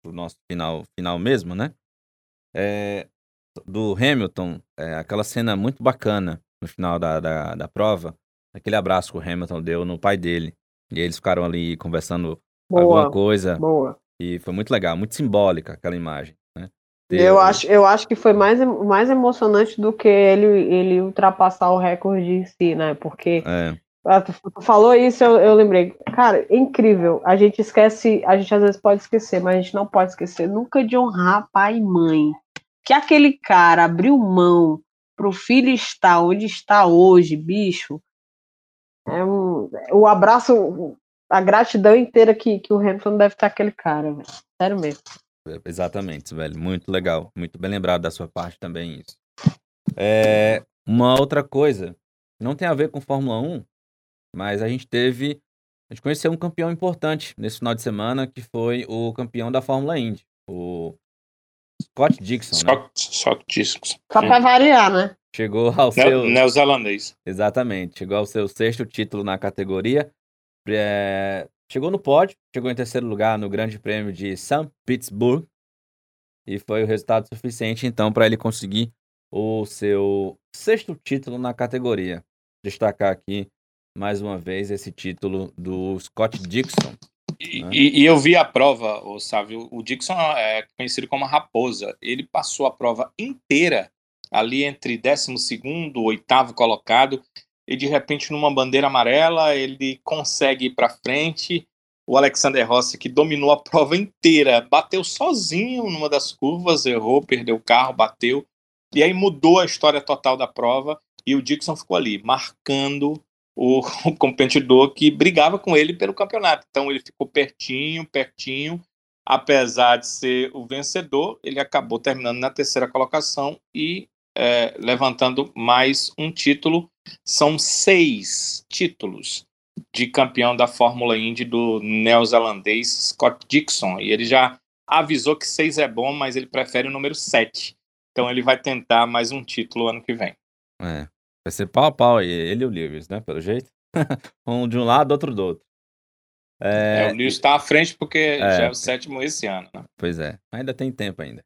pro nosso final, final mesmo, né? É, do Hamilton, é, aquela cena muito bacana no final da, da, da, prova, aquele abraço que o Hamilton deu no pai dele. E eles ficaram ali conversando boa, alguma coisa. Boa. E foi muito legal, muito simbólica aquela imagem. Eu acho, eu acho que foi mais, mais emocionante do que ele, ele ultrapassar o recorde em si, né? Porque é. Tu, falou isso, eu, eu lembrei. Cara, é incrível. A gente esquece, a gente às vezes pode esquecer, mas a gente não pode esquecer nunca de honrar pai e mãe. Que aquele cara abriu mão pro filho estar onde está hoje, bicho. É um, o abraço, a gratidão inteira que, que o Hamilton deve estar aquele cara, velho. Sério mesmo. Exatamente, velho. Muito legal. Muito bem lembrado da sua parte também isso. É, uma outra coisa, não tem a ver com Fórmula 1, mas a gente teve. A gente conheceu um campeão importante nesse final de semana, que foi o campeão da Fórmula Indy, o Scott Dixon. Scott, né? Scott Dixon. Só pra variar, né? Chegou ao seu. Neozelandês. Exatamente. Chegou ao seu sexto título na categoria. É... Chegou no pódio, chegou em terceiro lugar no Grande Prêmio de St. Petersburg. E foi o resultado suficiente, então, para ele conseguir o seu sexto título na categoria. Destacar aqui, mais uma vez, esse título do Scott Dixon. E, né? e, e eu vi a prova, o Sávio. O Dixon é conhecido como a raposa. Ele passou a prova inteira ali entre 12 e 8 colocado e de repente numa bandeira amarela ele consegue ir para frente o Alexander Rossi, que dominou a prova inteira, bateu sozinho numa das curvas, errou, perdeu o carro, bateu, e aí mudou a história total da prova, e o Dixon ficou ali, marcando o, o competidor que brigava com ele pelo campeonato. Então ele ficou pertinho, pertinho, apesar de ser o vencedor, ele acabou terminando na terceira colocação e é, levantando mais um título. São seis títulos de campeão da Fórmula Indy do neozelandês Scott Dixon. E ele já avisou que seis é bom, mas ele prefere o número sete. Então ele vai tentar mais um título ano que vem. É. Vai ser pau a pau aí, ele e o Lewis, né? Pelo jeito. um de um lado, outro do outro. É, é o Lewis está à frente porque é, já é o sétimo esse ano, né? Pois é, ainda tem tempo ainda.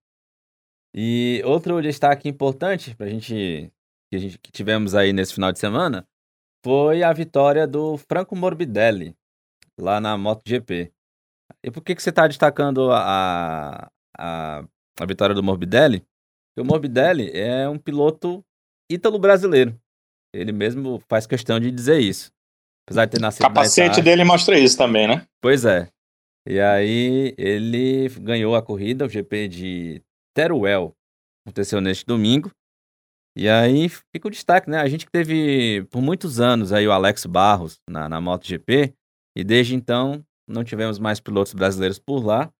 E outro destaque importante pra gente que, gente, que tivemos aí nesse final de semana foi a vitória do Franco Morbidelli lá na MotoGP. E por que, que você está destacando a, a, a vitória do Morbidelli? Porque o Morbidelli é um piloto ítalo-brasileiro. Ele mesmo faz questão de dizer isso. Apesar de ter nascido. O capacete dele mostra isso também, né? Pois é. E aí ele ganhou a corrida, o GP de Teruel. Aconteceu neste domingo. E aí fica o destaque, né? A gente que teve por muitos anos aí o Alex Barros na, na MotoGP. E desde então não tivemos mais pilotos brasileiros por lá.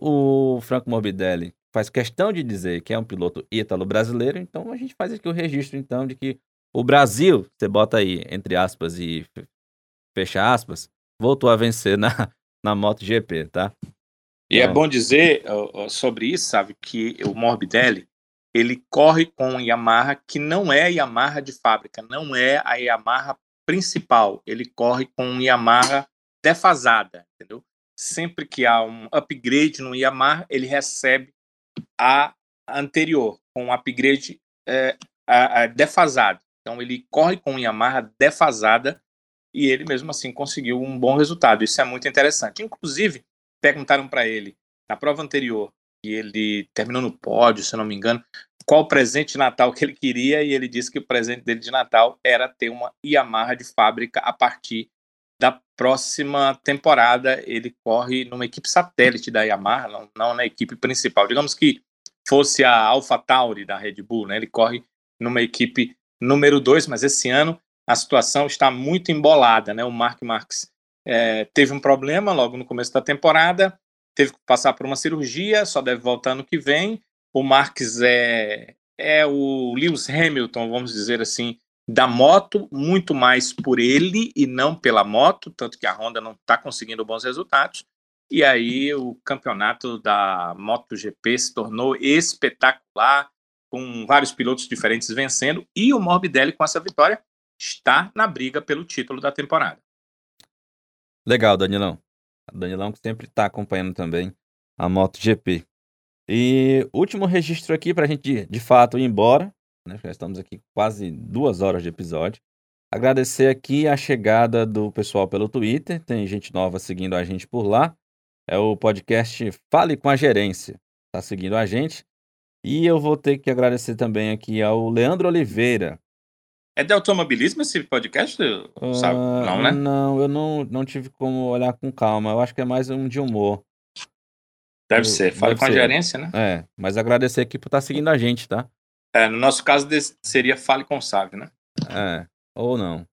O Franco Morbidelli faz questão de dizer que é um piloto ítalo-brasileiro, então a gente faz aqui o registro então de que o Brasil, você bota aí entre aspas e fecha aspas, voltou a vencer na, na MotoGP, tá? E é então... é bom dizer sobre isso, sabe, que o Morbidelli, ele corre com Yamaha que não é Yamaha de fábrica, não é a Yamaha principal, ele corre com Yamaha defasada, entendeu? Sempre que há um upgrade no Yamaha, ele recebe a anterior, com um upgrade é, a, a defasado. Então ele corre com Yamaha defasada e ele mesmo assim conseguiu um bom resultado. Isso é muito interessante. Inclusive, perguntaram para ele na prova anterior, e ele terminou no pódio, se não me engano, qual presente de Natal que ele queria, e ele disse que o presente dele de Natal era ter uma Yamaha de fábrica a partir da próxima temporada. Ele corre numa equipe satélite da Yamaha, não, não na equipe principal. Digamos que fosse a AlphaTauri da Red Bull, né? Ele corre numa equipe número 2, mas esse ano a situação está muito embolada, né? O Mark Marques é, teve um problema logo no começo da temporada, teve que passar por uma cirurgia, só deve voltar ano que vem. O Marques é, é o Lewis Hamilton, vamos dizer assim, da moto, muito mais por ele e não pela moto, tanto que a Honda não está conseguindo bons resultados. E aí o campeonato da MotoGP se tornou espetacular com vários pilotos diferentes vencendo, e o Morbidelli, com essa vitória, está na briga pelo título da temporada. Legal, Danilão. Danilão que sempre está acompanhando também a MotoGP. E último registro aqui para a gente, de fato, ir embora. Né? Já estamos aqui quase duas horas de episódio. Agradecer aqui a chegada do pessoal pelo Twitter. Tem gente nova seguindo a gente por lá. É o podcast Fale com a Gerência. Está seguindo a gente. E eu vou ter que agradecer também aqui ao Leandro Oliveira. É de automobilismo esse podcast? Uh, Sabe? Não, né? Não, eu não, não tive como olhar com calma. Eu acho que é mais um de humor. Deve eu, ser. Fale com ser. a gerência, né? É, mas agradecer aqui por estar tá seguindo a gente, tá? É, no nosso caso seria Fale com o Sávio, né? É, ou não.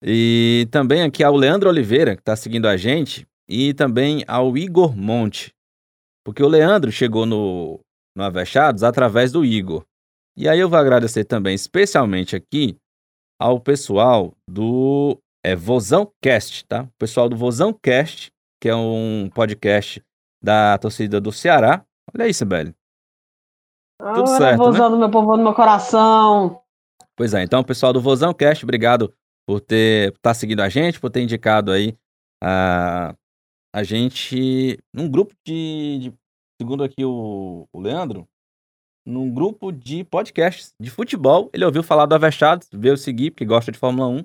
E também aqui ao Leandro Oliveira, que está seguindo a gente, e também ao Igor Monte. Porque o Leandro chegou no, no Avechados através do Igor. E aí eu vou agradecer também, especialmente aqui, ao pessoal do é, Vozão Cast, tá? O pessoal do Vozão Cast, que é um podcast da torcida do Ceará. Olha aí, Sibeli. Tudo oh, certo, Vozão né? do meu povo, do meu coração. Pois é, então, pessoal do Vozão Cast, obrigado por ter estar tá seguindo a gente, por ter indicado aí a, a gente num grupo de, de segundo aqui o, o Leandro, num grupo de podcasts de futebol. Ele ouviu falar do Avechados, veio seguir, porque gosta de Fórmula 1.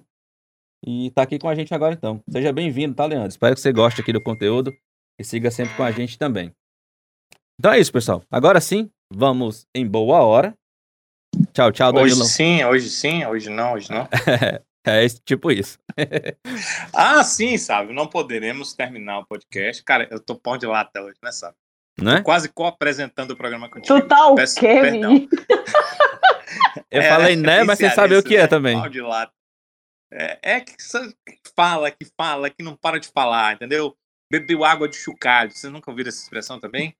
E tá aqui com a gente agora então. Seja bem-vindo, tá, Leandro? Espero que você goste aqui do conteúdo e siga sempre com a gente também. Então é isso, pessoal. Agora sim, vamos em boa hora. Tchau, tchau, Danilo. Hoje sim, hoje sim, hoje não, hoje não. É esse- tipo isso. Ah, sim, sabe? Não poderemos terminar o podcast. Cara, eu tô pão de lata hoje, né, sabe? Né? Quase co-apresentando o programa contigo. Tu tá o Peço quê, perdão. menino? Eu É, falei né, mas você sabe o que é né? também. É, é que fala, que fala, que não para de falar, entendeu? Bebeu água de chocalho. Vocês nunca ouviram essa expressão também?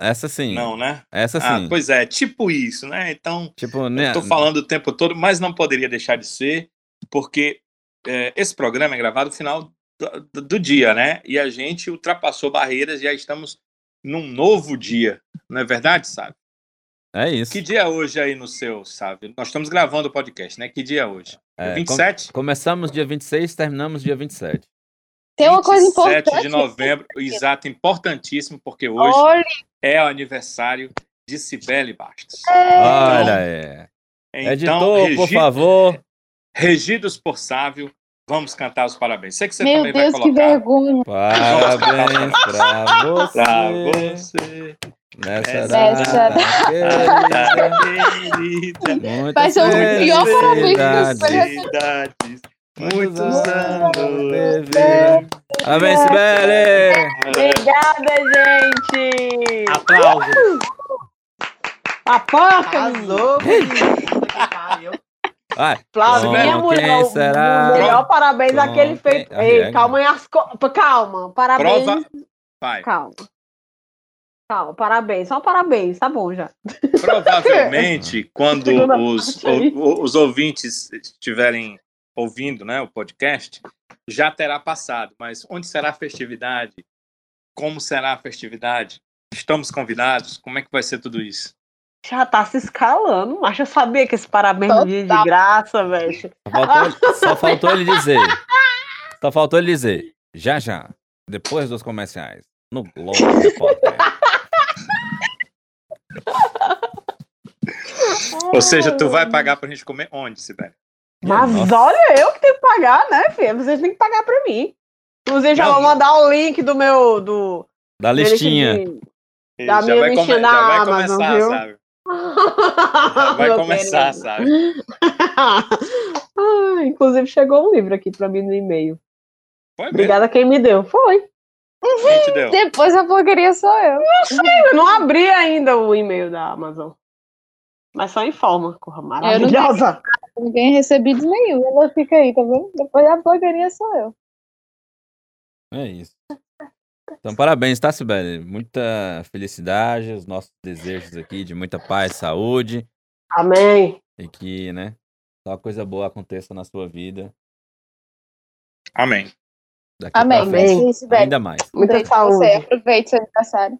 Essa sim. Não, né? Essa Ah, sim. pois é, tipo isso, né? Então, Tipo, né? eu tô falando o tempo todo, mas não poderia deixar de ser, porque é, esse programa é gravado no final do, do- do dia, né? E a gente ultrapassou barreiras e já estamos num novo dia, não é verdade, sabe? É isso. Que dia é hoje aí no seu, sabe? Nós estamos gravando o podcast, né? Que dia é hoje? É, 27? Começamos dia 26, terminamos dia 27. Tem uma coisa 27 importante. de novembro, exato, importantíssimo, porque hoje Olha, é o aniversário de Cibele Bastos. Olha, é. Então, Editor, por regi- favor. regidos por Sávio, vamos cantar os parabéns. Sei que você meu também Deus, vai que colocar vergonha. Parabéns pra você. pra você. Nessa Essa data querida. querida. Vai ser o pior parabéns que felicidades. você. Muitos anos de vida. Parabéns, Sibeli! Obrigada, gente! Aplausos. A porca! Arrasou, menino. Flavinha, Com mulher, quem o- será? melhor parabéns Com aquele quem- feito. Ei, é. calma aí, as co... calma, parabéns. Prova. Vai. Calma. Calma, parabéns, só parabéns, tá bom já. Provavelmente, quando os, o- os ouvintes estiverem ouvindo né, o podcast, já terá passado. Mas onde será a festividade? Como será a festividade? Estamos convidados? Como é que vai ser tudo isso? Já tá se escalando, mas eu sabia que esse parabéns Total. vinha de graça, velho. Só faltou, só faltou ele dizer. Só faltou ele dizer. Já, já. Depois dos comerciais. No Globo Repórter. Ou seja, tu vai pagar pra gente comer onde, Sibeli? Mas Nossa. olha, eu que tenho que pagar, né, filha? Vocês têm que pagar pra mim. Inclusive, já vou mandar o link do meu. Do, Da listinha. Da minha listinha vai Amazon, começar, viu? sabe? Vai Meu começar, querido. sabe? Ah, inclusive, chegou um livro aqui pra mim no e-mail. Foi mesmo. Obrigada a quem me deu. Foi. Quem te deu? Depois a porcaria sou eu. Eu não abri ainda o e-mail da Amazon. Mas só informa, corra maravilhosa. Ninguém recebido nenhum. Ela fica aí, tá vendo? Depois a porcaria sou eu. É isso. Então, parabéns, tá, Sibeli? Muita felicidade, os nossos desejos aqui de muita paz, saúde Amém. e que, né, só coisa boa aconteça na sua vida. Amém. Daqui Amém. frente, Amém. Ainda mais. Muita saúde. Você. Aproveite seu aniversário.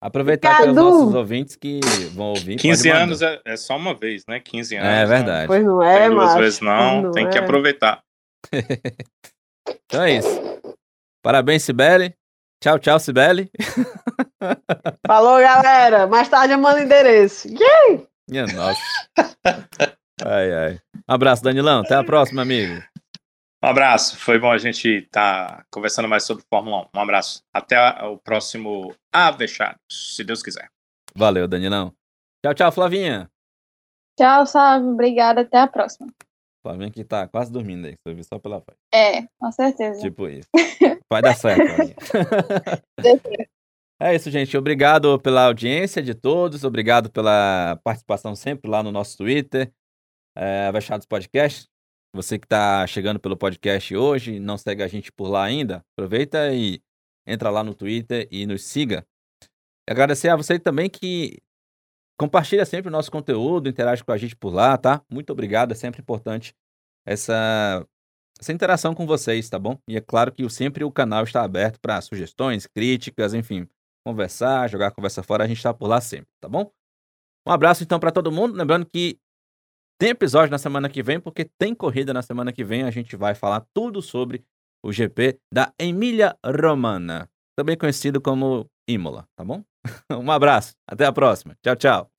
Aproveitar que os nossos ouvintes que vão ouvir. 15 pode mandar. anos é, é só uma vez, né? 15 anos. É verdade. Pois não Tem é, duas mas. vezes não, Não tem que é. aproveitar. Então é isso. Parabéns, Sibeli. Tchau, tchau, Sibeli. Falou, galera. Mais tarde eu mando o endereço. Minha nossa. Ai, ai. Um abraço, Danilão. Até a próxima, amigo. Um abraço. Foi bom a gente estar conversando mais sobre Fórmula 1. Um abraço. Até o próximo Avechados, se Deus quiser. Valeu, Danilão. Tchau, tchau, Flavinha. Tchau, salve. Obrigada. Até a próxima. Flavinha que tá quase dormindo aí. Você ouviu só pela voz. É, com certeza. Tipo isso. Vai dar certo, Flavinha. É isso, gente. Obrigado pela audiência de todos. Obrigado pela participação sempre lá no nosso Twitter, é, Avechados Podcast. Você que está chegando pelo podcast hoje não segue a gente por lá ainda, aproveita e entra lá no Twitter e nos siga. E agradecer a você também que compartilha sempre o nosso conteúdo, interage com a gente por lá, tá? Muito obrigado, é sempre importante essa, essa interação com vocês, tá bom? E é claro que sempre o canal está aberto para sugestões, críticas, enfim, conversar, jogar conversa fora, a gente está por lá sempre, tá bom? Um abraço então para todo mundo, lembrando que tem episódio na semana que vem, porque tem corrida na semana que vem, a gente vai falar tudo sobre o GP da Emília Romana, também conhecido como Imola, tá bom? um abraço, até a próxima. Tchau, tchau.